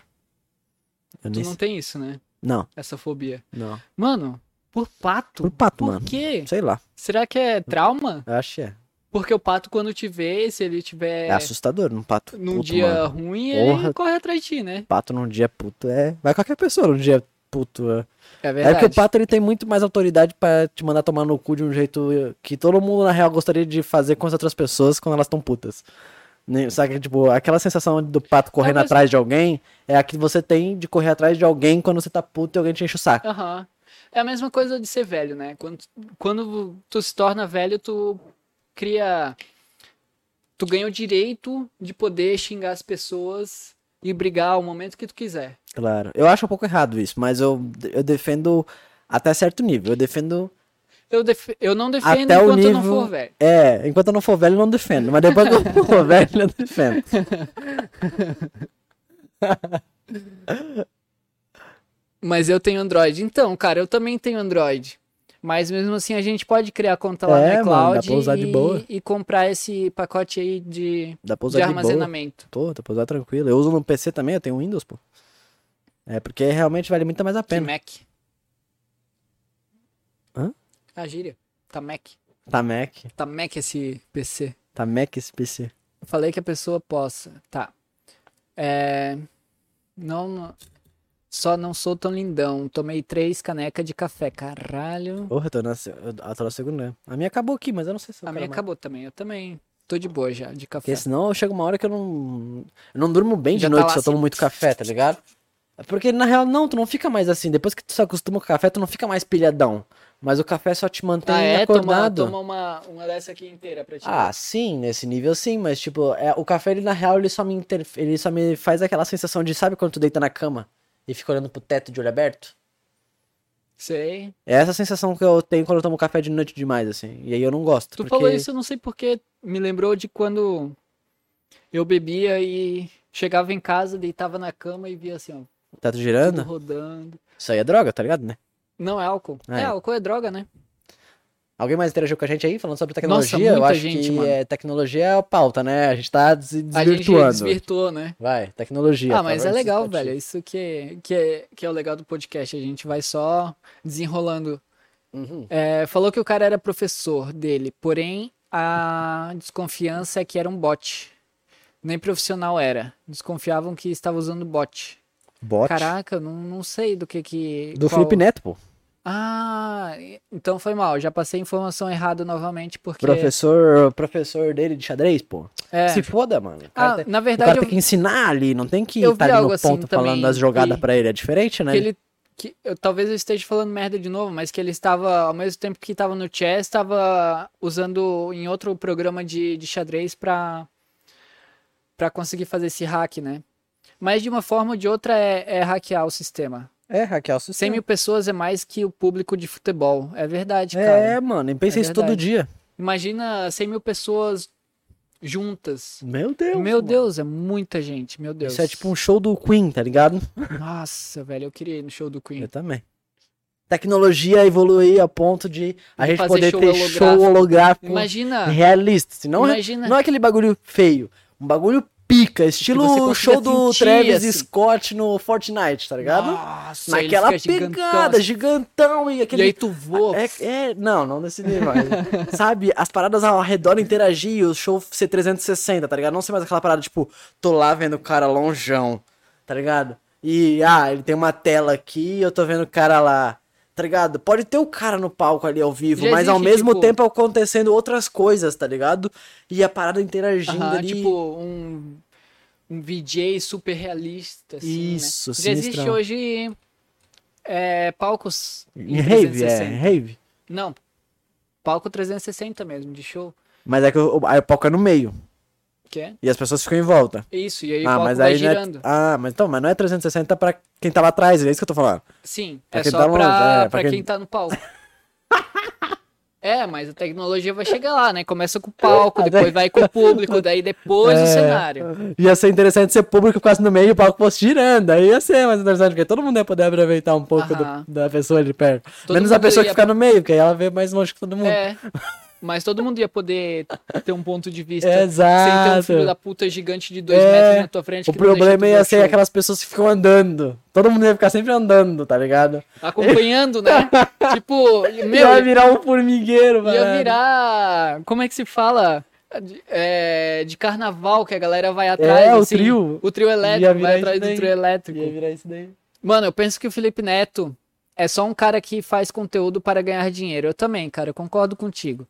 Eu Tu nem não tem isso, né? Não, Essa fobia. não. Mano, Por pato? Por pato, Por mano. quê? Sei lá. Será que é trauma? Eu acho que é. Porque o pato, quando te vê, se ele tiver É, assustador um pato. num puto, dia mano. ruim, ele Porra. corre atrás de ti, né? Pato num dia puto é. Vai qualquer pessoa num dia puto. É, É é verdade. porque o pato ele tem muito mais autoridade pra te mandar tomar no cu de um jeito que todo mundo na real gostaria de fazer com as outras pessoas quando elas estão putas. Nem- Sabe que, tipo, aquela sensação do pato correndo mas- atrás de alguém é a que você tem de correr atrás de alguém quando você tá puto e alguém te enche o saco. Aham. É a mesma coisa de ser velho, né? Quando, quando tu se torna velho, tu cria. Tu ganha o direito de poder xingar as pessoas e brigar ao momento que tu quiser. Claro. Eu acho um pouco errado isso, mas eu, eu defendo até certo nível. Eu defendo. Eu, def- eu não defendo Até enquanto eu não nível- for velho. É, enquanto eu não for velho, eu não defendo. Mas depois que eu for (laughs) velho, eu defendo. (laughs) Mas eu tenho Android. Então, cara, eu também tenho Android. Mas mesmo assim a gente pode criar conta lá É, no iCloud usar de e, e comprar esse pacote aí de, Dá pra de usar de, boa. armazenamento. Pô, dá pra usar tranquilo. Eu uso no PC também, eu tenho Windows, pô. É, porque realmente vale muito mais a pena. Mac. Hã? Ah, gíria. Tá Mac. Tá Mac, Tá Mac esse PC. tá Mac esse PC. Eu falei que a pessoa possa. Tá. É. Não. não- Só não sou tão lindão. Tomei três canecas de café. Caralho. Porra, eu tô na, eu eu tô na segunda. né? A minha acabou aqui, mas eu não sei se eu A minha mais. acabou também. Eu também tô de boa já, de café. Porque senão chega uma hora que eu não. Eu não durmo bem Já de tá noite lá se eu tomo assim. muito café, tá ligado? Porque na real, não, tu não fica mais assim. Depois que tu se acostuma com o café, tu não fica mais pilhadão. Mas o café só te mantém Ah, é? Toma, acordado. toma uma, uma dessa aqui inteira pra ti. Ah, sim, nesse nível sim, mas tipo, é, o café ele na real ele só me ele só me faz aquela sensação de, sabe quando tu deita na cama e fica olhando pro teto de olho aberto? Sei. É essa sensação que eu tenho quando eu tomo café de noite demais, assim. E aí eu não gosto. Tu porque... falou isso, eu não sei porque me lembrou de quando eu bebia e chegava em casa, deitava na cama e via assim, ó, Tá tu tudo girando? rodando. Isso aí é droga, tá ligado, né? Não é álcool. É. É, álcool é droga, né? Alguém mais interagiu com a gente aí falando sobre tecnologia? eu muita acho gente, que mano. é, tecnologia é a pauta, né? A gente tá se A gente desvirtuando. desvirtuou, né? Vai, tecnologia. Ah, mas favor, é legal, velho. Isso que é, que, é, que é o legal do podcast. A gente vai só desenrolando. Uhum. É, falou que o cara era professor dele, porém a desconfiança é que era um bot. Nem profissional era. Desconfiavam que estava usando bot. Bot. Caraca, não, não sei do que que. Do qual- Felipe Neto, pô. Ah, então foi mal. Já passei a informação errada novamente porque. Professor, professor dele de xadrez, pô. É. Se foda, mano. O cara, Ah, tem, na o verdade, cara eu, tem que ensinar ali, não tem que estar vi ali no assim ponto falando também, das jogadas que- pra ele. É diferente, né? que ele que eu, talvez eu esteja falando merda de novo, mas que ele estava ao mesmo tempo que estava no chess, estava usando em outro programa de, de xadrez para para conseguir fazer esse hack, né? Mas de uma forma ou de outra é, é hackear o sistema. É, Raquel, 100 mil pessoas é mais que o público de futebol. É verdade, É, cara. mano, e pensa É isso todo verdade. dia. Imagina 100 mil pessoas juntas. Meu Deus. Meu mano. Deus, é muita gente. Meu Deus. Isso é tipo um show do Queen, tá ligado? Nossa, velho, eu queria ir no show do Queen. Eu também. Tecnologia evoluir a ponto de a gente poder show ter holográfico. show holográfico Imagina. realista. assim, Não, é, Imagina. não é aquele bagulho feio. Um bagulho pica, estilo você o consiga show do sentir, Travis assim. Scott no Fortnite, tá ligado? Nossa, Naquela fica gigantão, pegada, assim. gigantão e aquele. E aí tu voa. É, é- não, não nesse nível. (laughs) sabe, as paradas ao redor interagir, o show ser 360, tá ligado? Não ser mais aquela parada, tipo, tô lá vendo o cara longeão, tá ligado? E, ah, ele tem uma tela aqui e eu tô vendo o cara lá, tá ligado? Pode ter o cara no palco ali ao vivo, Já mas ao existe, mesmo tipo- tempo acontecendo outras coisas, tá ligado? E a parada interagindo Aham, ali. tipo um, um VJ super realista. Assim, Isso, né? Já existe hoje é, palcos em rave, é, 360. rave. Não, palco 360 mesmo, de show. Mas é que o, o palco é no meio Que é? e as pessoas ficam em volta. Isso, e aí o ah, palco mas vai aí é... girando. Ah, mas então, mas não é 360 pra quem tá lá atrás, é isso que eu tô falando. Sim, pra é quem só tá pra, é, pra pra quem- quem tá no palco. (laughs) É, mas a tecnologia vai chegar lá, né? Começa com o palco, depois vai com o público, daí depois É. o cenário. Ia ser interessante se o público ficasse no meio e o palco fosse girando. Aí ia ser mais interessante, porque todo mundo ia poder aproveitar um pouco do- da pessoa ali perto. Todo Menos a pessoa que ia- fica no meio, porque aí ela vê mais longe que todo mundo. É. Mas todo mundo ia poder ter um ponto de vista (laughs) Exato. sem ter um filho da puta gigante de dois É, metros na tua frente. O problema ia ser show. aquelas pessoas que ficam andando. Todo mundo ia ficar sempre andando, tá ligado? Acompanhando, né? (laughs) tipo, meu, ia virar um formigueiro, mano. ia virar. Como é que se fala? De, é, de carnaval que a galera vai atrás. É, o assim, trio. O trio elétrico, vai atrás do trio elétrico. Ia virar isso daí. Mano, eu penso que o Felipe Neto é só um cara que faz conteúdo para ganhar dinheiro. Eu também, cara, eu concordo contigo.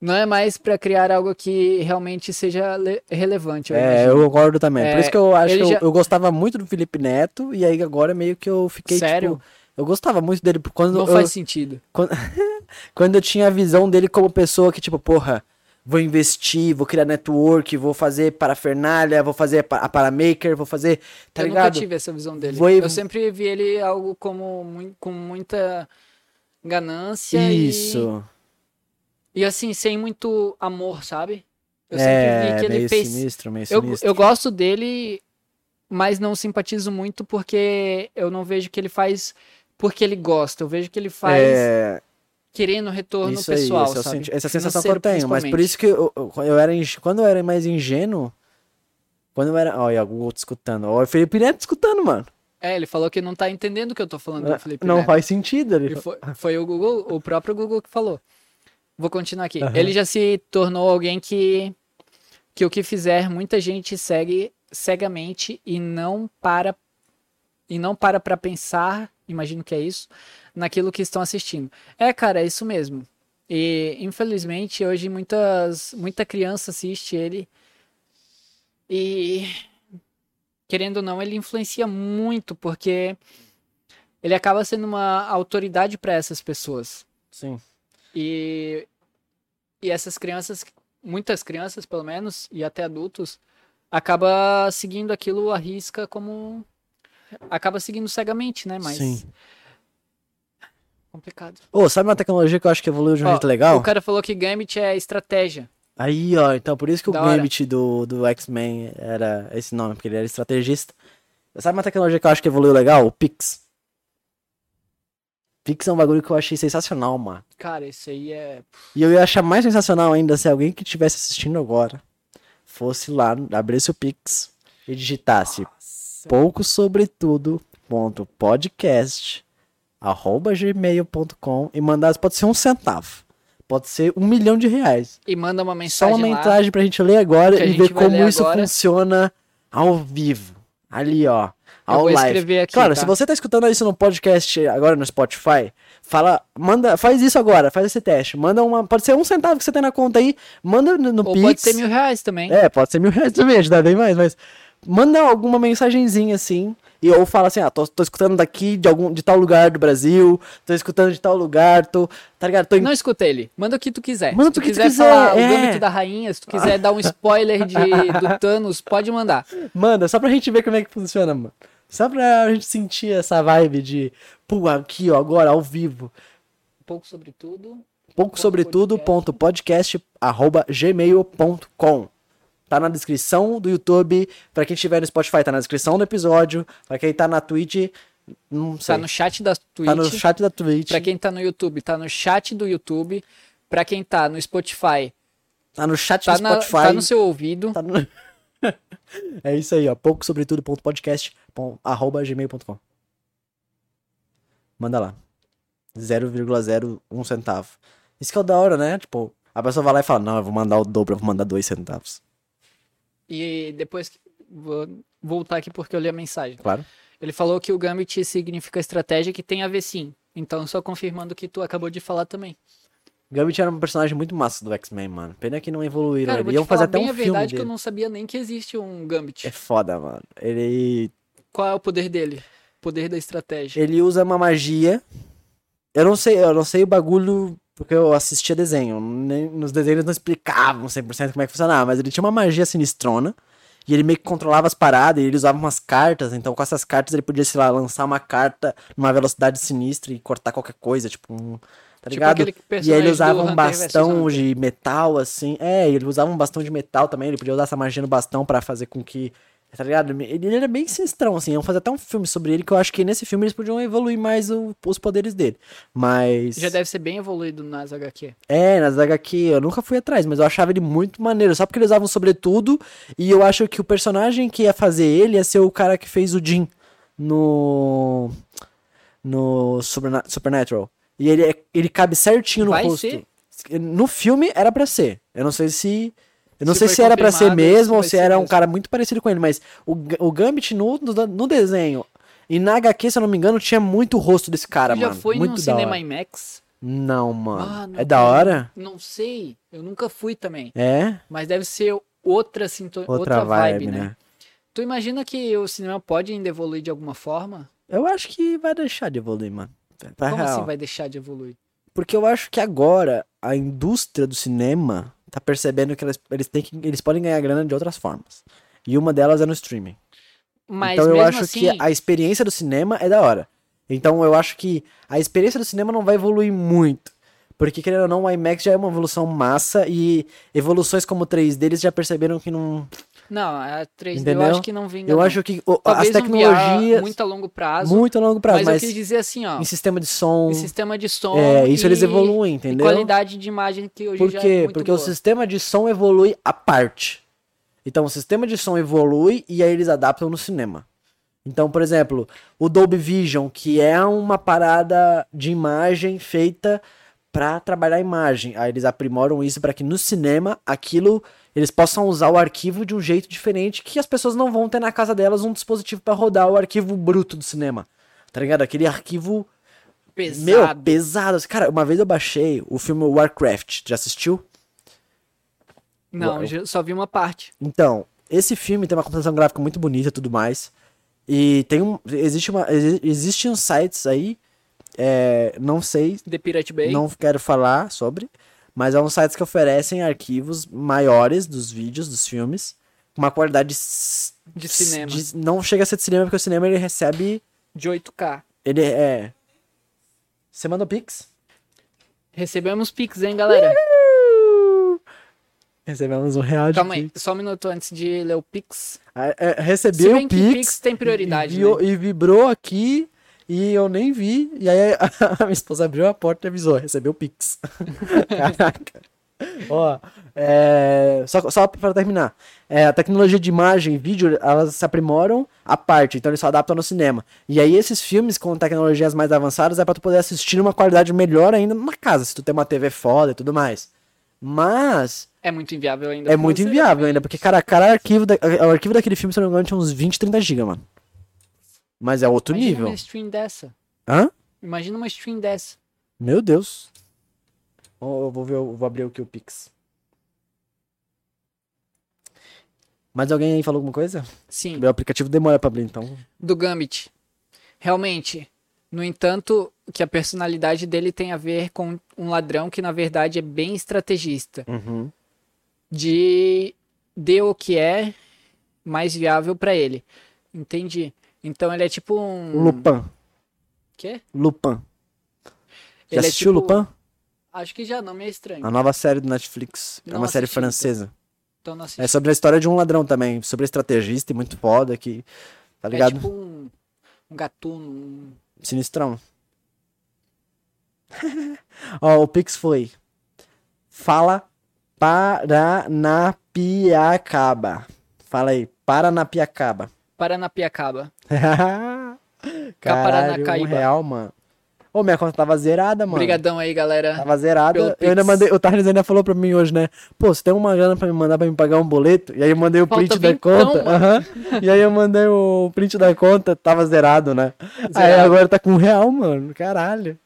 Não é mais pra criar algo que realmente seja le- relevante. eu É, imagino. eu concordo também. Por É, isso que eu acho que eu, já- eu gostava muito do Felipe Neto, e aí agora meio que eu fiquei, Sério? tipo... Eu gostava muito dele quando Não eu, faz sentido. quando, (laughs) quando eu tinha a visão dele como pessoa que, tipo, porra, vou investir, vou criar network, vou fazer parafernália, vou fazer a paramaker, vou fazer, tá eu ligado? nunca tive essa visão dele. Vou- Eu sempre vi ele algo como com muita ganância e- Isso. E, assim, sem muito amor, sabe? Eu é, sempre vi que ele meio fez. sinistro, meio Eu, sinistro. eu gosto dele, mas não simpatizo muito porque eu não vejo que ele faz porque ele gosta. Eu vejo que ele faz É, querendo retorno isso aí, pessoal, é sabe? senti- essa é a sensação que eu tenho, mas por isso que eu, eu, eu era, quando eu era mais ingênuo, quando eu era, olha, o Google te escutando, olha o Felipe Neto te escutando, mano. É, ele falou que não tá entendendo o que eu tô falando do Felipe não Neto. faz sentido. Ele... Foi, foi o Google, o próprio Google que falou. Vou continuar aqui. Aham. Ele já se tornou alguém que que o que fizer muita gente segue cegamente e não para e não para para pensar, imagino que é isso, naquilo que estão assistindo. É, cara, é isso mesmo. E infelizmente hoje muitas muita criança assiste ele e querendo ou não, ele influencia muito porque ele acaba sendo uma autoridade para essas pessoas. Sim. E, e essas crianças, muitas crianças pelo menos, e até adultos, acaba seguindo aquilo à risca como. Acaba seguindo cegamente, né? Mas. Sim. Complicado. Ô, sabe uma tecnologia que eu acho que evoluiu de um Ó, jeito legal? O cara falou que Gambit é estratégia. Aí, ó, então por isso que o Da hora. Gambit do, do X-Men era esse nome, porque ele era estrategista. Sabe uma tecnologia que eu acho que evoluiu legal? O Pix. Pix é um bagulho que eu achei sensacional, mano. Cara, isso aí é. E eu ia achar mais sensacional ainda se alguém que estivesse assistindo agora fosse lá, abrisse o Pix e digitasse pouco sobre tudo ponto podcast arroba gmail.com e mandasse, pode ser um centavo, pode ser um milhão de reais. E manda uma Só mensagem. uma lá. mensagem pra gente ler agora e ver como isso agora. funciona ao vivo. Ali, ó. Ao live. aqui. Claro, tá? se você tá escutando isso no podcast agora no Spotify, fala, manda, faz isso agora, faz esse teste. Manda uma, pode ser um centavo que você tem na conta aí, manda no, no Ou Pix. pode ser mil reais também. É, pode ser mil reais também, ajudar bem mais, mas manda alguma mensagenzinha assim, e ou fala assim, ah, tô, tô escutando daqui de algum de tal lugar do Brasil, tô escutando de tal lugar, tô, tá ligado? Tô em Não escuta ele. Manda o que tu quiser. Manda tu o que tu quiser quiser, falar é. o Gambit da Rainha, se tu quiser dar um spoiler de, do (laughs) Thanos, pode mandar. Manda, só pra gente ver como é que funciona, mano. Só pra gente sentir essa vibe de, pô, aqui, ó, agora, ao vivo. Um pouco sobre tudo. Pouco sobre tudo, ponto podcast, arroba gmail.com. Tá na descrição do YouTube. Pra quem estiver no Spotify, tá na descrição do episódio. Pra quem tá na Twitch, não sei. Tá no chat da Twitch. Tá no chat da Twitch. Pra quem tá no YouTube, tá no chat do YouTube. Pra quem tá no Spotify, Tá no chat tá, do na- Spotify. tá no seu ouvido. Tá no- (laughs) é isso aí, ó. Pouco sobre arroba gmail.com. Manda lá. 0,01 centavo. Isso que é o da hora, né? Tipo, a pessoa vai lá e fala, não, eu vou mandar o dobro, eu vou mandar 2 centavos. E depois, que- vou voltar aqui porque eu li a mensagem. Claro. Ele falou que o Gambit significa estratégia que tem a ver sim. Então, só confirmando o que tu acabou de falar também. Gambit era um personagem muito massa do X-Men, mano. Pena que não evoluíram Cara, eu ele. Iam fazer até um a filme verdade que dele. eu não sabia nem que existe um Gambit. É foda, mano. Ele, Qual é o poder dele? Poder da estratégia. ele usa uma magia. Eu não sei, eu não sei o bagulho porque eu assistia desenho. Nem, nos desenhos não explicavam 100% como é que funcionava, mas ele tinha uma magia sinistrona. E ele meio que controlava as paradas, e ele usava umas cartas, então com essas cartas ele podia, sei lá, lançar uma carta numa velocidade sinistra e cortar qualquer coisa, tipo um. Tá Tipo ligado? aquele E ele usava um bastão de metal, assim. É, ele usava um bastão de metal também. Ele podia usar essa magia no bastão pra fazer com que Tá ligado? Ele, ele era bem sinistrão, assim. Iam fazer até um filme sobre ele, que eu acho que nesse filme eles podiam evoluir mais o- os poderes dele. Mas. Já deve ser bem evoluído nas HQ. É, nas HQ, eu nunca fui atrás, mas eu achava ele muito maneiro, só porque ele usava um sobretudo, e eu acho que o personagem que ia fazer ele ia ser o cara que fez o Jim no. no Superna- Supernatural. E ele, é- ele cabe certinho no Vai rosto. ser? No filme era pra ser. Eu não sei se. Eu não Se sei se era pra ser mesmo ou se era um cara muito parecido com ele, mas o, o Gambit no, no, no desenho e na HQ, se eu não me engano, tinha muito o rosto desse cara, Tu já mano. foi muito num cinema. IMAX? Não, mano. Ah, não é da hora? Não sei. Eu nunca fui também. É? Mas deve ser outra, sinto... Outra, outra, vibe, vibe, né? né? Tu imagina que o cinema pode ainda evoluir de alguma forma? Eu acho que vai deixar de evoluir, mano. Pra Como real. assim vai deixar de evoluir? Porque eu acho que agora a indústria do cinema tá percebendo que eles, eles, têm que, eles podem ganhar grana de outras formas. E uma delas é no streaming. Mas então eu acho assim, que a experiência do cinema é da hora. Então eu acho que a experiência do cinema não vai evoluir muito. Porque, querendo ou não, o IMAX já é uma evolução massa e evoluções como o 3 deles já perceberam que não. Não, a 3D Entendeu? eu acho que não vinga. Eu não. acho que o- as tecnologias. muito a longo prazo. Muito a longo prazo, mas, mas, eu quis dizer assim, ó. em sistema de som. Em sistema de som. É, isso eles e- evoluem, E entendeu? qualidade de imagem que hoje Por já é quê? muito Porque o boa. sistema de som evolui à parte. Então o sistema de som evolui e aí eles adaptam no cinema. Então, por exemplo, o Dolby Vision, que é uma parada de imagem feita pra trabalhar a imagem. Aí eles aprimoram isso pra que no cinema aquilo eles possam usar o arquivo de um jeito diferente que as pessoas não vão ter na casa delas um dispositivo pra rodar o arquivo bruto do cinema. Tá ligado? Aquele arquivo pesado. meu pesado. Cara, uma vez eu baixei o filme Warcraft. Já assistiu? Não, eu só vi uma parte. Então, esse filme tem uma computação gráfica muito bonita e tudo mais. E tem um. Existe uma. exi- Existem uns sites aí. é, não sei, The Pirate Bay. não quero falar sobre. Mas é uns sites que oferecem arquivos maiores dos vídeos, dos filmes. Com uma qualidade. De cinema. de- não chega a ser de cinema, porque o cinema ele recebe. De 8K. Ele é. Você manda Pix? Recebemos Pix, hein, galera? Recebemos um real de Calma aí, só um minuto antes de ler o Pix. É, é, bem o Pix. Pix tem prioridade, e, né? e vibrou aqui e eu nem vi. E aí (laughs) a minha esposa abriu a porta e avisou, recebeu o Pix. (laughs) Caraca. Ó, é, só, só pra terminar. É, a tecnologia de imagem e vídeo, elas se aprimoram à parte, então eles só adaptam no cinema. E aí esses filmes com tecnologias mais avançadas é pra tu poder assistir numa qualidade melhor ainda numa casa, se tu tem uma TV foda e tudo mais. Mas É muito inviável ainda. é muito inviável ainda, porque, cara, cada arquivo, da- o arquivo daquele filme, se eu não me engano, tinha uns 20, 30 GB, mano. Mas é outro Imagina nível. uma stream dessa. Hã? Imagina uma stream dessa. Meu Deus. Eu vou ver, eu vou abrir aqui o Pix. Mais alguém aí falou alguma coisa? Sim, Meu aplicativo demora pra abrir, então. do Gambit. Realmente. No entanto, que a personalidade dele tem a ver com um ladrão que na verdade é bem estrategista. Uhum. De dê o que é mais viável pra ele. Entendi. Então ele é tipo um. Lupin. Quê? Lupin. Já Ele é assistiu tipo- Lupin? Acho que já não me é estranho. A nova série do Netflix. é Não uma série assisti, então. francesa. Então não assisti. É sobre a história de um ladrão também. Sobre estrategista e muito foda que. Tá ligado? É tipo um, um gatuno. Um... Sinistrão. (laughs) Ó, o Pix foi. Fala Paranapiacaba. Fala aí, Paranapiacaba. Paranapiacaba. (laughs) Caralho, um real, mano. Ô, minha conta tava zerada, mano. Obrigadão aí, galera. Tava zerada. pelo Eu ainda Pix. mandei. O Tarnes ainda falou pra mim hoje, né? Pô, você tem uma grana pra me mandar pra me pagar um boleto? E aí eu mandei o Falta print da vintão, conta. mano. aham. E aí eu mandei o print da conta, tava zerado, né? Aí Zerado. agora tá com um real, mano. Caralho.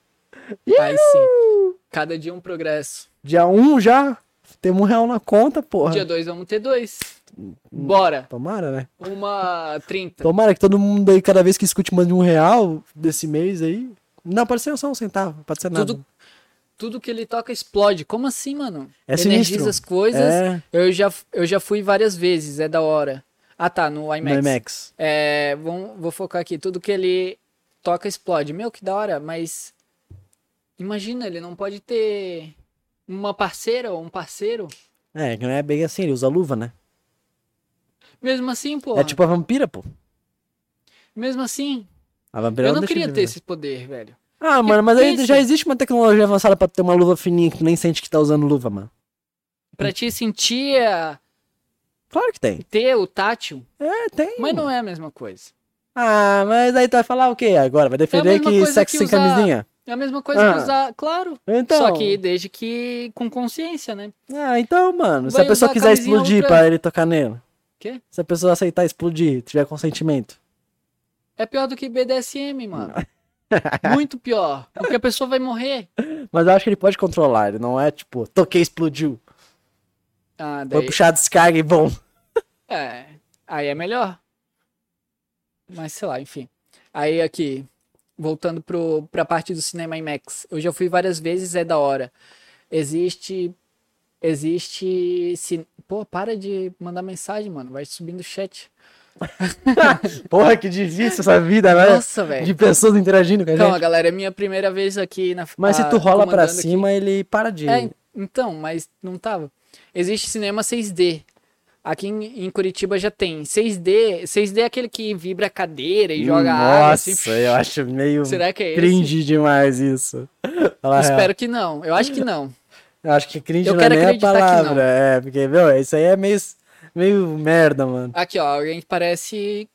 Aí sim. Cada dia um progresso. Dia 1 um já? Temos um real na conta, porra. Dia 2 vamos ter dois. Bora. Tomara, né? Uma 30. Tomara que todo mundo aí, cada vez que escute, mande um real desse mês aí. Não, pode ser só um centavo, pode ser nada. Tudo, tudo que ele toca explode. Como assim, mano? É Energiza sinistro. as coisas. É, Eu, já, eu já fui várias vezes, é da hora. Ah tá, no no IMAX. IMAX. É, vamos, vou focar aqui. Tudo que ele toca explode. Meu, que da hora, mas. Imagina, ele não pode ter uma parceira ou um parceiro. É, que não é bem assim, ele usa luva, né? Mesmo assim, pô. É tipo a vampira, pô. Mesmo assim, A vampira eu não queria ter esse poder, velho. Ah, mano, mas aí já existe uma tecnologia avançada pra ter uma luva fininha que tu nem sente que tá usando luva, mano. Pra te sentir a- Claro que tem. ter o tátil, É, tem. mas não é a mesma coisa. Ah, mas aí tu vai falar o quê agora? Vai defender mesma que sexo que sem usar- camisinha? É a mesma coisa que Ah. usar, claro. Então. Só que desde que com consciência, né? Ah, então, mano. Se Vai a pessoa quiser camisinha explodir pra ele tocar nela. Quê? Se a pessoa aceitar explodir, tiver consentimento. É pior do que BDSM, mano. (laughs) Muito pior. Porque a pessoa vai morrer. Mas eu acho que ele pode controlar. Ele não é tipo, toquei, explodiu. Ah, Vou daí. puxar a descarga e bom. É. Aí é melhor. Mas sei lá, enfim. Aí aqui, voltando pro, pra parte do cinema IMAX. Eu já fui várias vezes, é da hora. Existe. Existe. cin- Pô, para de mandar mensagem, mano. Vai subindo o chat. (laughs) Porra, que difícil essa vida, né? Nossa, velho. De pessoas interagindo com a Calma, gente. galera, é minha primeira vez aqui na Mas se ah, tu rola pra comandando aqui. cima, ele para de. É, então, mas não tava. Existe cinema 6D. Aqui em, em Curitiba já tem. 6D, 6D é aquele que vibra a cadeira e joga água Nossa, assim. eu acho meio Será que é esse? cringe demais isso. Espero que não. Eu acho que não. Eu acho que cringe Eu não é nem a palavra. É, porque, meu, isso aí é meio, meio merda, mano. Aqui, ó, alguém que parece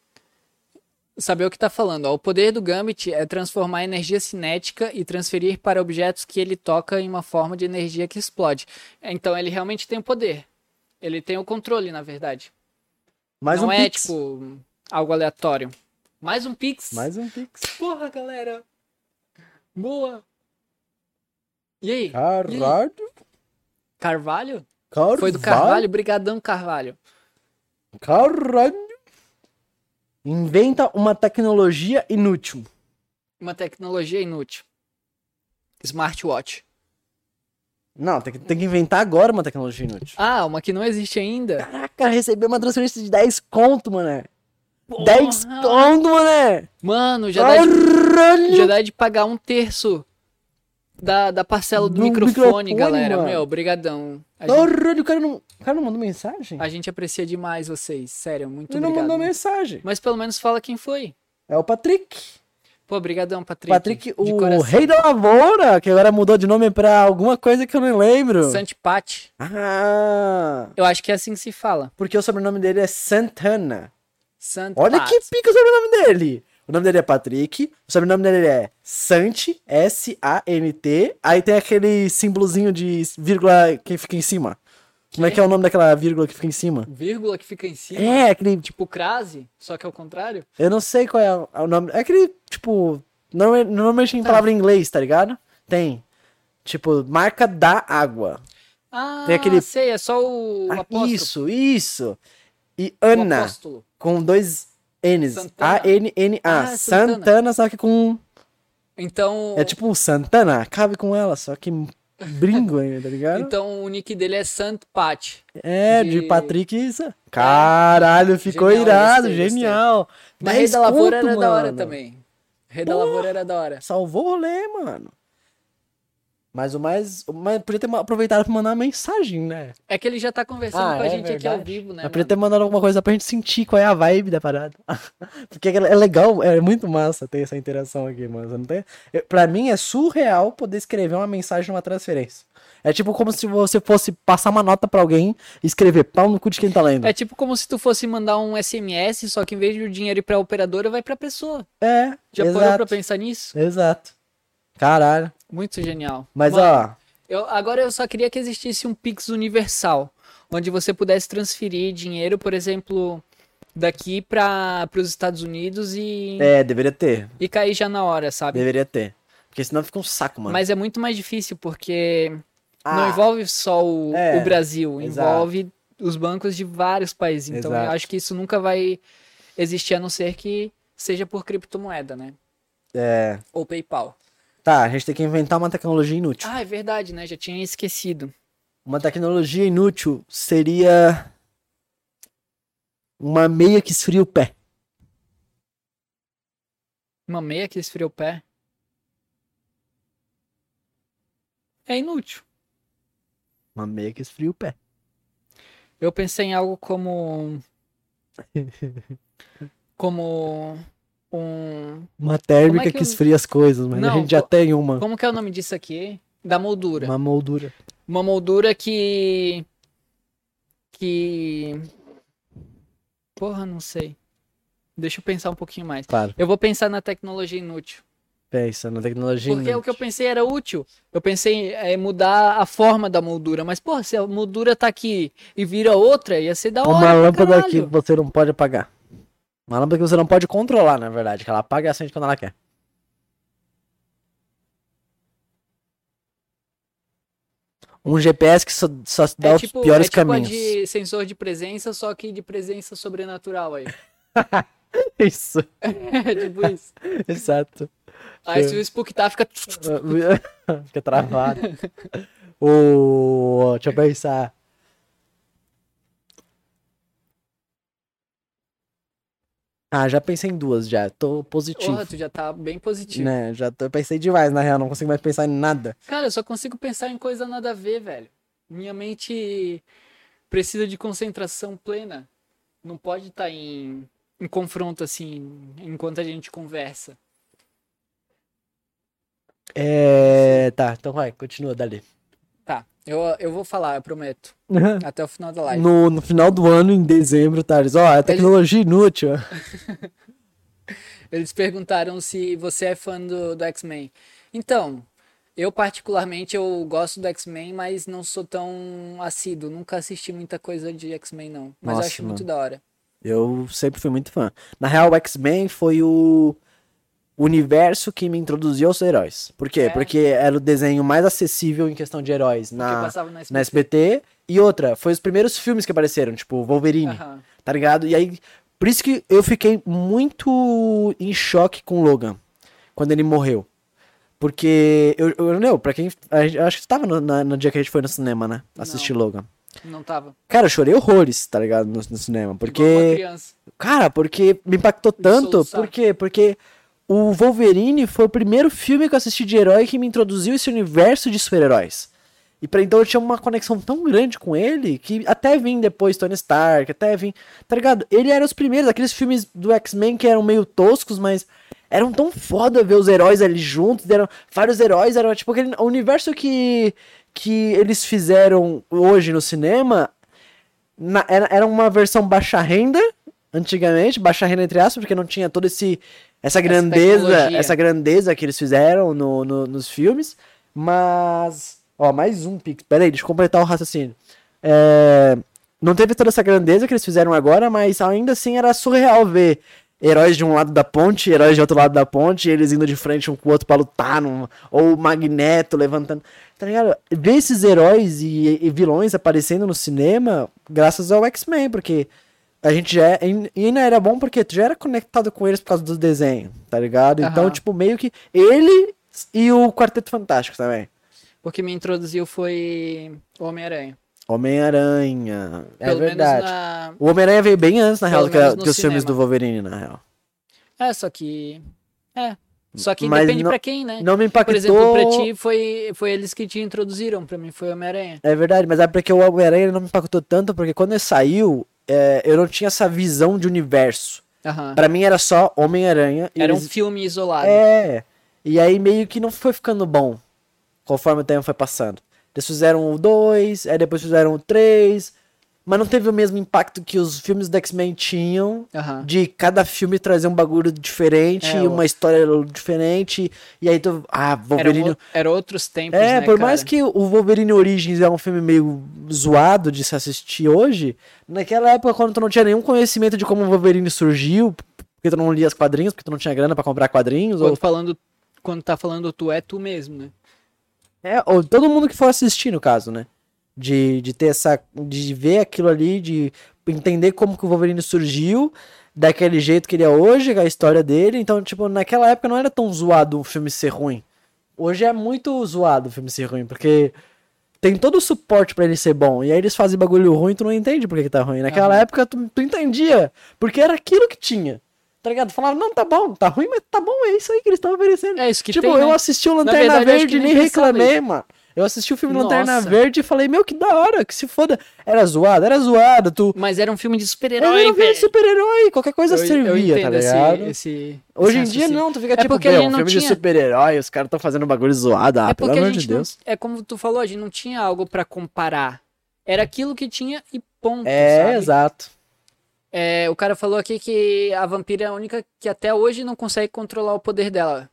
saber o que tá falando. Ó. O poder do Gambit é transformar energia cinética e transferir para objetos que ele toca em uma forma de energia que explode. Então ele realmente tem o poder. Ele tem o controle, na verdade. Mais não um é, pix. tipo, algo aleatório. Mais um Pix. Mais um pix. Porra, galera. Boa. E aí? Caralho. Carvalho? Carvalho. Foi do Carvalho? Brigadão, Carvalho. Caralho. Inventa uma tecnologia inútil. Uma tecnologia inútil. Smartwatch. Não, tem que, tem que inventar agora uma tecnologia inútil. Ah, uma que não existe ainda. Caraca, receber uma transferência de 10 conto, mané. Porra. 10 conto, mané. Mano, já dá, de, já dá de pagar um terço da, da parcela do, Do microfone, microfone, galera. mano. Meu, brigadão. Gente, o cara não, o cara não mandou mensagem? a gente aprecia demais vocês. Sério, muito Ele não obrigado. mandou mensagem. Mas pelo menos fala quem foi. É o Patrick. Pô, brigadão, Patrick. Patrick, de o coração. rei da lavoura, que agora mudou de nome pra alguma coisa que eu não lembro. Santipati. Ah, Eu acho que é assim que se fala. porque o sobrenome dele é Santana. Santipati. Olha que pica o sobrenome dele. O nome dele é Patrick, o sobrenome dele é Sant, S-A-N-T, aí tem aquele símbolozinho de vírgula que fica em cima. Como é que é o nome daquela vírgula que fica em cima? Vírgula que fica em cima. É, aquele, Tipo crase, só que ao contrário. eu não sei qual é o- o nome, é aquele, tipo, norma- normalmente tem Tá. palavra em inglês, tá ligado? Tem. Tipo, marca da água. Ah, Tem aquele- sei, é só o, o Ah, apóstolo. isso, isso. E O Ana, com dois N's. A-N-N-A. Ah, Santana. Santana, só que com. Então, É tipo um Santana, cabe com ela, só que bringo ainda, tá ligado? então o nick dele é Santpati. é, de, de- Patrick isso. Caralho, ficou Genial, irado, gostei, gostei. genial. Mas Rei 10 da Lavoura era da hora mano. também. Rei da Lavoura era da hora. Salvou o rolê, mano. Mas o mais. O mais podia ter aproveitado pra mandar uma mensagem, né? É que ele já tá conversando Ah, com a é gente aqui ao verdade. vivo, né? Mas podia ter mandado alguma coisa pra gente sentir qual é a vibe da parada. (laughs) Porque é legal, é muito massa ter essa interação aqui, mano. Você não tem... Pra mim é surreal poder escrever uma mensagem numa transferência. É tipo como se você fosse passar uma nota pra alguém e escrever pau no cu de quem tá lendo. É tipo como se tu fosse mandar um SMS, só que em vez de o dinheiro ir pra operadora, vai pra pessoa. É, Já parou exato. pra pensar nisso? Exato. Caralho. Muito genial. Mas Mano, ó, Eu, agora eu só queria que existisse um Pix universal, onde você pudesse transferir dinheiro, por exemplo, daqui para os Estados Unidos e, é, deveria ter. e cair já na hora, sabe? Deveria ter. Porque senão fica um saco, mano. Mas é muito mais difícil porque Ah, não envolve só o, é, o Brasil, exato. envolve os bancos de vários países. Então eu Exato. acho que isso nunca vai existir a não ser que seja por criptomoeda, né? É. Ou PayPal. Tá, a gente tem que inventar uma tecnologia inútil. Ah, é verdade, né? Já tinha esquecido. Uma tecnologia inútil seria uma meia que esfria o pé. Uma meia que esfria o pé. É inútil. Uma meia que esfria o pé. Eu pensei em algo como (laughs) como um. Uma térmica que que, eu- esfria as coisas, mas a Não, gente já tem uma. Como que é o nome disso aqui? Da moldura. Uma moldura. Uma moldura que. Que. Porra, não sei. Deixa eu pensar um pouquinho mais. Claro, Eu vou pensar na tecnologia inútil. pensa na tecnologia. Porque o inútil. que eu pensei era útil. Eu pensei em mudar a forma da moldura. Mas, porra, se a moldura tá aqui e vira outra, ia ser da hora. Uma lâmpada caralho. que você não pode apagar. Uma lâmpada que você não pode controlar, na verdade. Que ela apaga e acende quando ela quer. Um GPS que só, só dá É os tipo, piores é tipo caminhos. de sensor de presença, só que de presença sobrenatural aí. (laughs) Isso, É tipo isso. (laughs) exato. Aí se o Spook tá, fica. (laughs) Fica travado. o... Deixa eu pensar. Ah, já pensei em duas já. Tô positivo. Porra, tu já tá bem positivo. Né, já tô, pensei demais, na real. Não consigo mais pensar em nada. Cara, eu só consigo pensar em coisa nada a ver, velho. Minha mente precisa de concentração plena. Não pode estar em, em confronto assim, enquanto a gente conversa. É. Tá, então vai, continua dali. Tá, eu, eu vou falar, eu prometo. Até o final da live. No, no final do ano, em dezembro, Thales, ó, é tecnologia inútil. (laughs) Eles perguntaram se você é fã do, do X-Men. Então, eu particularmente eu gosto do X-Men, mas não sou tão assíduo. Nunca assisti muita coisa de X-Men, não. Mas eu Nossa, acho mano. muito da hora. Eu sempre fui muito fã. Na real, o X-Men foi o universo que me introduziu aos heróis. Por quê? É. Porque era o desenho mais acessível em questão de heróis Porque na, passava na na SBT. E outra, foi os primeiros filmes que apareceram, tipo Wolverine, Aham. tá ligado? E aí, por isso que eu fiquei muito em choque com o Logan, quando ele morreu. Porque, eu, eu não, pra quem. gente- acho que você tava no, na- no dia que a gente foi no cinema, né? Assistir Logan. Não tava. Cara, eu chorei horrores, tá ligado? No, no cinema. Porque. Cara, porque me impactou tanto. Por quê? Porque o Wolverine foi o primeiro filme que eu assisti de herói que me introduziu esse universo de super-heróis. E pra então eu tinha uma conexão tão grande com ele que até vim depois Tony Stark, até vim. Tá ligado? Ele era os primeiros, aqueles filmes do X-Men que eram meio toscos, mas eram tão foda ver os heróis ali juntos. Eram vários heróis, era tipo aquele o universo que, que eles fizeram hoje no cinema. na- era, era uma versão baixa renda, antigamente, baixa renda entre aspas, porque não tinha toda esse, essa grandeza, tecnologia. essa grandeza que eles fizeram no, no- nos filmes. Mas, ó, mais um pix. Pera aí, deixa eu completar o raciocínio. É, não teve toda essa grandeza que eles fizeram agora, mas ainda assim era surreal ver heróis de um lado da ponte, heróis de outro lado da ponte, e eles indo de frente um com o outro pra lutar, num- ou o Magneto levantando. Tá ligado? Ver esses heróis e, e vilões aparecendo no cinema, graças ao X-Men, porque a gente já é, e ainda era bom porque tu já era conectado com eles por causa do desenho, tá ligado? Então, Aham. tipo, meio que ele e o Quarteto Fantástico também. Porque me introduziu foi o Homem-Aranha. Homem-Aranha. É Pelo verdade. menos na. O Homem-Aranha veio bem antes, na Pelo real, do que, que os filmes cinema. do Wolverine, na real. É, só que. É. Só que Mas depende não- pra quem, né? Não me impactou. Por exemplo, pra ti foi, foi eles que te introduziram. Pra mim foi Homem-Aranha. É verdade, mas é porque o Homem-Aranha não me impactou tanto, porque quando ele saiu, é, eu não tinha essa visão de universo. Aham. Pra mim era só Homem-Aranha. e Era um eles- filme isolado. É. E aí meio que não foi ficando bom conforme o tempo foi passando. Eles fizeram o 2, aí depois fizeram o 3, mas não teve o mesmo impacto que os filmes do X-Men tinham. De cada filme trazer um bagulho diferente, É, e o- uma história diferente, e aí tu. Ah, Era, Wolverine. um- era outros tempos, É, né, por cara? mais que o Wolverine Origins é um filme meio zoado de se assistir hoje, naquela época, quando tu não tinha nenhum conhecimento de como o Wolverine surgiu, porque tu não lia os quadrinhos, porque tu não tinha grana pra comprar quadrinhos, ou Quando, falando, quando tá falando tu, é tu mesmo, né? É, ou todo mundo que for assistir, no caso, né? De, de ter essa. De ver aquilo ali, de entender como que o Wolverine surgiu, daquele jeito que ele é hoje, a história dele. Então, tipo, naquela época não era tão zoado o filme ser ruim. Hoje é muito zoado o filme ser ruim, porque tem todo o suporte pra ele ser bom. E aí eles fazem bagulho ruim e tu não entende por que, que tá ruim. Naquela época tu, tu entendia, porque era aquilo que tinha. Tá ligado? Falava, não, tá bom, tá ruim, mas tá bom, é isso aí que eles estão oferecendo. É isso que tipo, tem, eu né? assisti o Na Lanterna verdade, Verde e nem reclamei, mano. Eu assisti o filme Nossa. Lanterna Verde e falei, meu, que da hora, que se foda. Era zoado, era zoado, tu... Mas era um filme de Eu super-herói, era um filme de super-herói, qualquer coisa Eu- eu servia, tá entendo esse- ligado? esse- Hoje em dia raciocínio. não, tu fica É tipo, porque meu, um não filme de tinha- super-herói, os caras estão fazendo bagulho zoado, ah, É pelo porque a amor gente de não, Deus. é como tu falou, a gente não tinha algo pra comparar. Era aquilo que tinha e ponto, É, sabe? exato. É, o cara falou aqui que a vampira é a única que até hoje não consegue controlar o poder dela.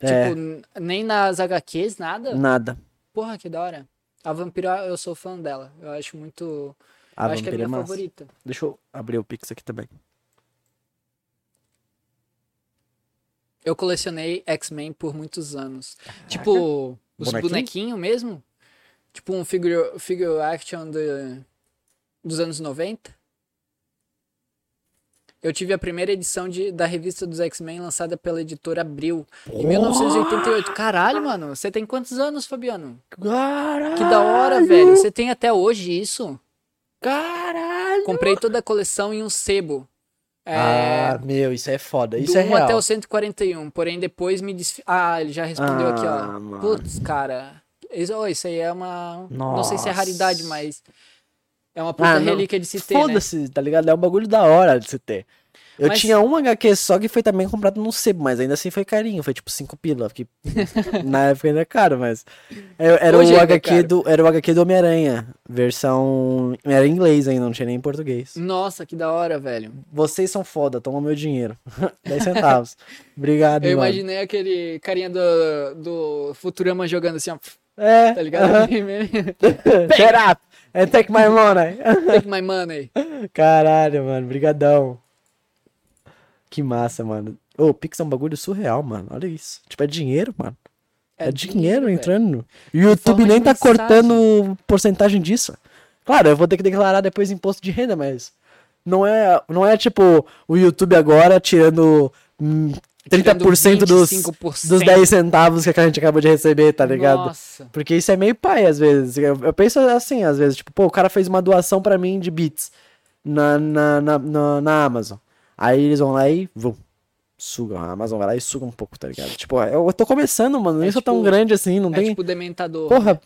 É. Tipo, nem nas HQs, nada. Nada. Porra, que da hora. A vampira, eu sou fã dela. Eu acho muito. A eu acho que é a vampira minha é massa. favorita. Deixa eu abrir o Pix aqui também. Eu colecionei X-Men por muitos anos. Tipo, os Bonequinho? bonequinhos mesmo. Tipo um figure, figure action de, dos anos 90. Eu tive a primeira edição de, da revista dos X-Men lançada pela editora Abril, em 1988. Caralho, mano, você tem quantos anos, Fabiano? Caralho! Que da hora, velho. Você tem até hoje isso? Caralho! Comprei toda a coleção em um sebo. É, Ah, meu, isso é foda. Isso do é 1 real. até o 141, porém depois me desfi... Ah, ele já respondeu aqui, Ah, ó. mano. Putz, cara. Isso, oh, isso aí é uma. Não sei se é Nossa. raridade, mas. É uma puta Ah, relíquia de se ter, né? Foda-se, tá ligado? É um bagulho da hora de se ter. Eu Mas- tinha um HQ só que foi também comprado num sebo, mas ainda assim foi carinho, foi tipo 5 pila, que (laughs) na época ainda é caro, mas é- era Hoje o é HQ caro. do era o HQ do Homem-Aranha, versão era em inglês ainda, não tinha nem em português. Nossa, que da hora, velho. Vocês são foda, toma meu dinheiro. (laughs) 10 centavos. Obrigado, Eu mano. imaginei aquele carinha do, do Futurama jogando assim, ó. É, Tá ligado? aham. (laughs) Shut up and take my money. (laughs) Take my money. Caralho, mano, brigadão. Que massa, mano. Ô, o Pix é um bagulho surreal, mano. Olha isso. Tipo, é dinheiro, mano. É, dinheiro, velho. entrando. E o YouTube nem tá mensagem. cortando porcentagem disso. Claro, eu vou ter que declarar depois imposto de renda, mas não é, não é tipo o YouTube agora tirando hum, 30% dos, 25%. dos 10 centavos que a gente acabou de receber, tá ligado? Nossa. Porque isso é meio pai, às vezes. Eu, eu penso assim, às vezes, tipo, pô, o cara fez uma doação pra mim de bits na, na, na, na, na Amazon. Aí eles vão lá e vum, sugam. A Amazon vai lá e suga um pouco, tá ligado? Tipo, eu, eu tô começando, mano. Nem É sou tão tipo- grande assim, não É tem. tipo dementador. Porra,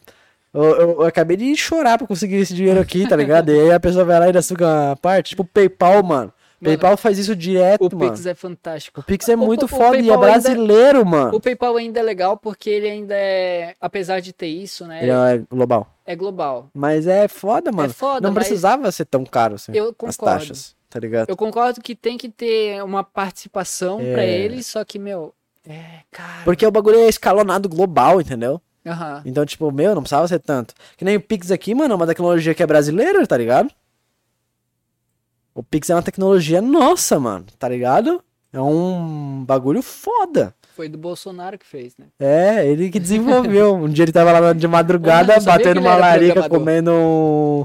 eu, eu- eu acabei de chorar pra conseguir esse dinheiro aqui, tá ligado? e aí a pessoa vai lá e ainda suga uma parte. Tipo, PayPal, mano. Mano, PayPal faz isso direto, O mano. Pix é fantástico. O Pix é O- muito o- o foda e é ainda- brasileiro, mano. O PayPal ainda é legal porque ele ainda é, apesar de ter isso, né? Ele é global. É global. Mas é foda, mano. foda, não precisava ser tão caro assim. Eu as concordo. taxas, tá ligado? Eu concordo que tem que ter uma participação É. pra ele, só que, meu, é, cara. Porque o bagulho é escalonado global, entendeu? Aham. Então, tipo, meu, não precisava ser tanto. Que nem o Pix aqui, mano, é uma tecnologia que é brasileira, tá ligado? O Pix é uma tecnologia nossa, mano, tá ligado? É um bagulho foda. Foi do Bolsonaro que fez, né? É, ele que desenvolveu. um dia ele tava lá de madrugada, não batendo uma larica, comendo um,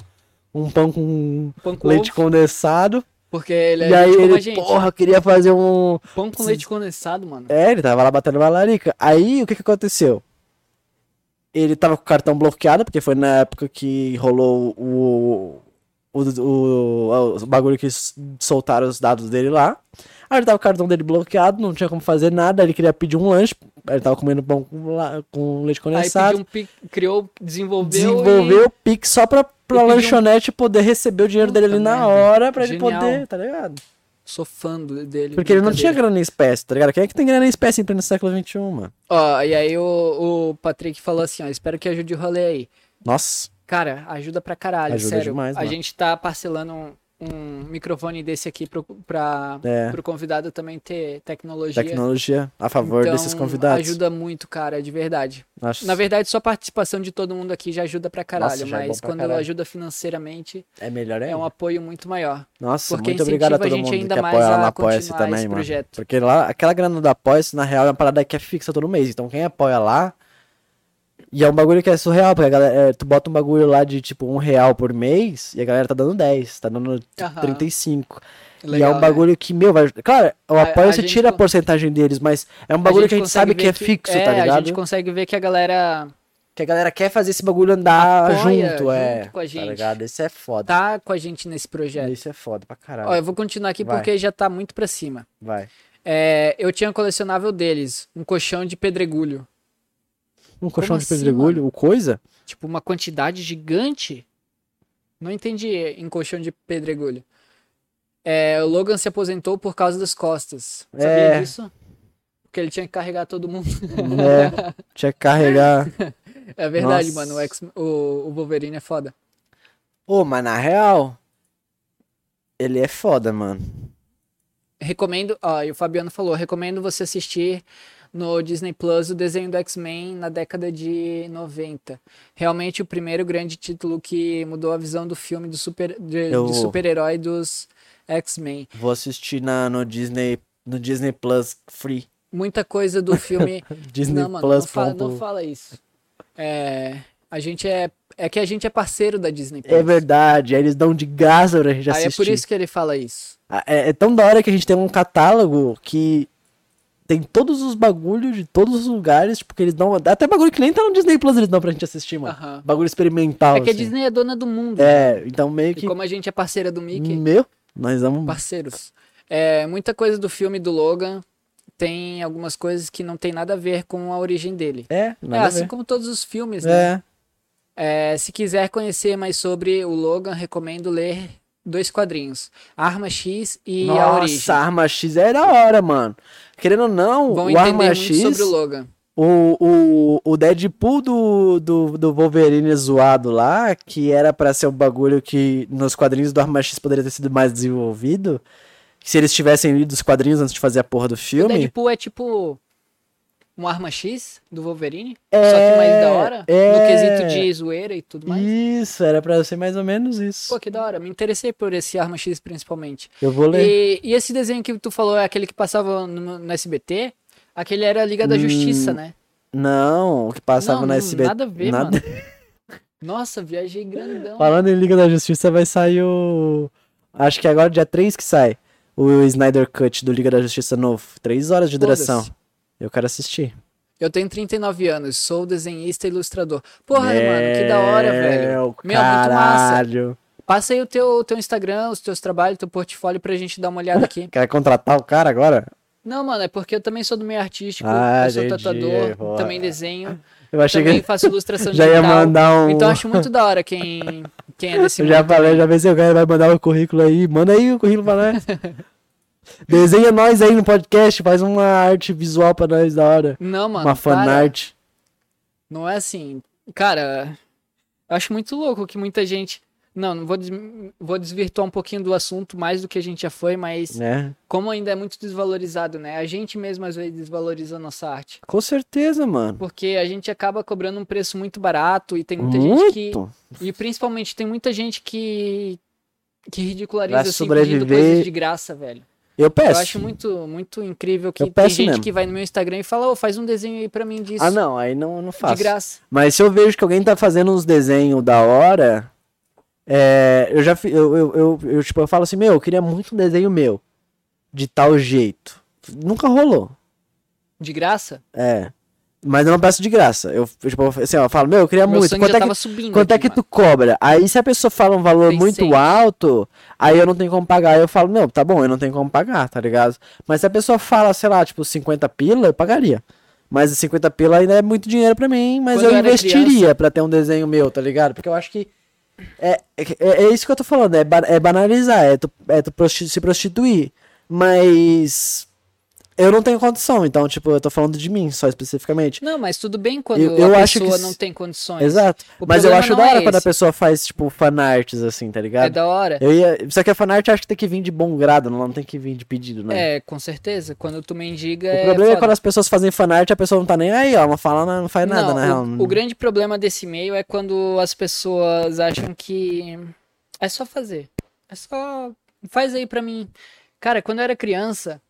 um pão com Pão com leite ovo, condensado. porque ele é e aí ele, gente. porra, queria fazer um, Pão com leite condensado, mano. É, ele tava lá batendo uma larica. Aí, o que que aconteceu? Ele tava com o cartão bloqueado, porque foi na época que rolou o, o, o, o bagulho que soltaram os dados dele lá. Aí ele tava o cartão dele bloqueado, não tinha como fazer nada, ele queria pedir um lanche, aí ele tava comendo pão com, com leite Aí condensado. pediu um pic, criou, desenvolveu Desenvolveu o Pix só pra, pra pediu um- lanchonete poder receber o dinheiro Puta dele ali na merda. hora pra ele Genial. poder, tá ligado? e sou fã dele. Porque ele não tinha grana em espécie, tá ligado? Quem é que tem grana em espécie em pleno século XXI, mano? Ó, e aí o, o Patrick falou assim, ó, espero que ajude o rolê aí. Nossa. Cara, ajuda pra caralho, Ajuda sério. demais, a mano. gente tá parcelando um, um microfone desse aqui pro, pra, É. pro convidado também ter tecnologia. Tecnologia a favor Então, desses convidados. Ajuda muito, cara, de verdade. Nossa, Na verdade, só a participação de todo mundo aqui já ajuda pra caralho, Nossa, é mas bom pra quando caralho. ajuda financeiramente, é melhor é. é um apoio muito maior. Nossa, porque muito obrigado a a todo gente mundo ainda que mais apoia lá a no Apoia-se também, mano. projeto. Porque lá, aquela grana do Apoia-se, na real, é uma parada que é fixa todo mês. Então quem apoia lá. E é um bagulho que é surreal, porque a galera, é, tu bota um bagulho lá de tipo um real por mês e a galera tá dando 10, tá dando Aham. 35. e é Legal, um né? bagulho que, meu, vai. Claro, o A- apoio a você tira a porcentagem deles, mas é um bagulho que a gente sabe que é fixo, é, tá A ligado? gente consegue ver que a galera Que a galera quer fazer esse bagulho andar Apoia junto, é. com a Tá gente. ligado? Isso é foda. tá com a gente nesse projeto. Isso é foda pra caralho. Ó, eu vou continuar aqui Vai. porque já tá muito pra cima. Vai. É, eu tinha colecionável deles, um colchão de pedregulho. Um colchão de assim, pedregulho, o coisa? Tipo, uma quantidade gigante. Não entendi em colchão de pedregulho. É, o Logan se aposentou por causa das costas. Sabia É. disso? Porque ele tinha que carregar todo mundo. (laughs) É, tinha que carregar. (laughs) É verdade, Nossa. mano. O, X- o, o Wolverine é foda. Ô, mas na real, ele é foda, mano. Recomendo, ó, e o Fabiano falou, recomendo você assistir no Disney Plus o desenho do X-Men na década de 90. Realmente o primeiro grande título que mudou a visão do filme do super, de, Eu- de super-herói dos X-Men. Vou assistir na, no Disney, no Disney Plus Free. Muita coisa do filme. (laughs) Disney não, mano, Plus. não fala, não fala isso. É, a gente é. É que a gente é parceiro da Disney Plus. É verdade, aí eles dão de graça pra gente Aí assistir. é por isso que ele fala isso. Ah, É, é tão da hora que a gente tem um catálogo que tem todos os bagulhos de todos os lugares, tipo, que eles dão. Até bagulho que nem tá no Disney Plus eles dão pra gente assistir, mano. Bagulho experimental. É que a assim. Disney é dona do mundo. né? É, então meio E que. como a gente é parceira do Mickey, Meu, nós vamos. parceiros. É, muita coisa do filme do Logan tem algumas coisas que não tem nada a ver com a origem dele. É, É, a assim ver. como todos os filmes, né? É. É, se quiser conhecer mais sobre o Logan, recomendo ler dois quadrinhos: Arma X e a Origem. Nossa, Arma X é da hora, mano. Querendo ou não, Vão o Arma X. sobre o Logan. O, o, o Deadpool do, do, do Wolverine zoado lá, que era pra ser um bagulho que nos quadrinhos do Arma X poderia ter sido mais desenvolvido. Se eles tivessem lido os quadrinhos antes de fazer a porra do O filme. Deadpool é tipo um Arma X do Wolverine, É, só que mais da hora, é. no quesito de zoeira e tudo mais. Isso, era pra ser mais ou menos isso. Pô, que da hora. Me interessei por esse Arma X principalmente. Eu vou ler. E, e esse desenho que tu falou é aquele que passava no, no SBT? Aquele era a Liga da Hum, Justiça, né? Não, o que passava não, não, SBT. Nada a ver, nada- mano. Nossa, viajei grandão. Falando em Liga da Justiça, vai sair o. Acho que agora dia 3 que sai. O Snyder Cut do Liga da Justiça novo. 3 horas de duração. Eu quero assistir. Eu tenho 39 anos, sou desenhista e ilustrador. Porra, mano, que da hora, velho. Meu, Meu, muito massa. Passa aí o teu, teu Instagram, os teus trabalhos, teu portfólio pra gente dar uma olhada aqui. (laughs) Quer contratar o cara agora? Não, mano, é porque eu também sou do meio artístico, Ah, eu sou entendi, tatuador, boa. também desenho, Eu achei também que faço ilustração (laughs) já digital. ia mandar um. Então acho muito da hora quem, quem é (laughs) desse Eu já mundo falei, também. já pensei, o cara vai mandar o currículo aí. Manda aí o currículo pra nós. Desenha nós aí no podcast, faz uma arte visual pra nós da hora. Não, mano, uma fanart. Não é assim. Cara, eu acho muito louco que muita gente. Não, não vou, des... vou desvirtuar um pouquinho do assunto, mais do que a gente já foi, mas Né? como ainda é muito desvalorizado, né? A gente mesmo às vezes desvaloriza a nossa arte. Com certeza, mano. Porque a gente acaba cobrando um preço muito barato e tem muita gente que. Muito. E principalmente tem muita gente que. que ridiculariza Vai assim, pedindo sobreviver. coisas de graça, velho. Eu Eu peço. acho muito, muito incrível que Eu tem gente mesmo. que vai no meu Instagram e fala, ô, faz um desenho aí pra mim disso. Ah, não, aí não, eu não faço. de graça. Mas se eu vejo que alguém tá fazendo uns desenhos da hora, é, eu já eu, eu, eu, eu, tipo, eu falo assim, meu, eu queria muito um desenho meu. De tal jeito. Nunca rolou. De graça? É. Mas eu não peço de graça. Eu, tipo, assim, ó, eu falo, meu, eu queria Meu muito. Quanto é que subindo. Quanto é que tu cobra? Aí se a pessoa fala um valor Tem muito alto, aí eu não tenho como pagar. Aí eu falo, não, tá bom, eu não tenho como pagar, tá ligado? Mas se a pessoa fala, sei lá, tipo, 50 pila, eu pagaria. Mas 50 pila ainda é muito dinheiro pra mim, mas Quando eu eu investiria pra ter um desenho meu, tá ligado? Porque eu acho que é, é, é isso que eu tô falando, é, ba- é banalizar, é tu, é tu prosti- se prostituir. Mas eu não tenho condição, então, tipo, eu tô falando de mim só especificamente. Não, mas tudo bem quando Eu- eu a que pessoa s- não tem condições. Exato. O Mas eu acho não da hora é quando a pessoa faz, tipo, fanarts, assim, tá ligado? É da hora. Eu ia... Só que a fanart acho que tem que vir de bom grado, não tem que vir de pedido, né? É, com certeza. Quando tu mendiga. O é problema é quando as pessoas fazem fanart a pessoa não tá nem aí, ó. Não fala, não faz nada, não, na real. o, o grande problema desse meio é quando as pessoas acham que é só fazer. É só. Faz aí pra mim. Cara, quando eu era criança,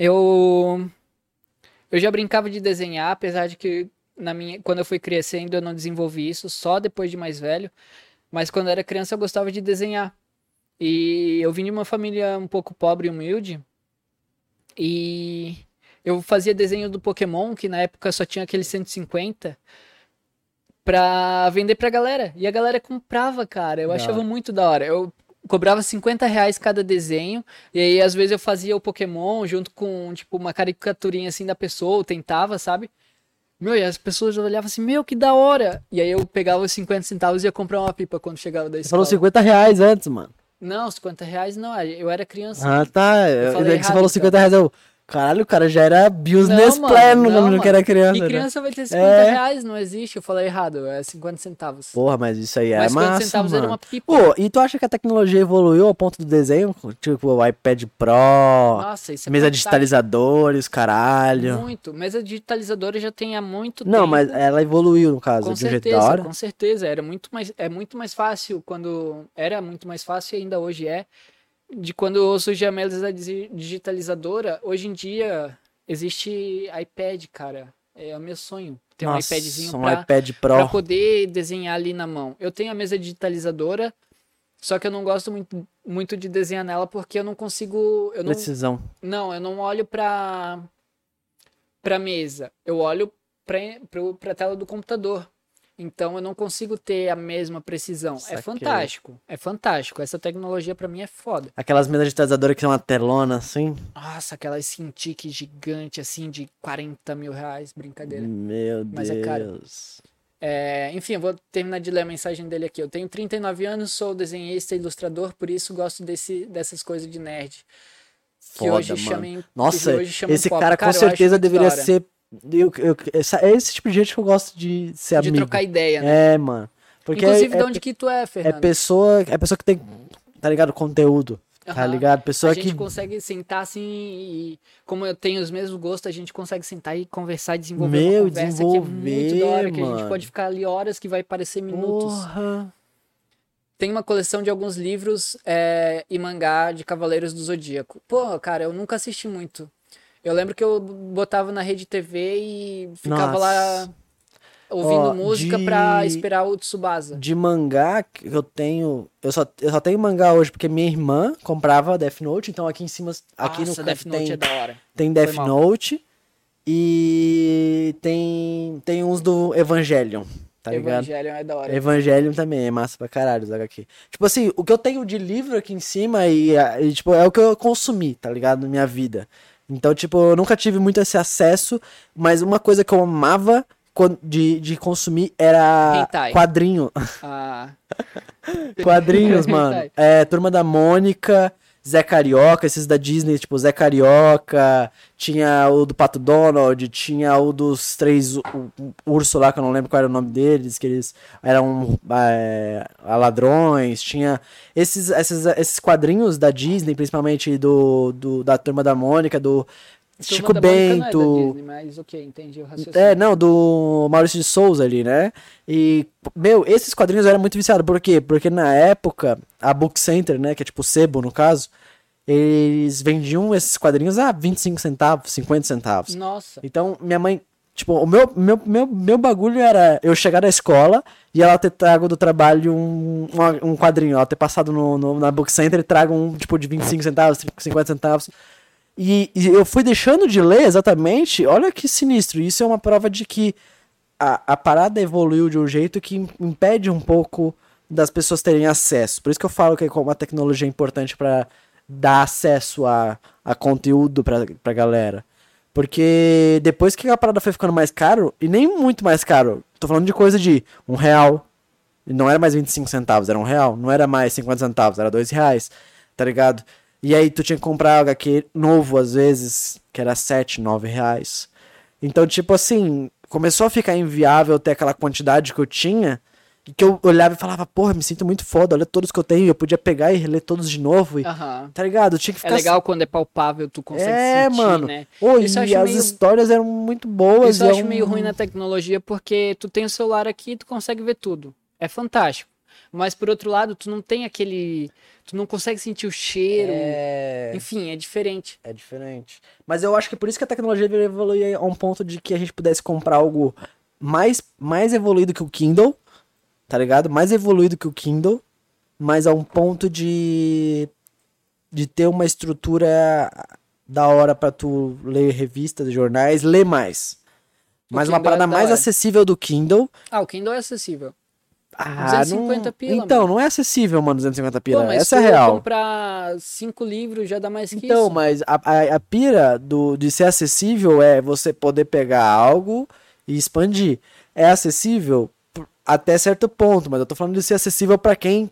eu. Eu já brincava de desenhar, apesar de que na minha, quando eu fui crescendo eu não desenvolvi isso, só depois de mais velho. Mas quando eu era criança eu gostava de desenhar. E eu vim de uma família um pouco pobre e humilde. E eu fazia desenho do Pokémon, que na época só tinha aquele 150, pra vender pra galera. E a galera comprava, cara. Eu achava muito da hora. Eu cobrava 50 reais cada desenho. E aí, às vezes, eu fazia o Pokémon junto com, tipo, uma caricaturinha assim da pessoa, eu tentava, sabe? Meu, e as pessoas olhavam assim, meu, que da hora. E aí eu pegava os 50 centavos e ia comprar uma pipa quando chegava da Você escola. falou 50 reais antes, mano. Não, 50 reais não, eu era criança. Ah, tá. Eu falei daí que errado, você falou então. 50 reais. Eu, caralho, o cara já era Bios Não, Nestlé mano, no não, momento que era criança. Né? criança vai ter 50 É. reais? Não existe, eu falei errado, é 50 centavos. Porra, mas isso aí é Mas 50 massa, centavos mano. era uma pipa. Pô, e tu acha que a tecnologia evoluiu ao ponto do desenho? Tipo, o iPad Pro, Nossa, isso é mesa fantástico. digitalizadores, caralho. Muito. Mesa digitalizadora já tem há muito Não, tempo. mas ela evoluiu, no caso, Com de um jeito da certeza, hora. com certeza. Era muito mais, é muito mais fácil quando. Era muito mais fácil e ainda hoje é. De quando surgiu a mesa digi- digitalizadora, hoje em dia existe iPad, cara. É o meu sonho. Ter um Nossa, iPadzinho um pra, iPad pra Pro. poder desenhar ali na mão. Eu tenho a mesa digitalizadora, só que eu não gosto muito, muito de desenhar nela porque eu não consigo. Eu não, Precisão. não, eu não olho pra, pra mesa. Eu olho pra, pro, pra tela do computador. Então eu não consigo ter a mesma precisão. Saquei. É fantástico. É fantástico. Essa tecnologia pra mim é foda. Aquelas mesas digitalizadoras que tem uma telona assim. Nossa, aquela Cintiq gigante assim de 40 mil reais. Brincadeira. Meu Mas é caro. Deus. É, enfim, eu vou terminar de ler a mensagem dele aqui. Eu tenho 39 anos, sou desenhista e ilustrador, por isso gosto desse, dessas coisas de nerd. Que Foda, hoje mano. chamem. Nossa, que hoje esse pop. cara com certeza deveria ser. Eu- eu- é esse tipo de gente que eu gosto de ser De amigo. trocar ideia, né? É, mano. Porque Inclusive, é, de é, onde que tu é, é Fernando? pessoa, é pessoa que tem, tá ligado? Conteúdo. Tá ligado? Pessoa a gente que. consegue sentar assim e, como eu tenho os mesmos gostos, a gente consegue sentar e conversar, desenvolver Meu, uma conversa que é muito da hora, desenvolver, que a gente pode ficar ali horas que vai parecer minutos. Porra. Tem uma coleção de alguns livros é, e mangá de Cavaleiros do Zodíaco. Pô, cara, eu nunca assisti muito. Eu lembro que eu botava na rede TV e ficava Nossa. lá ouvindo Ó, música de- pra esperar o Tsubasa. De mangá que eu tenho. Eu só, eu só tenho mangá hoje porque minha irmã comprava Death Note, então aqui em cima. Aqui Nossa, no Death canto Note tem, é da hora. tem Death. Note e tem. Tem uns do Evangelion, tá ligado? Evangelion é da hora. Evangelion também é massa pra caralho, os HQ. Tipo assim, o que eu tenho de livro aqui em cima e, e, tipo, é o que eu consumi, tá ligado? Na minha vida. Então, tipo, eu nunca tive muito esse acesso, mas uma coisa que eu amava de, de consumir era Hentai. quadrinho. Ah, (laughs) Quadrinhos, mano. É, Turma da Mônica, Zé Carioca, esses da Disney, tipo, Zé Carioca, tinha o do Pato Donald, tinha o dos três urso lá, que eu não lembro qual era o nome deles, que eles eram é, ladrões, tinha esses, esses, esses quadrinhos da Disney, principalmente do, do da Turma da Mônica, do Chico é Bento, Disney, mas é, não, do Maurício de Souza ali, né? E, meu, esses quadrinhos eu era muito viciado. Por quê? Porque na época, a Book Center, né, que é tipo Sebo no caso, eles vendiam esses quadrinhos a 25 centavos, 50 centavos. Nossa. Então, minha mãe, tipo, o meu, meu, meu, meu bagulho era eu chegar da escola e ela ter trago do trabalho um, um, um quadrinho, ela ter passado no, no- na Book Center e trago um, tipo, de 25 centavos, 50 centavos. E, e eu fui deixando de ler exatamente, olha que sinistro, isso é uma prova de que a, a parada evoluiu de um jeito que im- impede um pouco das pessoas terem acesso. Por isso que eu falo que como a tecnologia é importante para dar acesso a, a conteúdo pra, pra galera. Porque depois que a parada foi ficando mais caro, e nem muito mais caro, tô falando de coisa de um real, não era mais 25 centavos, era um real, não era mais 50 centavos, era dois reais, tá ligado? E aí tu tinha que comprar HQ novo, às vezes, que era 7, 9 reais. Então, tipo assim, começou a ficar inviável ter aquela quantidade que eu tinha, e que eu olhava e falava, porra, me sinto muito foda, olha todos que eu tenho, eu podia pegar e reler todos de novo, e, Aham. tá ligado? Eu tinha que É ficar... legal quando é palpável, tu consegue É, sentir, mano. né? Ô, Isso e as meio- histórias eram muito boas. Isso eu é acho um- meio ruim na tecnologia porque tu tem o celular aqui e tu consegue ver tudo. É fantástico. Mas por outro lado, tu não tem aquele. Tu não consegue sentir o cheiro. É... Enfim, é diferente. é diferente. Mas eu acho que por isso que a tecnologia evoluir a um ponto de que a gente pudesse comprar algo mais, mais evoluído que o Kindle, tá ligado? Mais evoluído que o Kindle, mas a um ponto de de ter uma estrutura da hora pra tu ler revistas, jornais, ler mais. Mas uma é parada da mais acessível do Kindle. Ah, o Kindle é acessível. Ah, 250 não... pila, Então, mano. não é acessível, mano, 250 pila. Pô, mas Essa é real. comprar cinco livros já dá mais que Então, isso. mas a, a, a pira do, de ser acessível é você poder pegar algo e expandir. É acessível até certo ponto, mas eu tô falando de ser acessível para quem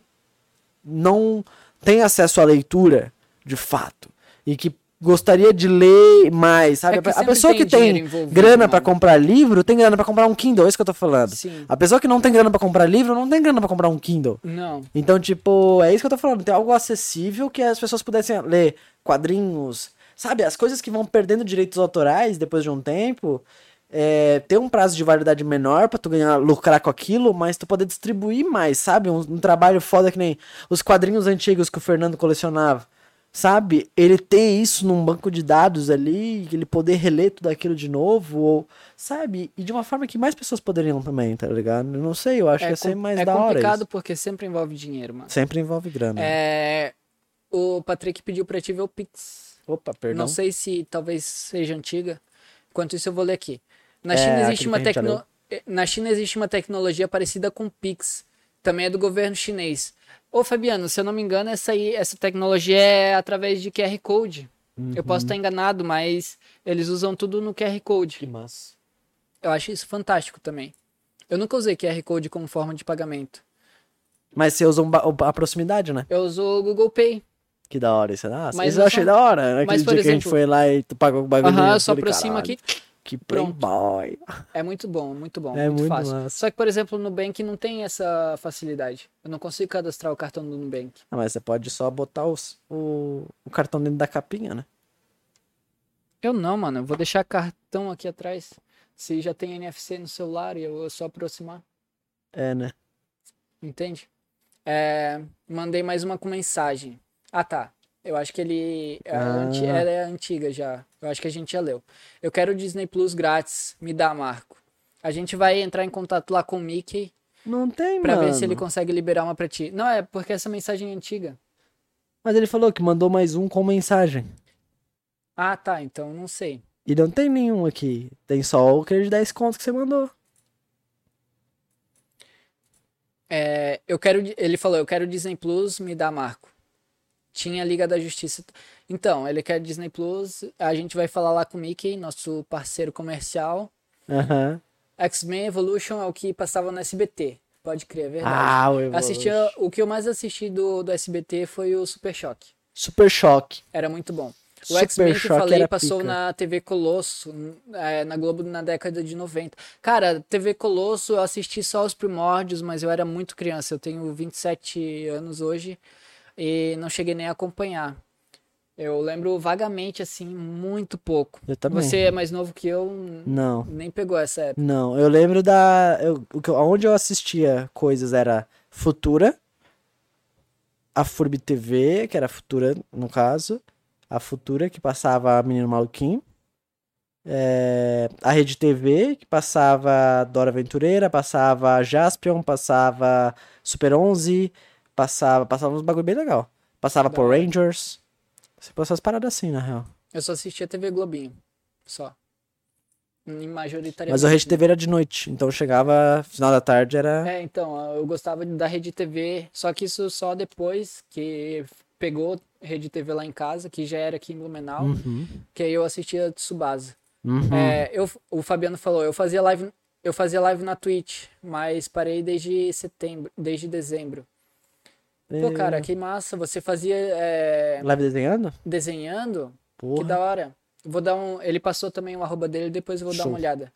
não tem acesso à leitura, de fato, e que gostaria de ler mais, sabe? É a pessoa tem que tem grana para mano. comprar livro, tem grana para comprar um Kindle, é isso que eu tô falando. Sim. A pessoa que não tem grana para comprar livro, não tem grana para comprar um Kindle. Não. Então, tipo, é isso que eu tô falando. Tem algo acessível que as pessoas pudessem ler quadrinhos, sabe? As coisas que vão perdendo direitos autorais depois de um tempo. É, ter um prazo de validade menor pra tu ganhar, lucrar com aquilo, mas tu poder distribuir mais, sabe? Um, um trabalho foda que nem os quadrinhos antigos que o Fernando colecionava. Sabe? Ele ter isso num banco de dados ali, ele poder reler tudo aquilo de novo, ou, sabe? E de uma forma que mais pessoas poderiam também, tá ligado? Eu não sei, eu acho que É, ia ser com- mais é da hora. complicado isso. porque sempre envolve dinheiro, mano. Sempre envolve grana. É, o Patrick pediu pra te ver o Pix. Opa, perdão. Não sei se talvez seja antiga. Enquanto isso, eu vou ler aqui. Na É, China existe uma que a gente já tecno... eh, Na China existe uma tecnologia parecida com o Pix. Também é do governo chinês. Ô, Fabiano, se eu não me engano, essa aí, essa tecnologia é através de QR Code. Eu posso estar enganado, mas eles usam tudo no QR Code. Que massa. Eu acho isso fantástico também. Eu nunca usei QR Code como forma de pagamento. Mas você usa um a proximidade, né? Eu uso o Google Pay. Que da hora isso. Nossa, Mas isso eu achei só- da hora. Naquele mas, por dia que a gente exemplo- foi lá e tu pagou o bagulho. Aham, eu só aproximo "Caralho, aqui. Que playboy. É muito bom, muito bom. É muito, muito fácil. massa. Só que, por exemplo, no Nubank não tem essa facilidade. Eu não consigo cadastrar o cartão do Nubank. Ah, mas você pode só botar os- o, o cartão dentro da capinha, né? Eu não, mano. Eu vou deixar cartão aqui atrás. Se já tem NFC no celular e eu vou só aproximar. É, né? Entende? É, mandei mais uma com mensagem. Ah, tá. Eu acho que ele. É, Ah. anti- ela é antiga já. Eu acho que a gente já leu. Eu quero o Disney Plus grátis. Me dá, Marco. A gente vai entrar em contato lá com o Mickey Não tem, pra mano. ver se ele consegue liberar uma pra ti. Não, é porque essa mensagem é antiga. Mas ele falou que mandou mais um com mensagem. Ah, tá. Então não sei. E não tem nenhum aqui. Tem só aquele de 10 contos que você mandou. É, eu quero. Ele falou, eu quero Disney Plus, me dá Marco. Tinha Liga da Justiça. Então, ele quer Disney Plus. A gente vai falar lá com o Mickey, nosso parceiro comercial. Aham. X-Men Evolution é o que passava no SBT. Pode crer, é verdade. Ah, o assistia, o que eu mais assisti do, do SBT foi o Super Choque. Super Choque. Era muito bom. O X-Men que eu falei passou pica. na TV Colosso, é, na Globo na década de 90. Cara, TV Colosso eu assisti só os primórdios, mas eu era muito criança. Eu tenho 27 anos hoje e não cheguei nem a acompanhar. Eu lembro vagamente, assim, muito pouco. Eu também. Você é mais novo que eu, Não. nem pegou essa época. Não, eu lembro da. Eu, onde eu assistia coisas era Futura, a Furb TV, que era a Futura no caso, a Futura, que passava Menino Maluquinho, é, a Rede TV, que passava Dora Aventureira, passava Jaspion, passava Super 11, passava, passava uns bagulho bem legal. Passava Da Power hora. Rangers. Você passou essas paradas assim, na real. Eu só assistia TV Globinho. Só. E Majoritariamente. Mas a Rede TV era de noite, então chegava, final da tarde era. É, então, eu gostava da Rede TV, só que isso só depois que pegou Rede TV lá em casa, que já era aqui em Blumenau, Uhum. que aí eu assistia Tsubasa. Uhum. É, eu, o Fabiano falou, eu fazia live, eu fazia live na Twitch, mas parei desde setembro, desde dezembro. Pô, cara, que massa, você fazia é, Live desenhando? desenhando? Que Porra. da hora. Vou dar um, ele passou também o arroba dele, depois eu vou dar Show. uma olhada.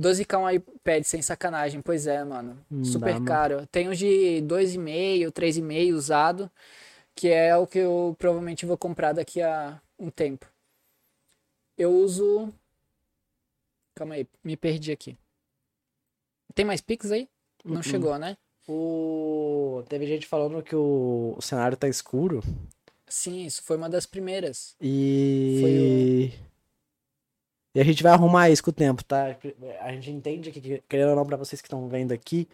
12k um iPad, sem sacanagem. Pois é, mano. Super dá, mano. caro. Tem uns de 2,5, 3,5 usado, que é o que eu provavelmente vou comprar daqui a um tempo. Eu uso. Calma aí, me perdi aqui. Tem mais Pix aí? Não Uh-uh. chegou, né? O... Teve gente falando que o... o cenário tá escuro Sim, isso foi uma das primeiras. e. E a gente vai arrumar isso com o tempo, tá? A gente entende que, querendo ou não, pra vocês que estão vendo aqui,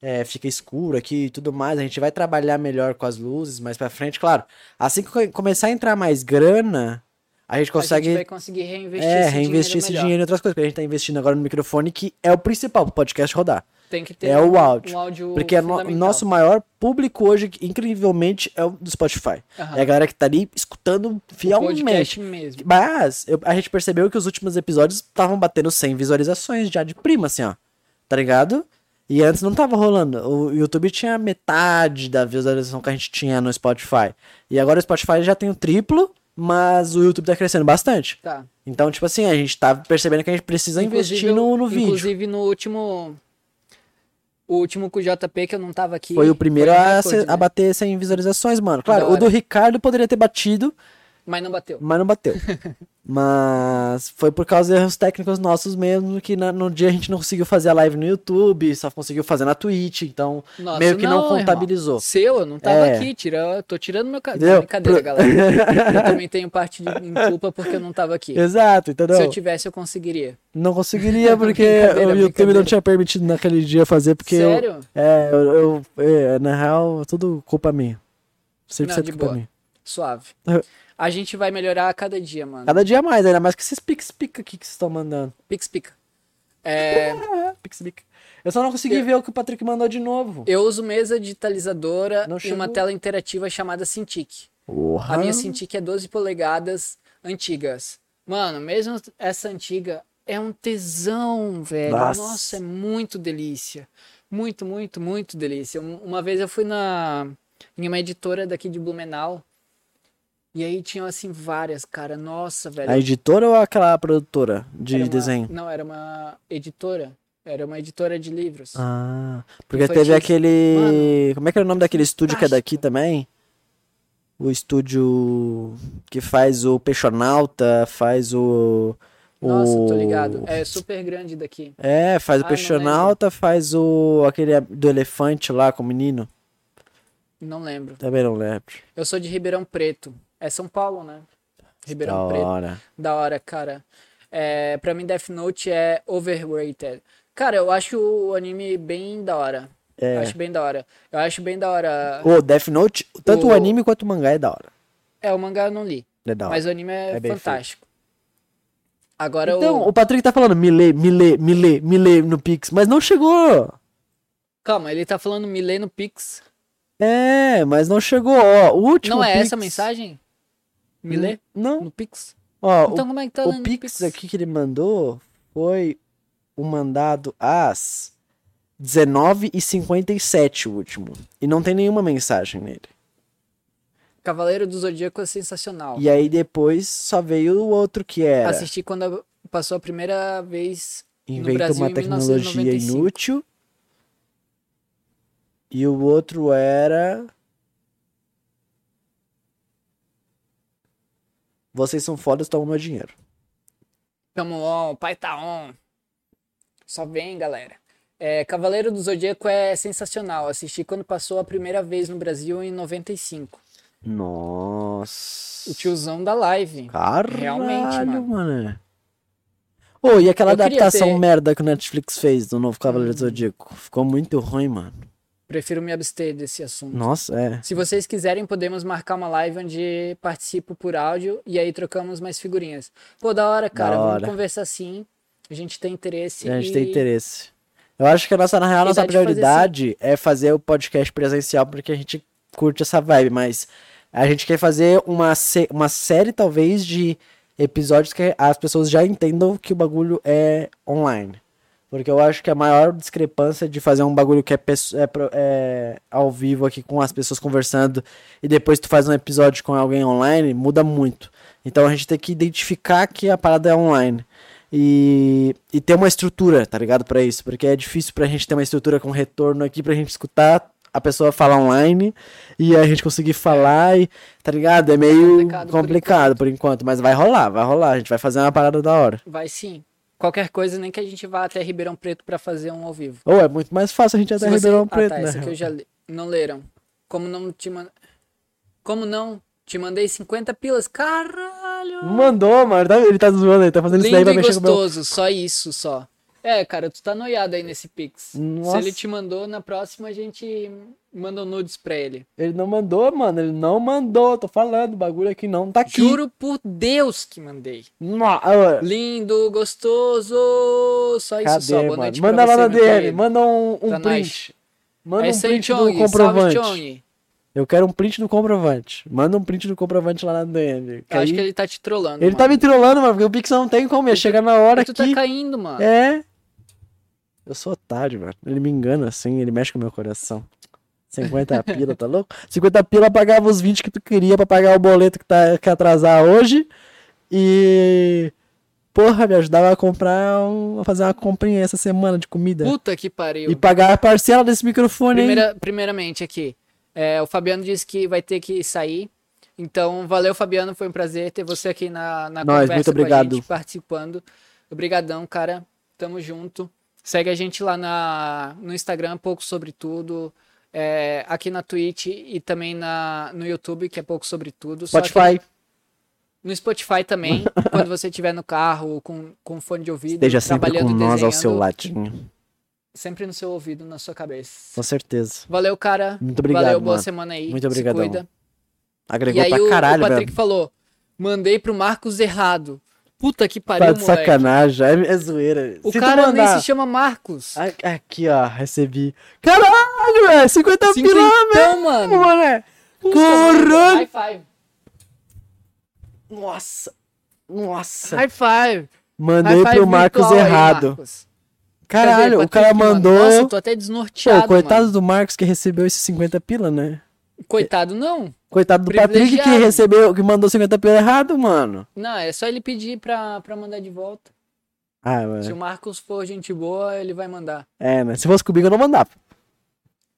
é, fica escuro aqui e tudo mais. A gente vai trabalhar melhor com as luzes mais pra frente, claro. Assim que co- começar a entrar mais grana, a gente A consegue. gente vai conseguir reinvestir É, esse reinvestir dinheiro esse melhor. dinheiro em outras coisas, porque a gente tá investindo agora no microfone, que é o principal pro podcast rodar. Tem que ter É o áudio. um áudio Porque o fundamental. nosso maior público hoje, incrivelmente, é o do Spotify. Aham. É a galera que tá ali escutando O fielmente. mesmo. Mas eu- a gente percebeu que os últimos episódios estavam batendo 100 visualizações já de prima, assim, ó. Tá ligado? E antes não tava rolando. O YouTube tinha metade da visualização que a gente tinha no Spotify. E agora o Spotify já tem o triplo, mas o YouTube tá crescendo bastante. Tá. Então, tipo assim, a gente tá percebendo que a gente precisa investir Inclusive, no, no vídeo. Inclusive no último. O último com o JP que eu não tava aqui. Foi o primeiro a, se- a né? bater 100 visualizações, mano. Claro, o do Ricardo poderia ter batido, Mas não bateu. mas não bateu. (laughs) mas foi por causa de erros técnicos nossos mesmo, que na- no dia a gente não conseguiu fazer a live no YouTube, só conseguiu fazer na Twitch, então Nossa, meio que não, irmão. contabilizou. Seu, eu não tava É. aqui, tira, tô tirando meu cabelo. Entendeu? Brincadeira, Pro- galera. (laughs) Eu também tenho parte de em culpa porque eu não tava aqui. Exato, entendeu? Se eu tivesse, eu conseguiria. Não conseguiria (laughs) porque o YouTube não tinha permitido naquele dia fazer, porque eu, Sério? é, eu, eu- é, na real, tudo culpa minha. 100% Não, de culpa boa. minha. Suave. Uhum. A gente vai melhorar a cada dia, mano. Cada dia mais, ainda mais que esses pix-pica aqui que vocês estão mandando. Pix pica. É, (laughs) Pix-pica. Eu só não consegui Eu- ver o que o Patrick mandou de novo. eu uso mesa digitalizadora e uma tela interativa chamada Cintiq. Porra. A minha Cintiq é 12 polegadas antigas. Mano, mesmo essa antiga é um tesão, velho. Nossa. Nossa, é muito delícia. Muito, muito, muito delícia. Um- Uma vez eu fui na em uma editora daqui de Blumenau. E aí tinham assim várias, cara. Nossa, velho. A editora ou aquela produtora de uma- desenho? Não, era uma editora. Era uma editora de livros. Ah, porque teve aquele. Mano, Como é que era o nome daquele estúdio que é daqui também? O estúdio que faz o Peixonauta, faz o. o... Nossa, tô ligado. É super grande daqui. É, faz o Ah, Peixonauta, faz o. aquele do elefante lá com o menino. Não lembro. Também não lembro. Eu sou de Ribeirão Preto. É São Paulo, né? Da Ribeirão Preto. hora. Da hora, cara. É, pra mim, Death Note é overrated. Cara, eu acho o anime bem da hora. É. Eu acho bem da hora. Eu acho bem da hora. O Death Note, tanto o... O- anime quanto o mangá é da hora. É, o mangá eu não li. É da hora. Mas o anime é, É fantástico. Agora Então, o. o Patrick tá falando me lê, me lê, me lê, me lê no Pix, mas não chegou. Calma, ele tá falando me lê no Pix. É, mas não chegou, ó. O último não é Pix- essa a mensagem? Me lê Não. no Pix? Ó, Então o, como é que tá o no Pix aqui que ele mandou foi o mandado às 19h57 o último. E não tem nenhuma mensagem nele. Cavaleiro do Zodíaco é sensacional. E aí depois só veio o outro que era Assisti quando passou a primeira vez no inventa Brasil uma em tecnologia 1995. inútil. E o outro era Vocês são fodas, tomam meu dinheiro. Tamo on, pai tá on. Só vem, galera. É, Cavaleiro do Zodíaco é sensacional. Assisti quando passou a primeira vez no Brasil em 95. Nossa. O tiozão da live. Caralho, Realmente, mano. mano. Ô, e aquela Eu adaptação ter- merda que o Netflix fez do novo Cavaleiro Hum. do Zodíaco? Ficou muito ruim, mano. Prefiro me abster desse assunto. Nossa, é. Se vocês quiserem, podemos marcar uma live onde participo por áudio e aí trocamos mais figurinhas. Pô, da hora, cara. Da Vamos hora. conversar sim. A gente tem interesse. A gente e- tem interesse. Eu acho que a nossa, na real, a nossa dá de fazer prioridade é fazer o podcast presencial porque a gente curte essa vibe, mas a gente quer fazer uma, uma série, talvez, de episódios que as pessoas já entendam que o bagulho é online. Porque eu acho que a maior discrepância de fazer um bagulho que é, é é ao vivo aqui com as pessoas conversando e depois tu faz um episódio com alguém online, muda muito. Então a gente tem que identificar que a parada é online. E, e ter uma estrutura, tá ligado? Pra isso. Porque é difícil pra gente ter uma estrutura com retorno aqui pra gente escutar a pessoa falar online e a gente conseguir falar e, tá ligado? É meio complicado complicado, por por, enquanto. Mas vai rolar, vai rolar. A gente vai fazer uma parada da hora. Vai sim. Qualquer coisa, nem que a gente vá até Ribeirão Preto pra fazer um ao vivo. Ou é muito mais fácil a gente ir até você- Ribeirão ah, Preto, tá, né? esse aqui eu já li. Não leram. Como não te man... Como não? Te mandei 50 pilas. Caralho! Mandou, mano. tá- Ele tá zoando, ele tá fazendo isso daí Lindo pra mexer com o meu. gostoso, só isso, só. É, cara, tu tá noiado aí nesse Pix. Nossa. Se ele te mandou, na próxima a gente mandam nudes pra ele. Ele não mandou, mano. Ele não mandou. Tô falando, o bagulho aqui não tá aqui. Juro por Deus que mandei. Ah, Lindo, gostoso. Só isso Cadê, só. Boa mano? noite Manda lá na DM. Manda um, um Tá print. Manda é um isso print do Chong. Salve, comprovante. Chong. Eu quero um print do comprovante. Manda um print do comprovante lá na DM. Eu acho aí- que ele tá te trollando. Ele tá me trollando, mano, porque o Pix não tem como. Ia chegar na hora Tu que. tá caindo, mano. É. Eu sou otário, mano. Ele me engana assim, ele mexe com o meu coração. 50 pila, tá louco? 50 pila pagava os 20 que tu queria pra pagar o boleto que tá que atrasar hoje. E. Porra, me ajudava a comprar um, a fazer uma comprinha essa semana de comida. Puta que pariu. E pagar a parcela desse microfone. Primeira, primeiramente aqui, é, o Fabiano disse que vai ter que sair. Então, valeu, Fabiano. Foi um prazer ter você aqui na, na Nós, conversa muito obrigado. gente, participando. Obrigadão, cara. Tamo junto. Segue a gente lá na, no Instagram, pouco sobre tudo. É, aqui na Twitch e também na, no YouTube, que é pouco sobre tudo. Spotify. no Spotify também, (laughs) quando você estiver no carro com, com fone de ouvido, Esteja sempre trabalhando com nós ao seu ladinho. sempre no seu ouvido, na sua cabeça. Com certeza. Valeu, cara. Muito obrigado, Valeu, boa mano. semana aí. Muito cuida. Agregou E aí pra o, caralho, o Patrick velho. falou: mandei pro Marcos errado. Puta que pariu, Tá de moleque. sacanagem. É, é zoeira. O Se cara nem mandar- se chama Marcos. A- Aqui, ó, recebi. Caralho, velho, 50 Cinquentão, pila mesmo, mano. mané. Caralho. High five. Nossa. Nossa. High five. Mandei High five pro Marcos virtual aí, errado. Marcos. Caralho, o cara mandou. Nossa, eu tô até desnorteado. Pô, coitado mano. do Marcos que recebeu esses 50 pila, né? Coitado, não. Coitado do Patrick que recebeu, que mandou 50 pila errado, mano. Não, é só ele pedir pra, pra mandar de volta. Ah, Se mano. o Marcos for gente boa, ele vai mandar. É, né? Se fosse comigo, eu não mandava.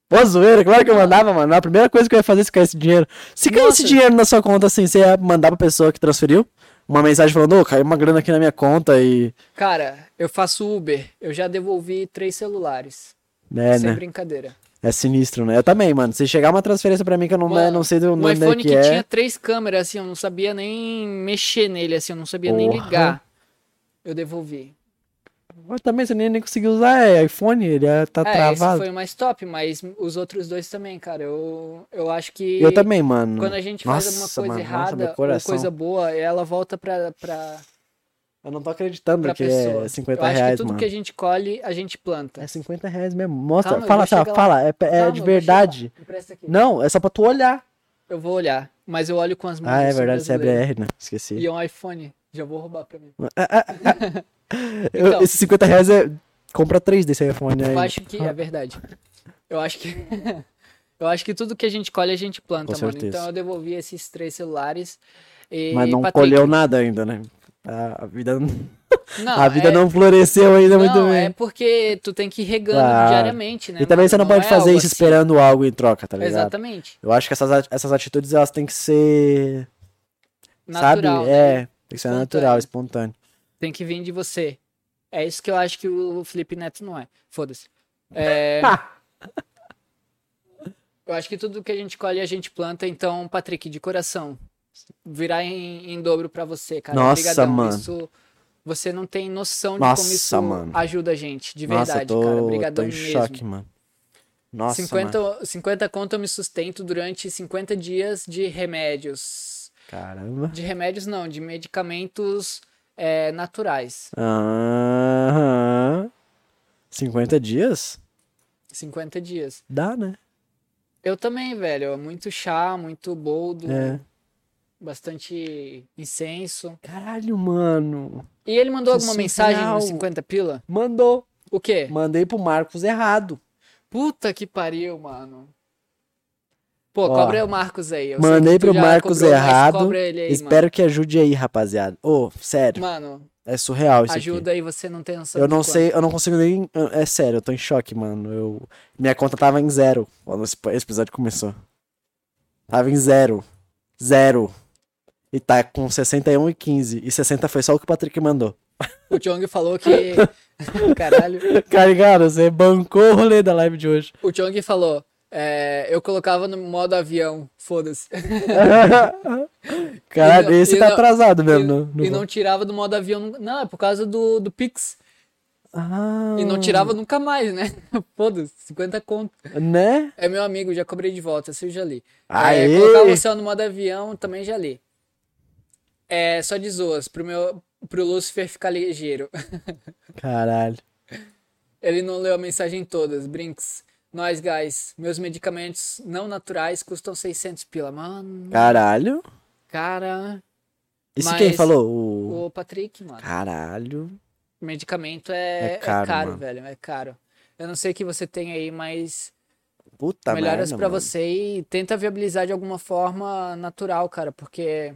Pô, zoeira, claro que eu mandava, mano. A primeira coisa que eu ia fazer é se cair esse dinheiro. Se cair esse dinheiro na sua conta, assim, você ia mandar pra pessoa que transferiu? Uma mensagem falando, ô, caiu uma grana aqui na minha conta e. Cara, eu faço Uber. Eu já devolvi três celulares. É, sem né? brincadeira. É sinistro, né? Eu também, mano. Se chegar uma transferência pra mim que eu não, Mano, não sei do Um nome iPhone que, que é. tinha três câmeras, assim, eu não sabia nem mexer nele, assim, eu não sabia nem Porra. ligar. Eu devolvi. Mas também você nem, nem conseguiu usar é, iPhone, ele é, tá é, esse travado. foi o mais top, mas os outros dois também, cara. Eu, eu acho que Eu também, mano. quando a gente faz alguma Nossa, coisa mano, nossa, errada meu ou coisa boa, ela volta pra, pra, Eu não tô acreditando pra que pessoa. é 50 eu acho reais, que tudo mano. que a gente colhe, a gente planta. É 50 reais mesmo. Mostra, Calma, fala, tá, lá. fala. É, é Calma, de verdade. Não, é só pra tu olhar. Eu vou olhar, mas eu olho com as mãos. Ah, é sou verdade, você é. BR, né? Esqueci. E é um iPhone. Já vou roubar pra mim. (laughs) (laughs) Eu- Então. Esses 50 reais é. Compra três desse iPhone aí. Eu acho que é verdade. Eu acho que (laughs) eu acho que tudo que a gente colhe a gente planta, Com mano. certeza. Então eu devolvi esses três celulares. E, Mas não Patrick, colheu nada ainda, né? A, a vida, não- Não, a vida é, não floresceu ainda muito não, bem. é porque tu tem que ir regando Claro. diariamente, né? e também você não, pode é fazer isso assim. esperando algo em troca, tá ligado? Exatamente. Eu acho que essas, essas atitudes elas têm que ser. Natural, sabe? né? É, tem que ser Espontâneo. natural, espontâneo. Tem que vir de você. É isso que eu acho que o Felipe Neto não é. Foda-se. É, (laughs) eu acho que tudo que a gente colhe a gente planta, então, Patrick, de coração, virar em, em dobro pra você, cara. Nossa, Obrigadão. mano. Isso, você não tem noção de Nossa, como isso mano. ajuda a gente, de Nossa, verdade, eu tô, cara. tô Obrigadão em mesmo. choque, mano. Nossa, 50, mano. 50 conto eu me sustento durante 50 dias de remédios. Caramba. De remédios não, de medicamentos é, naturais. Aham. 50 dias? 50 dias. Dá, né? Eu também, velho. Muito chá, muito boldo, É. bastante incenso. Caralho, mano. E ele mandou alguma mensagem surreal. no 50 pila? Mandou. O quê? Mandei pro Marcos errado. Puta que pariu, mano. Pô, Ó, cobra o Marcos aí. Eu Mandei pro Marcos errado. aí, Espero que ajude aí, rapaziada. Ô, sério. Mano, É surreal isso ajuda aqui. aí, você não tem noção Eu não quanto. sei, eu não consigo nem. É sério, eu tô em choque, mano. Eu... Minha conta tava em zero quando esse episódio começou. Tava em zero. Zero. E tá com 61 e 15. E 60 foi só o que o Patrick mandou. O Chong falou que... (laughs) Caralho. Cara, você bancou o rolê da live de hoje. O Chong falou... é, eu colocava no modo avião, foda-se. (laughs) Caralho, E não- esse e tá não- atrasado E, mesmo. no- no- e não tirava do modo avião. Não, é por causa do, do Pix. Ah, E não tirava nunca mais, né? (laughs) Foda-se, 50 conto. Né? É meu amigo, já cobrei de volta, esse eu já li. Aê! É, colocar o céu no modo avião, também já li. É, só de zoas, pro, meu, pro Lucifer ficar ligeiro. (laughs) Caralho. Ele não leu a mensagem todas, Brinks. Nós, guys, meus medicamentos não naturais custam 600 pila. Mano, Caralho. cara, Isso Mas quem falou? O... o Patrick, mano. Caralho. Medicamento é, É é caro, caro, mano. velho, é caro. Eu não sei o que você tem aí, mas Puta melhoras mano. você e tenta viabilizar de alguma forma natural, cara, porque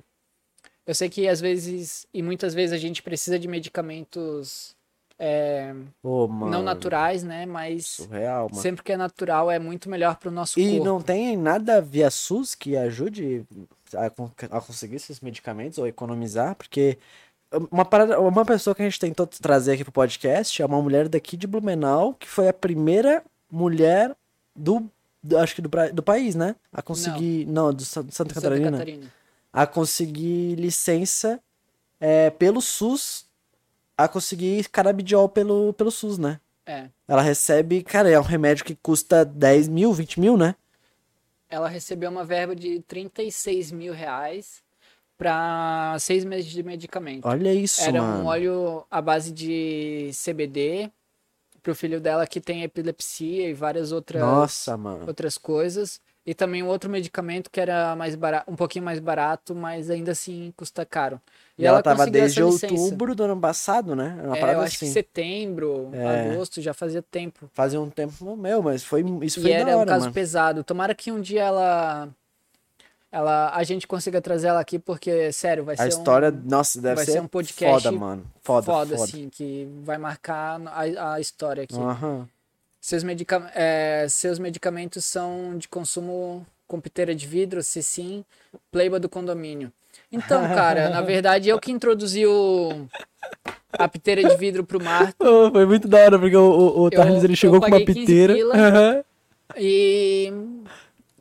eu sei que às vezes e muitas vezes a gente precisa de medicamentos é, mano. não naturais, né? Mas Surreal, sempre que é natural é muito melhor pro nosso E corpo. não tem nada via SUS que ajude a, a conseguir esses medicamentos ou economizar, porque uma, parada, uma pessoa que a gente tentou trazer aqui pro podcast é uma mulher daqui de Blumenau, que foi a primeira mulher do, do- acho que do, do país, né? A conseguir, não, do, Sa- de Santa, Santa Catarina, Catarina. A conseguir licença é, pelo SUS, a conseguir canabidiol pelo, pelo SUS, né? É. Ela recebe, cara, é um remédio que custa 10 mil, 20 mil, né? Ela recebeu uma verba de 36 mil reais para seis meses de medicamento. Olha isso, Era mano. um óleo à base de CBD pro filho dela que tem epilepsia e várias outras, Nossa, mano. outras coisas. E também um outro medicamento que era mais barato, um pouquinho mais barato, mas ainda assim custa caro. E, ela, tava conseguiu desde outubro do ano passado, né? Era Uma É, parada eu acho assim. que setembro, É. agosto, já fazia tempo. Fazia um tempo meu, mas foi, isso E foi da era um hora, caso mano. pesado. Tomara que um dia ela, ela a gente consiga trazer ela aqui, porque, sério, vai A ser história, um, nossa, deve vai ser, ser um podcast foda, mano. Foda, foda. assim, que vai marcar a, a história aqui. Aham. Seus, medica é, seus medicamentos são de consumo com piteira de vidro, se sim, pleiba do condomínio. Então, (laughs) cara, na verdade, eu que introduzi o, a piteira de vidro pro Marco. Oh, foi muito da hora, porque o, o, o Tarles, ele chegou com uma paguei 15 piteira. (laughs) Aham. E,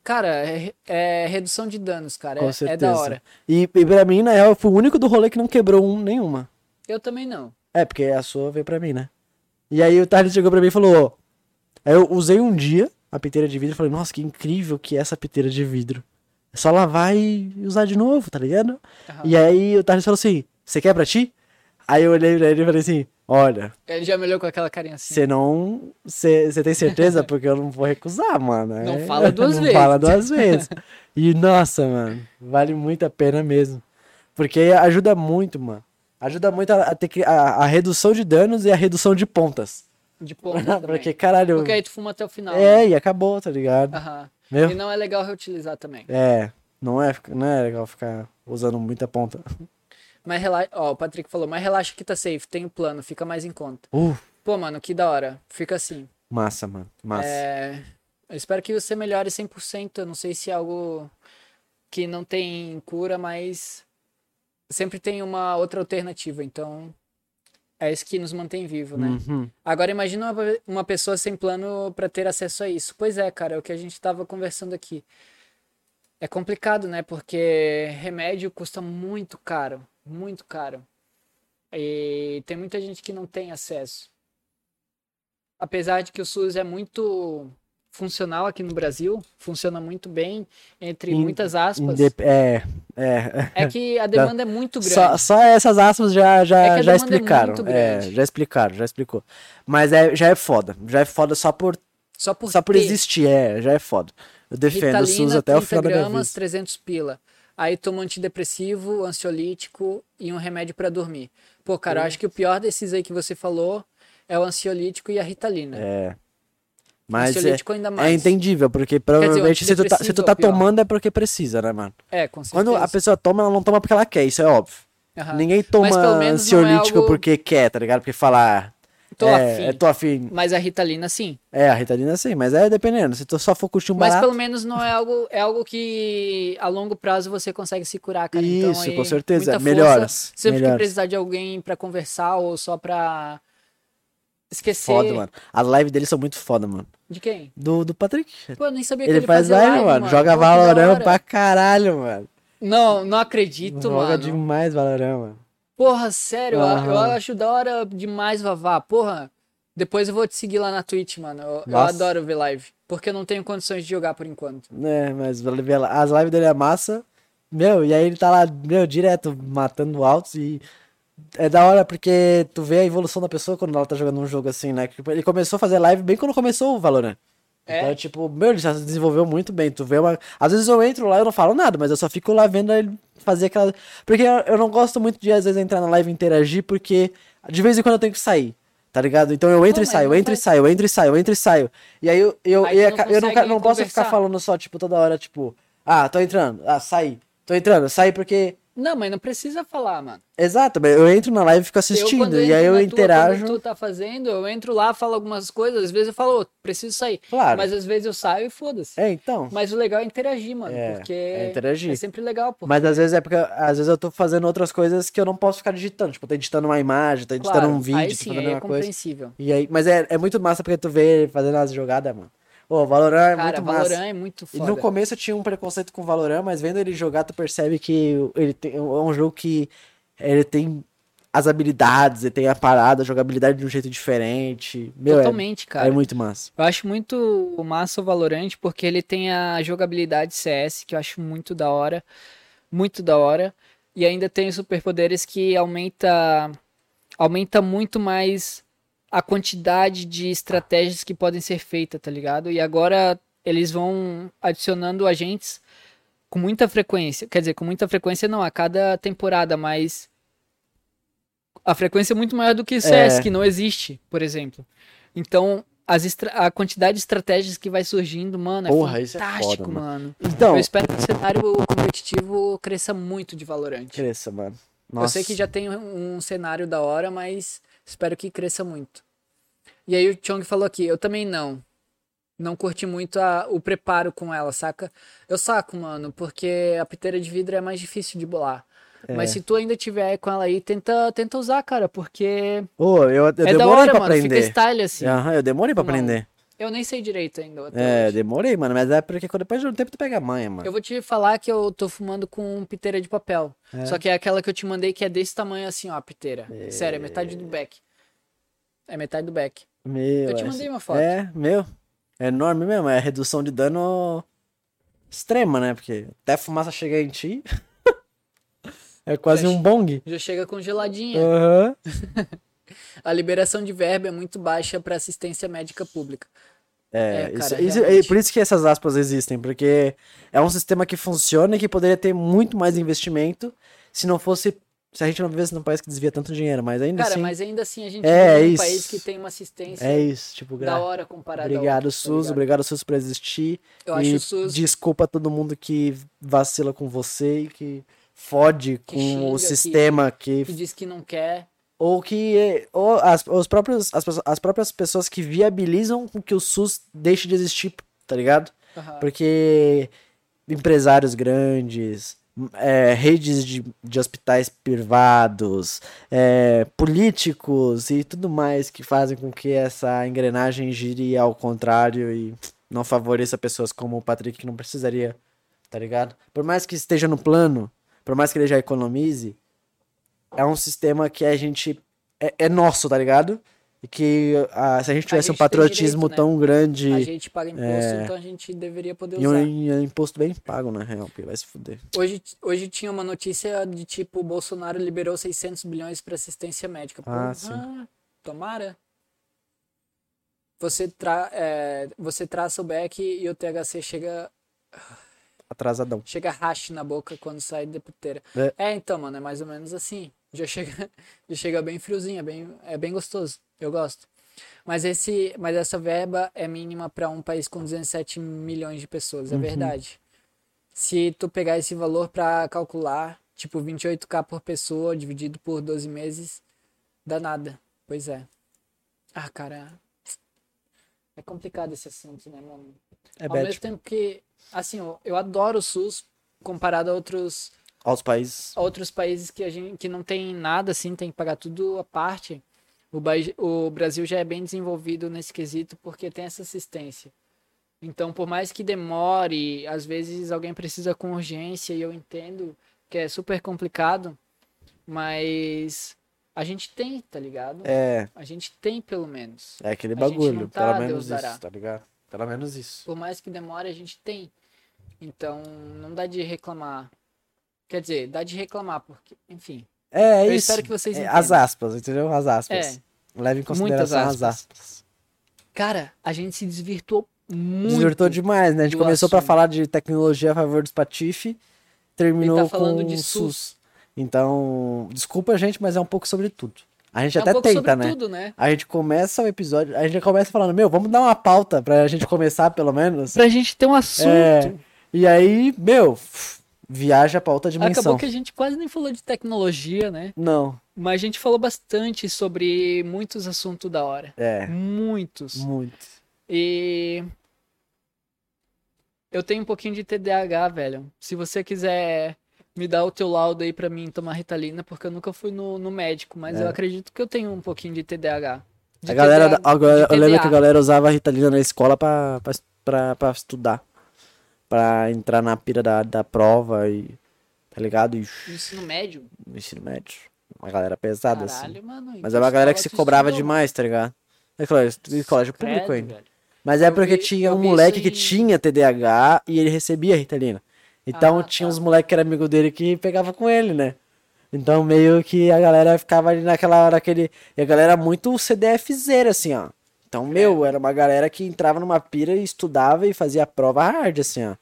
cara, é, é redução de danos, cara. Com É, é certeza. da hora. E, e pra mim, na real, eu fui o único do rolê que não quebrou um, nenhuma. Eu também não. É, porque a sua veio pra mim, né? E aí o Tarles chegou pra mim e falou. Aí eu usei um dia a piteira de vidro e falei, nossa, que incrível que é essa piteira de vidro. É só lavar e usar de novo, tá ligado? Aham. E aí o Tarles falou assim, você quer pra ti? Aí eu olhei pra ele e falei assim, olha, Ele já me olhou com aquela carinha assim. você não. Você tem certeza? (laughs) Porque eu não vou recusar, mano. Não É, fala duas não vezes. fala duas vezes. E nossa, mano, vale muito a pena mesmo. Porque ajuda muito, mano. Ajuda muito a, a ter a, a redução de danos e a redução de pontas. De ponta também. Porque, caralho. Porque aí tu fuma até o final. É, né? e acabou, tá ligado? Aham. Meu? E não é legal reutilizar também. É, não é, não é legal ficar usando muita ponta. Mas relaxa. Ó, o Patrick falou, mas relaxa que tá safe, tem o plano, fica mais em conta. Uh, Pô, mano, que da hora. Fica assim. massa, mano. Massa. É, Eu espero que você melhore 100%. Eu não sei se é algo que não tem cura, mas sempre tem uma outra alternativa. Então, é isso que nos mantém vivo, né? Uhum. Agora imagina uma, uma pessoa sem plano para ter acesso a isso. Pois é, cara, é o que a gente tava conversando aqui. É complicado, né? Porque remédio custa muito caro, muito caro. E tem muita gente que não tem acesso. Apesar de que o SUS é muito funcional aqui no Brasil, funciona muito bem, entre In- muitas aspas. Indep- é, é. É que a (laughs) demanda é muito grande. Só, só essas aspas já, já, É já é explicaram. É, grande. já explicaram, já explicou. Mas é, já é foda. Já é foda só por, Só por, só por existir, é, já é foda. Eu defendo o SUS Ritalina, até o 30 final da minha gramas, vida. 300 pila. Aí toma um antidepressivo, ansiolítico e um remédio pra dormir. Pô, cara, eu acho que o pior desses aí que você falou é o ansiolítico e a ritalina. É. Mas é, ansiolítico ainda mais. é entendível, porque provavelmente se tu tá, se tu tá é tomando é porque precisa, né, mano? É, com certeza. Quando a pessoa toma, ela não toma porque ela quer, isso é óbvio. Aham. Ninguém toma é ansiolítico algo- porque quer, tá ligado? Porque fala, ah, Tô é, afim. é, tô afim. Mas a ritalina sim. É, a Ritalina sim, mas é dependendo. Se tu só for curtir um Mas barato, pelo menos não é algo, é algo que a longo prazo você consegue se curar, cara. então, Isso, aí, com certeza. Melhoras, Força. Sempre que melhoras. precisar de alguém pra conversar ou só pra esquecer. foda, mano. As lives dele são muito foda, mano. De quem? Do, do Patrick. Pô, eu nem sabia que Ele, ele faz fazia live, mano. Joga Pô, Valorant pra caralho, mano. Não, não acredito, Joga mano. demais Valorant, mano. Porra, sério, eu- Aham. eu acho da hora demais, Vavá. Porra, Depois eu vou te seguir lá na Twitch, mano. Eu, eu adoro ver live. Porque eu não tenho condições de jogar por enquanto. É, mas as lives dele é massa. Meu, e aí ele tá lá, meu, direto, matando altos e. É da hora porque tu vê a evolução da pessoa quando ela tá jogando um jogo assim, né? Ele começou a fazer live bem quando começou o Valorant. É? Então, tipo, meu, ele já se desenvolveu muito bem. Tu vê uma. Às vezes eu entro lá e eu não falo nada, mas eu só fico lá vendo ele fazer aquela. Porque eu, não gosto muito de, às vezes, entrar na live e interagir, porque de vez em quando eu tenho que sair. Tá ligado? Então eu entro e saio, eu entro e faz- saio, eu entro e saio, eu entro e saio. E aí eu, eu, Aí eu, não eu não, não posso ficar falando só, tipo, toda hora, tipo, ah, tô entrando, ah, saí, tô entrando, saí porque. Não, mas não precisa falar, mano. Exato, eu entro na live e fico Eu, assistindo, quando e aí eu tua, interajo. Quando tu tá fazendo, eu entro lá, falo algumas coisas. Às vezes eu falo, ô, preciso sair. Claro. Mas às vezes eu saio e foda-se. É, então. Mas o legal é interagir, mano. É, porque é interagir. é sempre legal, pô. Mas às vezes é porque às vezes eu tô fazendo outras coisas que eu não posso ficar digitando. Tipo, eu tô editando uma imagem, tô editando Claro, um vídeo, aí tô sim, fazendo aí é uma coisa. compreensível. E aí, mas é, é muito massa porque tu vê fazendo as jogadas, mano. Ô, o Valorant é Cara, muito massa. Valorant é muito E foda. no começo eu tinha um preconceito com o Valorant, mas vendo ele jogar, tu percebe que ele tem, é um jogo que ele tem as habilidades, ele tem a parada, a jogabilidade de um jeito diferente. Meu, é- Totalmente, é, cara. muito massa. Eu acho muito massa o Valorant porque ele tem a jogabilidade CS, que eu acho muito da hora. Muito da hora. E ainda tem os superpoderes que aumenta, aumenta muito mais a quantidade de estratégias que podem ser feitas, tá ligado? E agora eles vão adicionando agentes com muita frequência. Quer dizer, com muita frequência não, a cada temporada, mas a frequência é muito maior do que o CS, É. que não existe, por exemplo. Então, as a quantidade de estratégias que vai surgindo, mano, é Porra, é fantástico, foda, mano. Então, Eu espero que o cenário competitivo cresça muito de Valorant. cresça, mano. Eu sei que já tem um cenário da hora, mas espero que cresça muito. E aí o Chong falou aqui, eu também não. Não curti muito a- o preparo com ela, saca? Eu saco, mano, porque a piteira de vidro é mais difícil de bolar. Mas É. se tu ainda tiver com ela aí, tenta, tenta usar, cara, porque Ô, eu, eu é da demorei hora, pra mano. Fica aprender. style assim. Aham, eu demorei pra Não. aprender. Eu nem sei direito ainda. É, hoje. demorei, mano. Mas é porque depois de um tempo tu pega a manha, mano. Eu vou te falar que eu tô fumando com piteira de papel. É. Só que é aquela que eu te mandei que é desse tamanho assim, ó, a piteira. Sério, é metade do back. É metade do back. Meu, Eu te é- mandei uma foto. É, meu. É enorme mesmo. É redução de dano extrema, né? Porque até a fumaça chegar em ti. (laughs) é quase Já um bong. Já chega congeladinha. Aham. (laughs) A liberação de verba é muito baixa para assistência médica pública. É, É, isso, cara, isso- é realmente. por isso que essas aspas existem, porque é um sistema que funciona e que poderia ter muito mais investimento se não fosse. Se a gente não vivesse num país que desvia tanto dinheiro, mas ainda Cara, assim. mas ainda assim a gente É, vive num país que tem uma assistência É isso, tipo, da gra... hora comparada a obrigado, tá SUS, ligado? obrigado, SUS, por existir. Eu acho o SUS desculpa a todo mundo que vacila com você e que fode Que com o que- sistema que que diz que não quer. ou que ou as, os próprios, as, as próprias pessoas que viabilizam com que o SUS deixe de existir, tá ligado? Porque empresários grandes, é, redes de, de hospitais privados, é, políticos e tudo mais que fazem com que essa engrenagem gire ao contrário e não favoreça pessoas como o Patrick que não precisaria, tá ligado? Por mais que esteja no plano, por mais que ele já economize, é um sistema que a gente. É, é nosso, tá ligado? Que ah, se a gente tivesse gente um patriotismo direito, né? tão grande. A gente paga imposto, É. então a gente deveria poder usar. e um imposto bem pago, na real, porque vai se fuder. Hoje, hoje tinha uma notícia de tipo, o Bolsonaro liberou 600 bilhões para assistência médica. Ah, Porra, sim. Tomara. Você, tra é, você traça o back e o THC chega, Atrasadão. chega hash na boca quando sai da puteira. É. É. então, mano, é mais ou menos assim. Já chega, (laughs) já chega bem friozinho, é bem, é bem gostoso. Eu gosto. Mas, esse, mas essa verba é mínima para um país com 17 milhões de pessoas, é verdade. Se tu pegar esse valor para calcular, tipo 28k por pessoa dividido por 12 meses, dá nada. Pois é. Ah, cara. É complicado esse assunto, né, mano? É Ao bad. mesmo tempo que, assim, eu, eu adoro o SUS comparado a outros, Aos países. outros países que a gente que não tem nada assim, tem que pagar tudo à parte. O, Bai- o Brasil já é bem desenvolvido nesse quesito porque tem essa assistência. Então, por mais que demore, às vezes alguém precisa com urgência e eu entendo que é super complicado, mas A gente tem, tá ligado? É, A gente tem, pelo menos. é aquele bagulho. tá, pelo menos isso, dará. tá ligado? Pelo menos isso. Por mais que demore, a gente tem. Então, não dá de reclamar. Quer dizer, dá de reclamar, porque, enfim. É, é Eu isso. espero que vocês É, as entendam. aspas, entendeu? As aspas. É. Leve em consideração as aspas. aspas. Cara, a gente se desvirtuou muito. Desvirtou demais, né? A gente começou pra assunto. falar de tecnologia a favor dos patife, terminou tá falando com de o SUS. Então, desculpa, gente, mas é um pouco sobre tudo. A gente É um até pouco tenta, sobre né? tudo, né? A gente começa o episódio, a gente começa falando, meu, vamos dar uma pauta pra gente começar, pelo menos. Pra gente ter um assunto. É, E aí, meu, viaja pra outra dimensão. Acabou que a gente quase nem falou de tecnologia, né? Não, Mas a gente falou bastante sobre muitos assuntos da hora. é, Muitos. muito. E eu tenho um pouquinho de TDAH, velho. Se você quiser me dar o teu laudo aí pra mim tomar Ritalina, porque eu nunca fui no, no médico, mas É. eu acredito que eu tenho um pouquinho de TDAH. De A galera, TDA a eu lembro que a galera usava a Ritalina na escola pra estudar. Pra entrar na pira da, da prova e. Tá ligado? E Ensino médio? no ensino médio. Uma galera pesada, assim. Caralho, mano. em Mas é uma galera que se cobrava estudou? demais, tá ligado? É colégio, colégio público ainda. velho. Mas é Eu porque vi- tinha um moleque que em- tinha TDAH e ele recebia Ritalina. Então Ah, tinha tá. uns moleques que era amigo dele que pegava com ele, né? Então meio que a galera ficava ali naquela hora aquele. E a galera muito CDFzeira, assim, ó. Então, meu, era uma galera que entrava numa pira e estudava e fazia prova hard, assim, ó.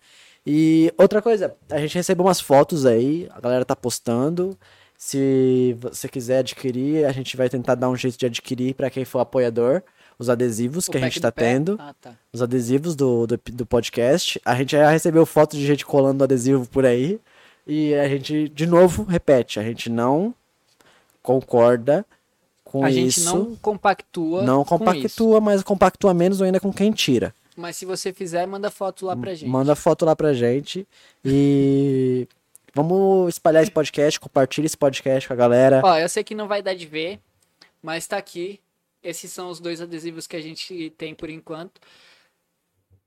E outra coisa, a gente recebeu umas fotos aí, a galera tá postando. Se você quiser adquirir, a gente vai tentar dar um jeito de adquirir pra quem for apoiador. Os adesivos O que a gente tá tendo Ah, tá. os adesivos do, do, do podcast. A gente já recebeu fotos de gente colando adesivo por aí. E a gente, de novo, repete, a gente não concorda com A gente isso. não compactua. não com isso. compactua, mas compactua menos ainda com quem tira. Mas se você fizer, manda foto lá pra gente. Manda foto lá pra gente. E (laughs) vamos espalhar esse podcast, compartilha esse podcast com a galera. Ó, eu sei que não vai dar de ver, mas tá aqui. Esses são os dois adesivos que a gente tem por enquanto.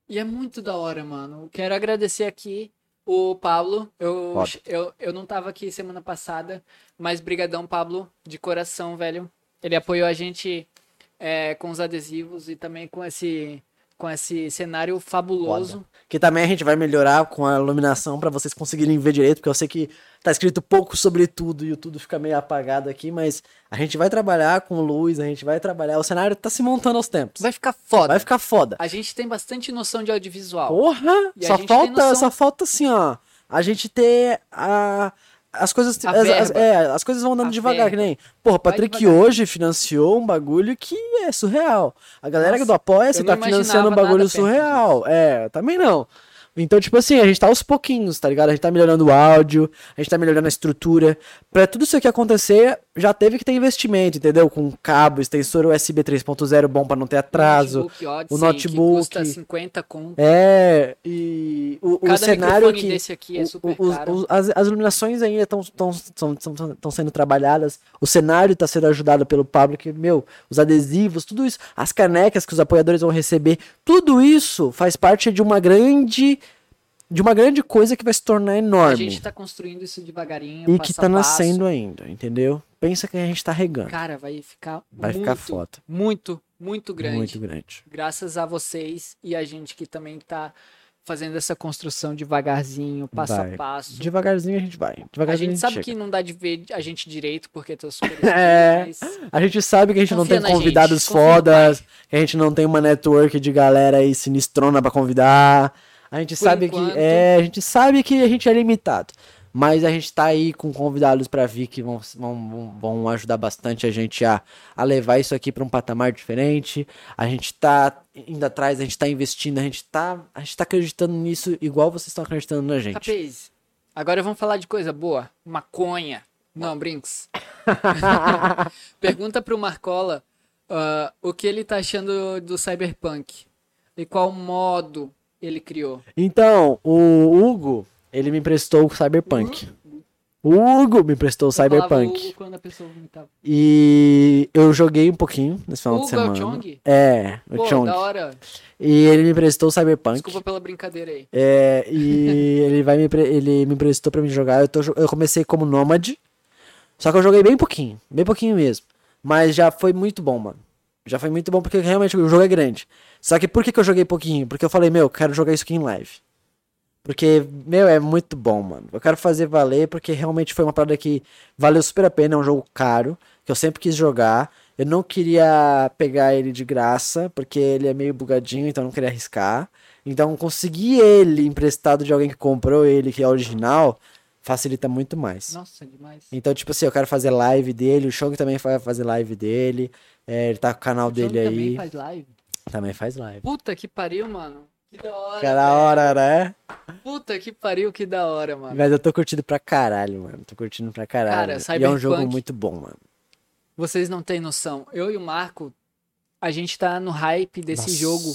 E é muito da hora, mano. Quero agradecer aqui o Pablo. Eu, Foda. eu, eu não tava aqui semana passada, mas brigadão, Pablo, de coração, velho. Ele apoiou a gente é, com os adesivos e também com esse, com esse cenário fabuloso. Que também a gente vai melhorar com a iluminação pra vocês conseguirem ver direito, porque eu sei que tá escrito pouco sobre tudo e o tudo fica meio apagado aqui, mas a gente vai trabalhar com luz, a gente vai trabalhar. O cenário tá se montando aos tempos. Vai ficar foda. Vai ficar foda. A gente tem bastante noção de audiovisual. Porra! Só falta, noção- só falta assim, ó. A gente ter a. As coisas, as, as- é, as coisas vão andando A devagar, que verba. nem. Porra, Patrick hoje financiou um bagulho que é surreal. A galera Nossa, do Apoia-se tá financiando um bagulho surreal. É, também não. Então, tipo assim, a gente tá aos pouquinhos, tá ligado? A gente tá melhorando o áudio, a gente tá melhorando a estrutura. Pra tudo isso aqui acontecer, já teve que ter investimento, entendeu? Com cabo, extensor USB 3.0 bom pra não ter atraso. notebook Odyssey, o notebook. que custa 50 conto. É, e o, o Cada cenário microfone que. desse aqui é o- super os- caro. as, as iluminações ainda estão sendo trabalhadas. O cenário está sendo ajudado pelo Pablo, que, meu, os adesivos, tudo isso, as canecas que os apoiadores vão receber, tudo isso faz parte de uma grande. De uma grande coisa que vai se tornar A enorme. gente tá construindo isso devagarinho, e que a tá passo. nascendo ainda, entendeu? Pensa que a gente tá regando. Cara, vai ficar Vai muito, ficar foda. muito, muito grande. Muito grande. Graças a vocês e a gente que também tá fazendo essa construção devagarzinho, passo Vai. a passo. Devagarzinho a gente vai. A Devagarzinho gente sabe chega. que não dá de ver a gente direito porque tô super (laughs) É. A gente sabe que a gente Confia não tem convidados gente, fodas, que a gente não tem uma network de galera aí sinistrona pra convidar. A gente Por sabe enquanto. que é, a gente sabe que a gente é limitado. Mas a gente tá aí com convidados pra vir que vão, vão, vão- ajudar bastante a gente a, a levar isso aqui pra um patamar diferente. A gente tá indo atrás, a gente tá investindo, a gente tá, a gente tá acreditando nisso igual vocês estão acreditando na gente. Capês, agora vamos falar de coisa boa. Maconha. Não, brinks. (laughs) Pergunta pro Marcola ah, o que ele tá achando do Cyberpunk. E qual modo ele criou. Então, o Hugo, ele me emprestou o Cyberpunk. O Hugo me emprestou o Cyberpunk. Hugo quando a pessoa vomitava. E eu joguei um pouquinho nesse final de Hugo é o semana. Chong? É, o Pô, Chong. da hora. E ele me emprestou o Cyberpunk. Desculpa pela brincadeira aí. É, e (laughs) ele vai me ele me emprestou pra me jogar. Eu, tô eu comecei como Nômade. Só que eu joguei bem pouquinho, bem pouquinho mesmo. Mas já foi muito bom, mano. Já foi muito bom porque realmente o jogo é grande. Só que por que, que eu joguei pouquinho? Porque eu falei, meu, eu quero jogar isso aqui em live. Porque, meu, é muito bom, mano. Eu quero fazer valer porque realmente foi uma parada que valeu super a pena. É um jogo caro, que eu sempre quis jogar. Eu não queria pegar ele de graça, porque ele é meio bugadinho, então eu não queria arriscar. Então, conseguir ele emprestado de alguém que comprou ele, que é original, facilita muito mais. Nossa, demais. Então, tipo assim, eu quero fazer live dele, o Shong também vai fazer live dele. é, ele tá com o canal O dele também aí. faz live. Também faz live. Puta que pariu, mano. Que da hora. Que da hora, né? Puta que pariu, que da hora, mano. Mas eu tô curtindo pra caralho, mano. Tô curtindo pra caralho. Cara, e é um jogo Cyberpunk- muito bom, mano. Vocês não têm noção. Eu e o Marco, a gente tá no hype desse Nossa. jogo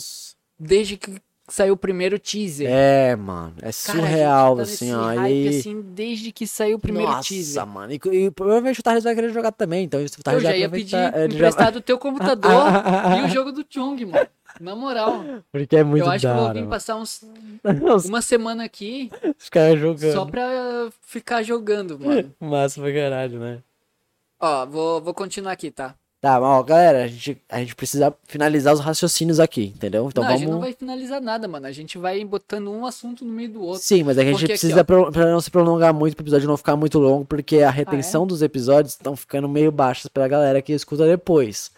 desde que saiu o primeiro teaser. É, mano. É Cara, surreal, a gente tá assim, ó. hype, E... assim, desde que saiu o primeiro Nossa, teaser. mano. E, e provavelmente o Thales vai querer jogar também. Então, se o Eu Thales já ia pedir já- emprestado o teu computador (laughs) e o jogo do Chung, mano. Na moral. Porque é muito eu acho que eu vou vir passar uns, uma semana aqui caras jogando. só pra ficar jogando, mano. (laughs) Massa pra caralho, né? Ó, vou, vou continuar aqui, tá? Tá, mas ó, galera, a gente, a gente precisa finalizar os raciocínios aqui, entendeu? Então não, a vamos. gente não vai finalizar nada, mano. A gente vai botando um assunto no meio do outro. Sim, mas é que a gente Porque aqui, precisa, pro- pra não se prolongar muito, pro episódio não ficar muito longo, porque Ah, a retenção dos episódios estão ficando meio baixas pela galera que escuta depois.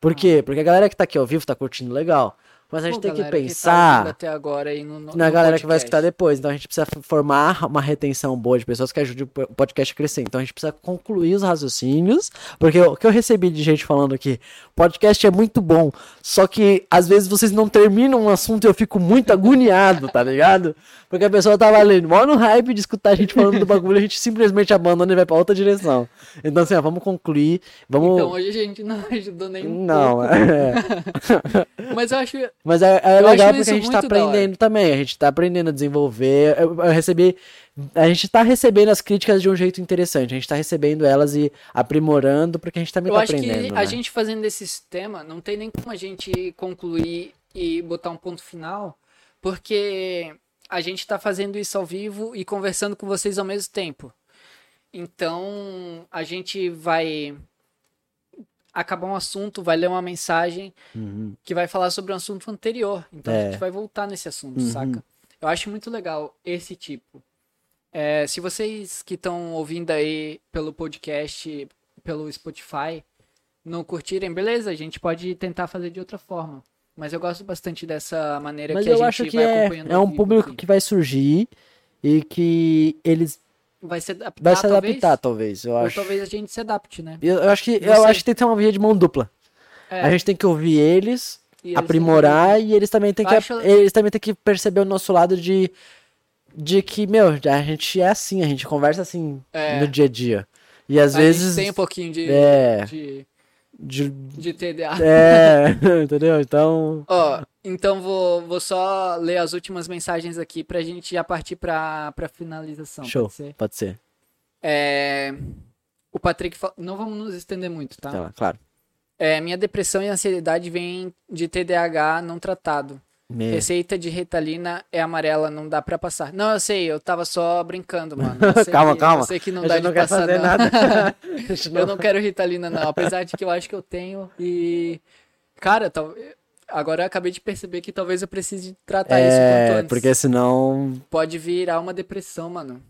Por quê? Porque a galera que tá aqui ao vivo tá curtindo legal. Mas a gente. Pô, tem que tá pensar agora aí no, no, na no galera que vai podcast. escutar depois. Então a gente precisa formar uma retenção boa de pessoas que ajude o po- o podcast a crescer. Então a gente precisa concluir os raciocínios. Porque o que eu recebi de gente falando aqui, podcast é muito bom. Só que às vezes vocês não terminam um assunto e eu fico muito agoniado, tá ligado? Porque a pessoa tava ali, mó no hype de escutar a gente falando do bagulho, a gente simplesmente abandona e vai pra outra direção. Então assim, ó, vamos concluir. Vamos. Então hoje a gente não (laughs) ajudou nem um não, pouco. é. (laughs) Mas eu acho. Mas é, é Eu legal acho porque a gente tá aprendendo também. A gente tá aprendendo a desenvolver. Eu, eu recebi. A gente tá recebendo as críticas de um jeito interessante. A gente tá recebendo elas e aprimorando, porque a gente também Eu tá acho aprendendo. que né? a gente fazendo esse sistema, não tem nem como a gente concluir e botar um ponto final, porque a gente tá fazendo isso ao vivo e conversando com vocês ao mesmo tempo. Então, a gente vai acabar um assunto, vai ler uma mensagem Uhum. que vai falar sobre um assunto anterior. Então, a É. gente vai voltar nesse assunto, Uhum. saca? Eu acho muito legal esse tipo. É, se vocês que estão ouvindo aí pelo podcast, pelo Spotify, não curtirem, beleza, a gente pode tentar fazer de outra forma. Mas eu gosto bastante dessa maneira Mas que a gente acho que vai é, acompanhando é ao um público aqui. que vai surgir e que eles vai se adaptar, vai se talvez, adaptar, talvez. Eu ou acho. talvez a gente se adapte, né? Eu, eu acho que eu acho que tem que ter uma via de mão dupla. É, A gente tem que ouvir eles, eles aprimorar e eles também têm que acho- eles também têm que perceber o nosso lado de de que meu a gente é assim a gente conversa assim É. no dia a dia e às a gente vezes tem um pouquinho de, É. de, de- de TDA. é (laughs) entendeu então Ó, então vou, vou só ler as últimas mensagens aqui pra gente já partir pra, pra finalização. show Pode ser? pode ser É, o Patrick fala, não vamos nos estender muito, tá? Tá claro É, minha depressão e ansiedade vêm de TDAH não tratado. Me- Receita de Ritalina é amarela, não dá pra passar. Não, eu sei, eu tava só brincando, mano. (laughs) Calma, que- calma. Eu sei que não dá de não passar, não. nada (laughs) Eu não quero Ritalina, não. Apesar de que eu acho que eu tenho e. Cara, tal... agora eu acabei de perceber que talvez eu precise tratar isso quanto é antes. porque senão Pode virar uma depressão, mano.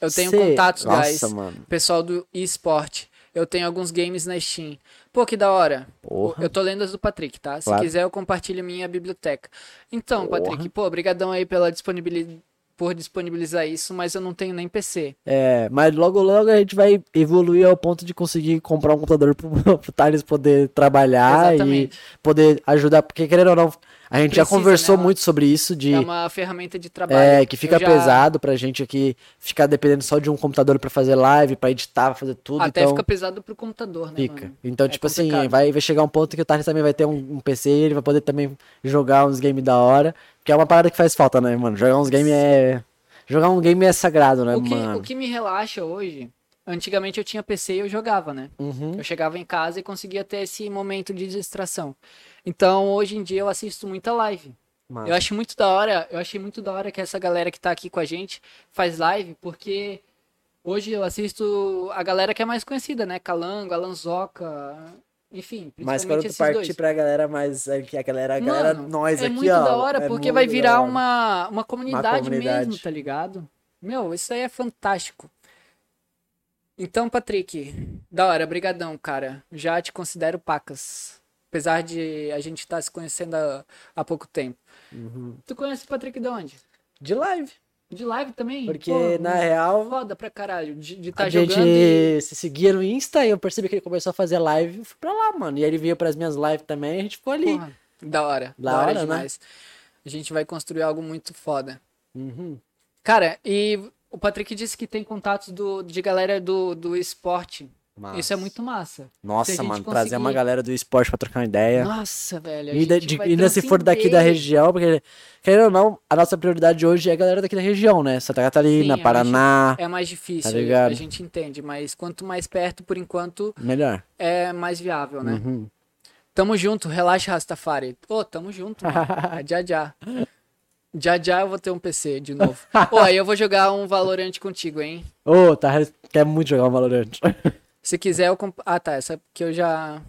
Eu tenho Cê- contatos, Nossa, guys. mano Pessoal do eSport. Eu tenho alguns games na Steam. Pô, que da hora. porra Eu tô lendo as do Patrick, tá? Se Claro. quiser, eu compartilho minha biblioteca. Então, Porra. Patrick, pô, obrigadão aí pela disponibilidade por disponibilizar isso, mas eu não tenho nem PC. É, mas logo logo a gente vai evoluir ao ponto de conseguir comprar um computador pro, (laughs) pro Thales poder trabalhar e Exatamente. poder ajudar, porque querendo ou não, a gente já Precisa, conversou né? muito sobre isso de É uma ferramenta de trabalho. é, que fica já- pesado pra gente aqui ficar dependendo só de um computador pra fazer live, pra editar, pra fazer tudo, Até então fica pesado pro computador, né, fica. mano? Então, É tipo assim, complicado. vai, vai chegar um ponto que o Thales também vai ter um, um PC, ele vai poder também jogar uns games da hora, que é uma parada que faz falta, né, mano? Jogar uns games é jogar um game é sagrado, né, O que, mano? o que me relaxa hoje, antigamente eu tinha PC e eu jogava, né? Uhum. Eu chegava em casa e conseguia ter esse momento de distração. Então, hoje em dia eu assisto muita live. Massa. Eu acho muito da hora, eu achei muito da hora que essa galera que tá aqui com a gente faz live, porque Hoje eu assisto a galera que é mais conhecida, né? Calango, Alanzoca, enfim, Mas quando tu partir dois. pra galera mais. Aqui, a galera, a galera Mano, nós é aqui, muito ó. da hora, é porque muito vai virar uma, uma comunidade, comunidade. mesmo, tá ligado? Meu, isso aí é fantástico. Então, Patrick, da hora, brigadão, cara. Já te considero pacas. Apesar de a gente estar se conhecendo há, há pouco tempo. Uhum. Tu conhece o Patrick de onde? De live. De live também? Porque, Pô, na real, Foda pra caralho. De estar a jogando gente e... se seguia no Insta e eu percebi que ele começou a fazer live. Eu fui pra lá, mano. E aí ele vinha pras minhas lives também e a gente ficou ali. Porra, da hora. Da Da, hora, hora, né? demais. A gente vai construir algo muito foda. Uhum. Cara, e o Patrick disse que tem contatos do, de galera do, do esporte. Isso é muito massa. Nossa, mano, trazer uma conseguir- galera do esporte pra trocar uma ideia. Nossa, velho. gente de- ainda se for daqui da região, porque, querendo ou não, a nossa prioridade hoje é a galera daqui da região, né? Santa Catarina, Sim, é mais Paraná, É mais difícil, Tá ligado? a gente entende, mas quanto mais perto, por enquanto, melhor. é mais viável, né? Uhum. Tamo junto, relaxa, Rastafari. Ô, tamo junto, mano. (laughs) É já já. Já já eu vou ter um PC de novo. Ô, aí eu vou jogar um Valorant contigo, hein? Ô, tá, quer muito jogar um Valorant. (laughs) Se quiser, eu comp... Ah, tá. Essa que eu já.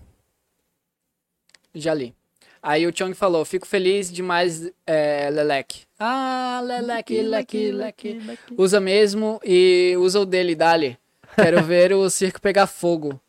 Já li. Aí o Chong falou: Fico feliz demais, é, Lelec. Ah, Lelec, Leque, Leque. Usa mesmo e usa o dele, dali. Quero (laughs) ver o circo pegar fogo.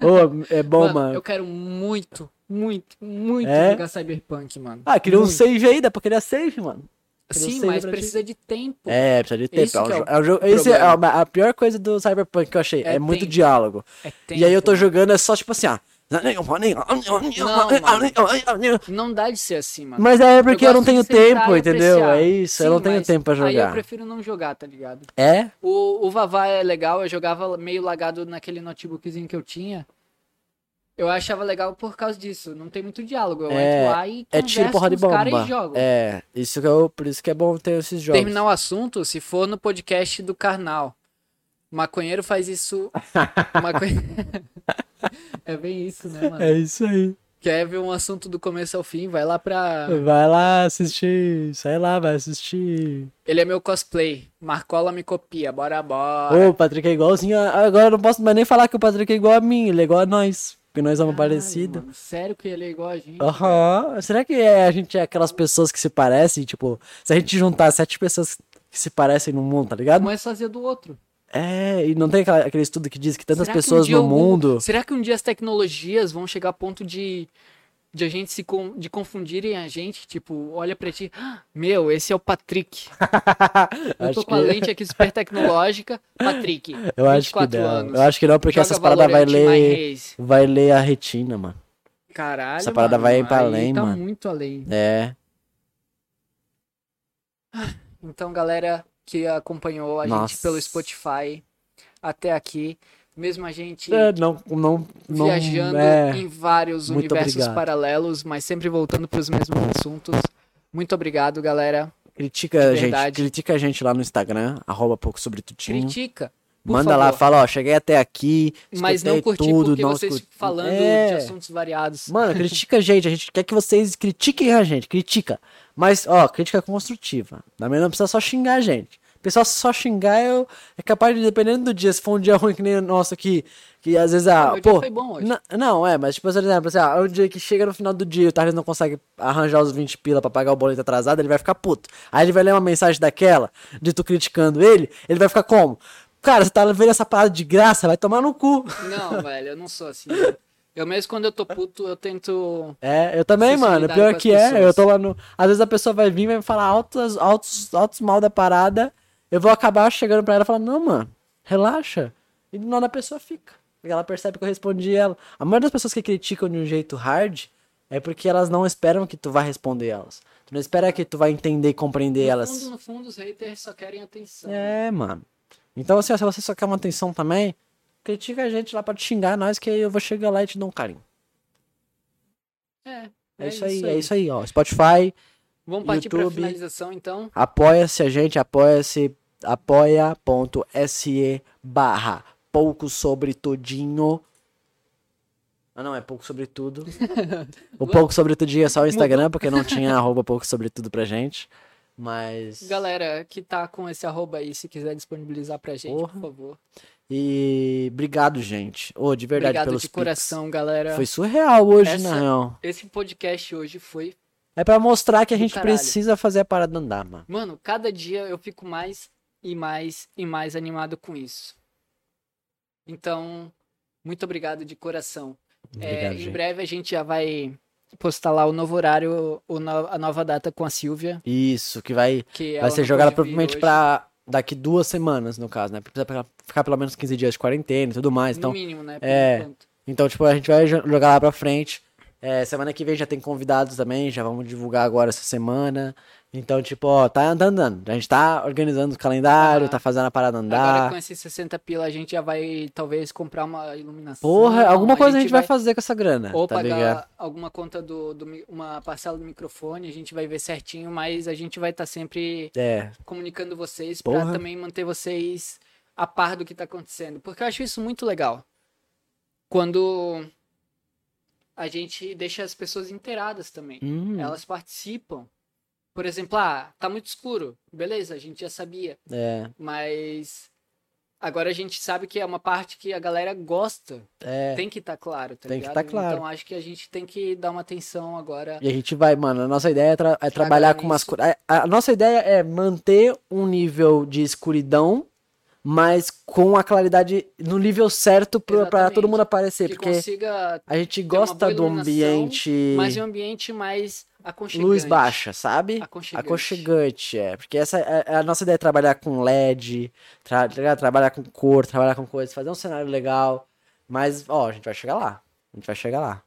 Ô, é bom, mano. eu quero muito, muito, muito É? jogar Cyberpunk, mano. Ah, queria um Muito. save aí, dá pra criar save, mano. Sim, mas precisa de tempo. É, precisa de tempo. Isso É um que é jo- o é jogo- esse é a, a pior coisa do Cyberpunk que eu achei. É, É muito tempo. diálogo. É E aí eu tô tempo. jogando, é só tipo assim, ó. Não dá de ser assim, mano. Mas é porque eu, gosto não tenho tempo, entendeu? É isso, eu Sim, não tenho tempo pra Aí eu jogar. prefiro não jogar, tá ligado? É? O, o Vavá é legal, eu jogava meio lagado naquele notebookzinho que eu tinha. Eu achava legal por causa disso. Não tem muito diálogo. Eu É, entro lá e É tiro, porra de com os caras e jogo. É, isso que eu, por isso que é bom ter esses jogos. Terminar o assunto, se for no podcast do Karnal. Maconheiro faz isso. (laughs) (laughs) É bem isso, né, mano? É isso aí. Quer ver um assunto do começo ao fim? Vai lá pra. Vai lá assistir, sai lá, vai assistir. Ele é meu cosplay. Marcola me copia. Bora, bora. Ô, o Patrick é igualzinho. Agora eu não posso mais nem falar que o Patrick é igual a mim, ele é igual a nós. Porque nós somos parecidos. Sério que ele é igual a gente? Aham. Será que é, a gente é aquelas pessoas que se parecem? Tipo, se a gente juntar sete pessoas que se parecem no mundo, tá ligado? Um é fazia do outro. É, e não tem aquela- aquele estudo que diz que tantas Será que um pessoas no algum- mundo. Será que um dia as tecnologias vão chegar a ponto de, de a gente se con- de confundirem a gente? Tipo, olha pra ti, "Ah, meu, esse é o Patrick. (laughs) Eu tô com a que- lente aqui super tecnológica, Patrick. (laughs) Eu acho que 24 não. anos. Eu acho que não, porque Joga essas paradas vai ler. Vai ler a retina, mano. Caralho, Essa parada mano, vai pra aí além, tá mano. muito além. É. Então, galera que acompanhou a Nossa. gente pelo Spotify até aqui, mesmo a gente É, não, não, não. viajando é. em vários Muito universos obrigado. paralelos, mas sempre voltando para os mesmos assuntos. Muito obrigado, galera. Critica a gente, critica a gente lá no Instagram, arroba pouco sobre tutinho. Critica. Manda lá, favor. fala, ó, cheguei até aqui, Mas não curti tudo, porque não vocês escutei- falando É. de assuntos variados. Mano, critica a gente, a gente quer que vocês critiquem a gente, critica. Mas, ó, crítica construtiva. Também não precisa só xingar a gente. O pessoal só xingar eu, é capaz de, dependendo do dia, se for um dia ruim que nem o nosso aqui, que às vezes, ah, meu dia pô... foi bom hoje. Não, é, mas tipo, por exemplo, assim, ah, é um dia que chega no final do dia e o Thales não consegue arranjar os 20 pila pra pagar o boleto atrasado, ele vai ficar puto. Aí ele vai ler uma mensagem daquela, de tu criticando ele, ele vai ficar como? Cara, você tá vendo essa parada de graça, vai tomar no cu. Não, (laughs) velho, eu não sou assim. Eu mesmo quando eu tô puto, eu tento. É, eu também, mano. Pior que é, pessoas. eu tô lá no. Às vezes a pessoa vai vir e vai me falar altos, altos, altos mal da parada. Eu vou acabar chegando pra ela e falar, não, mano, relaxa. E do nada a pessoa fica. Porque ela percebe que eu respondi ela. A maioria das pessoas que criticam de um jeito hard é porque elas não esperam que tu vá responder elas. Tu não espera que tu vai entender e compreender No elas. fundo, no fundo, os haters só querem atenção. É, mano. Então, assim, ó, se você só quer uma atenção também, critica a gente lá pra te xingar nós, que aí eu vou chegar lá e te dou um carinho. É, É, isso aí, é isso aí, ó. Spotify, Vamos partir pra YouTube. finalização, então. Apoia-se a gente, apoia-se, apoia.se barra pouco sobre tudinho. Ah não, é pouco sobre tudo. (laughs) o pouco sobre tudinho é só o Instagram, porque não tinha arroba pouco sobre tudo pra gente. Mas. Galera que tá com esse arroba aí, se quiser disponibilizar pra gente, Porra. por favor. E obrigado, gente. Ô, de verdade, Obrigado pelos de coração, galera. Foi surreal hoje, Essa- na real. Esse podcast hoje foi. É pra mostrar que a gente precisa fazer a parada andar, mano. Mano, cada dia eu fico mais e mais e mais animado com isso. Então, muito obrigado de coração. É, Obrigado, em gente. breve a gente já vai postar lá o novo horário, o no- a nova data com a Silvia. Isso, que vai, Que vai ser jogada provavelmente pra daqui duas semanas, no caso, né? Precisa ficar pelo menos 15 dias de quarentena e tudo mais. No Então, mínimo, né? por é. enquanto. então tipo, a gente vai jo- jogar lá pra frente. É, semana que vem já tem convidados também, já vamos divulgar agora essa semana. Então, tipo, ó, tá andando, andando. A gente tá organizando o calendário, Ah. tá fazendo a parada Agora andar. com esses 60 pila a gente já vai talvez comprar uma iluminação. Porra, alguma coisa a gente vai fazer com essa grana, Ou tá pagar ligado? alguma conta do, do uma parcela do microfone, a gente vai ver certinho, mas a gente vai estar sempre É, comunicando vocês pra Porra. também manter vocês a par do que tá acontecendo, porque eu acho isso muito legal. Quando a gente deixa as pessoas inteiradas também. hum, Elas participam. Por exemplo, ah, tá muito escuro. Beleza, a gente já sabia. é, Mas agora a gente sabe que é uma parte que a galera gosta. é. Tem que estar claro, tá Tem que ligado? tá claro. Então acho que a gente tem que dar uma atenção agora. E a gente vai, mano, a nossa ideia é, tra- é trabalhar com umas cores. A, a nossa ideia é manter um nível de escuridão, mas com a claridade no nível certo Exatamente. todo mundo aparecer. Que porque a gente gosta do ambiente mais um ambiente mais. Luz baixa, sabe? Aconchegante. Aconchegante, é. Porque essa é a nossa ideia é trabalhar com LED, tra- tá trabalhar com cor, trabalhar com coisas, fazer um cenário legal. Mas, ó, a gente vai chegar lá. A gente vai chegar lá.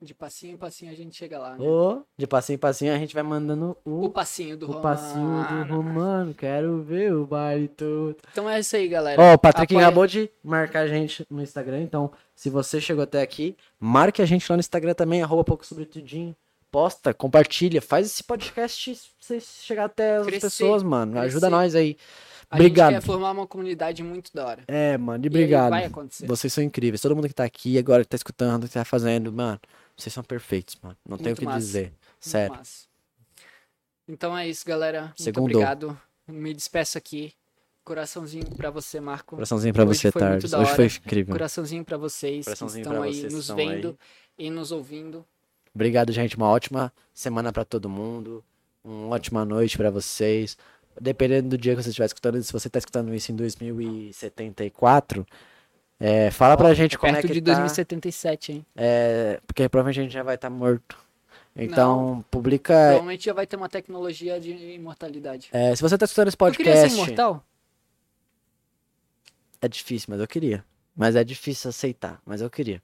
De passinho em passinho a gente chega lá. né? Ô, de passinho em passinho a gente vai mandando O o, passinho do o Romano. passinho do Romano. Quero ver o baile todo. Então é isso aí, galera. Ó, o Patrick Apoia- acabou de marcar a gente no Instagram, então se você chegou até aqui, marque a gente lá no Instagram também, arroba pouco sobre tudinho. Posta, compartilha, faz esse podcast você chegar até as Crescer, pessoas, mano. Ajuda crescer. nós aí. A Obrigado. gente quer formar uma comunidade muito da hora. É, mano, e E obrigado. vai acontecer. Vocês são incríveis. Todo mundo que tá aqui agora, que tá escutando, que tá fazendo, mano, vocês são perfeitos, mano. Não tenho o que massa. dizer. Sério. Então é isso, galera. Muito Segundou. obrigado. Me despeço aqui. Coraçãozinho pra você, Marco. Coraçãozinho pra Hoje você, Tardes. Hoje foi incrível. Coraçãozinho pra vocês Coraçãozinho que estão aí vocês nos vendo aí. e nos ouvindo. Obrigado, gente. Uma ótima semana pra todo mundo. Uma ótima noite pra vocês. Dependendo do dia que você estiver escutando, se você tá escutando isso em 2074, é, fala pra gente como é que de tá. 2077, hein? é, porque provavelmente a gente já vai estar morto. Então, publica. Provavelmente já vai ter uma tecnologia de imortalidade. é, se você tá escutando esse Eu queria ser podcast, imortal? é difícil, mas eu queria. Mas é difícil aceitar, mas eu queria.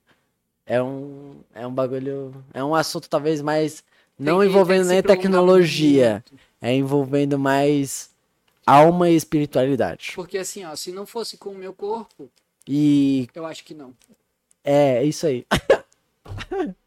É um, é um bagulho. É um assunto talvez mais. Não Tem envolvendo tem nem tecnologia. muito. É envolvendo mais alma e espiritualidade. Porque assim, ó, se não fosse com o meu corpo, E eu acho que não. é isso aí. (laughs)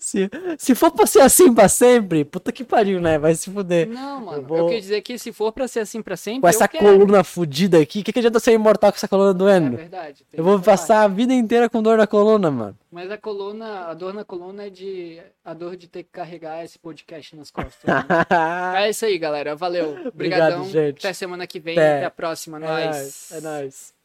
se, se for pra ser assim pra sempre, puta que pariu, né? Vai se fuder. Não, mano. Eu, vou- quero dizer que se for pra ser assim pra sempre, Com eu essa quero. coluna fudida aqui, o que, que adianta ser imortal com essa coluna É doendo? verdade. tem Eu vou passar a vida inteira com dor na coluna, mano. Mas a coluna, a dor na coluna é de a dor de ter que carregar esse podcast nas costas. né? (laughs) é isso aí, galera. Valeu. Obrigadão. gente. Até semana que vem. Até. Até a próxima. É nóis. É nóis.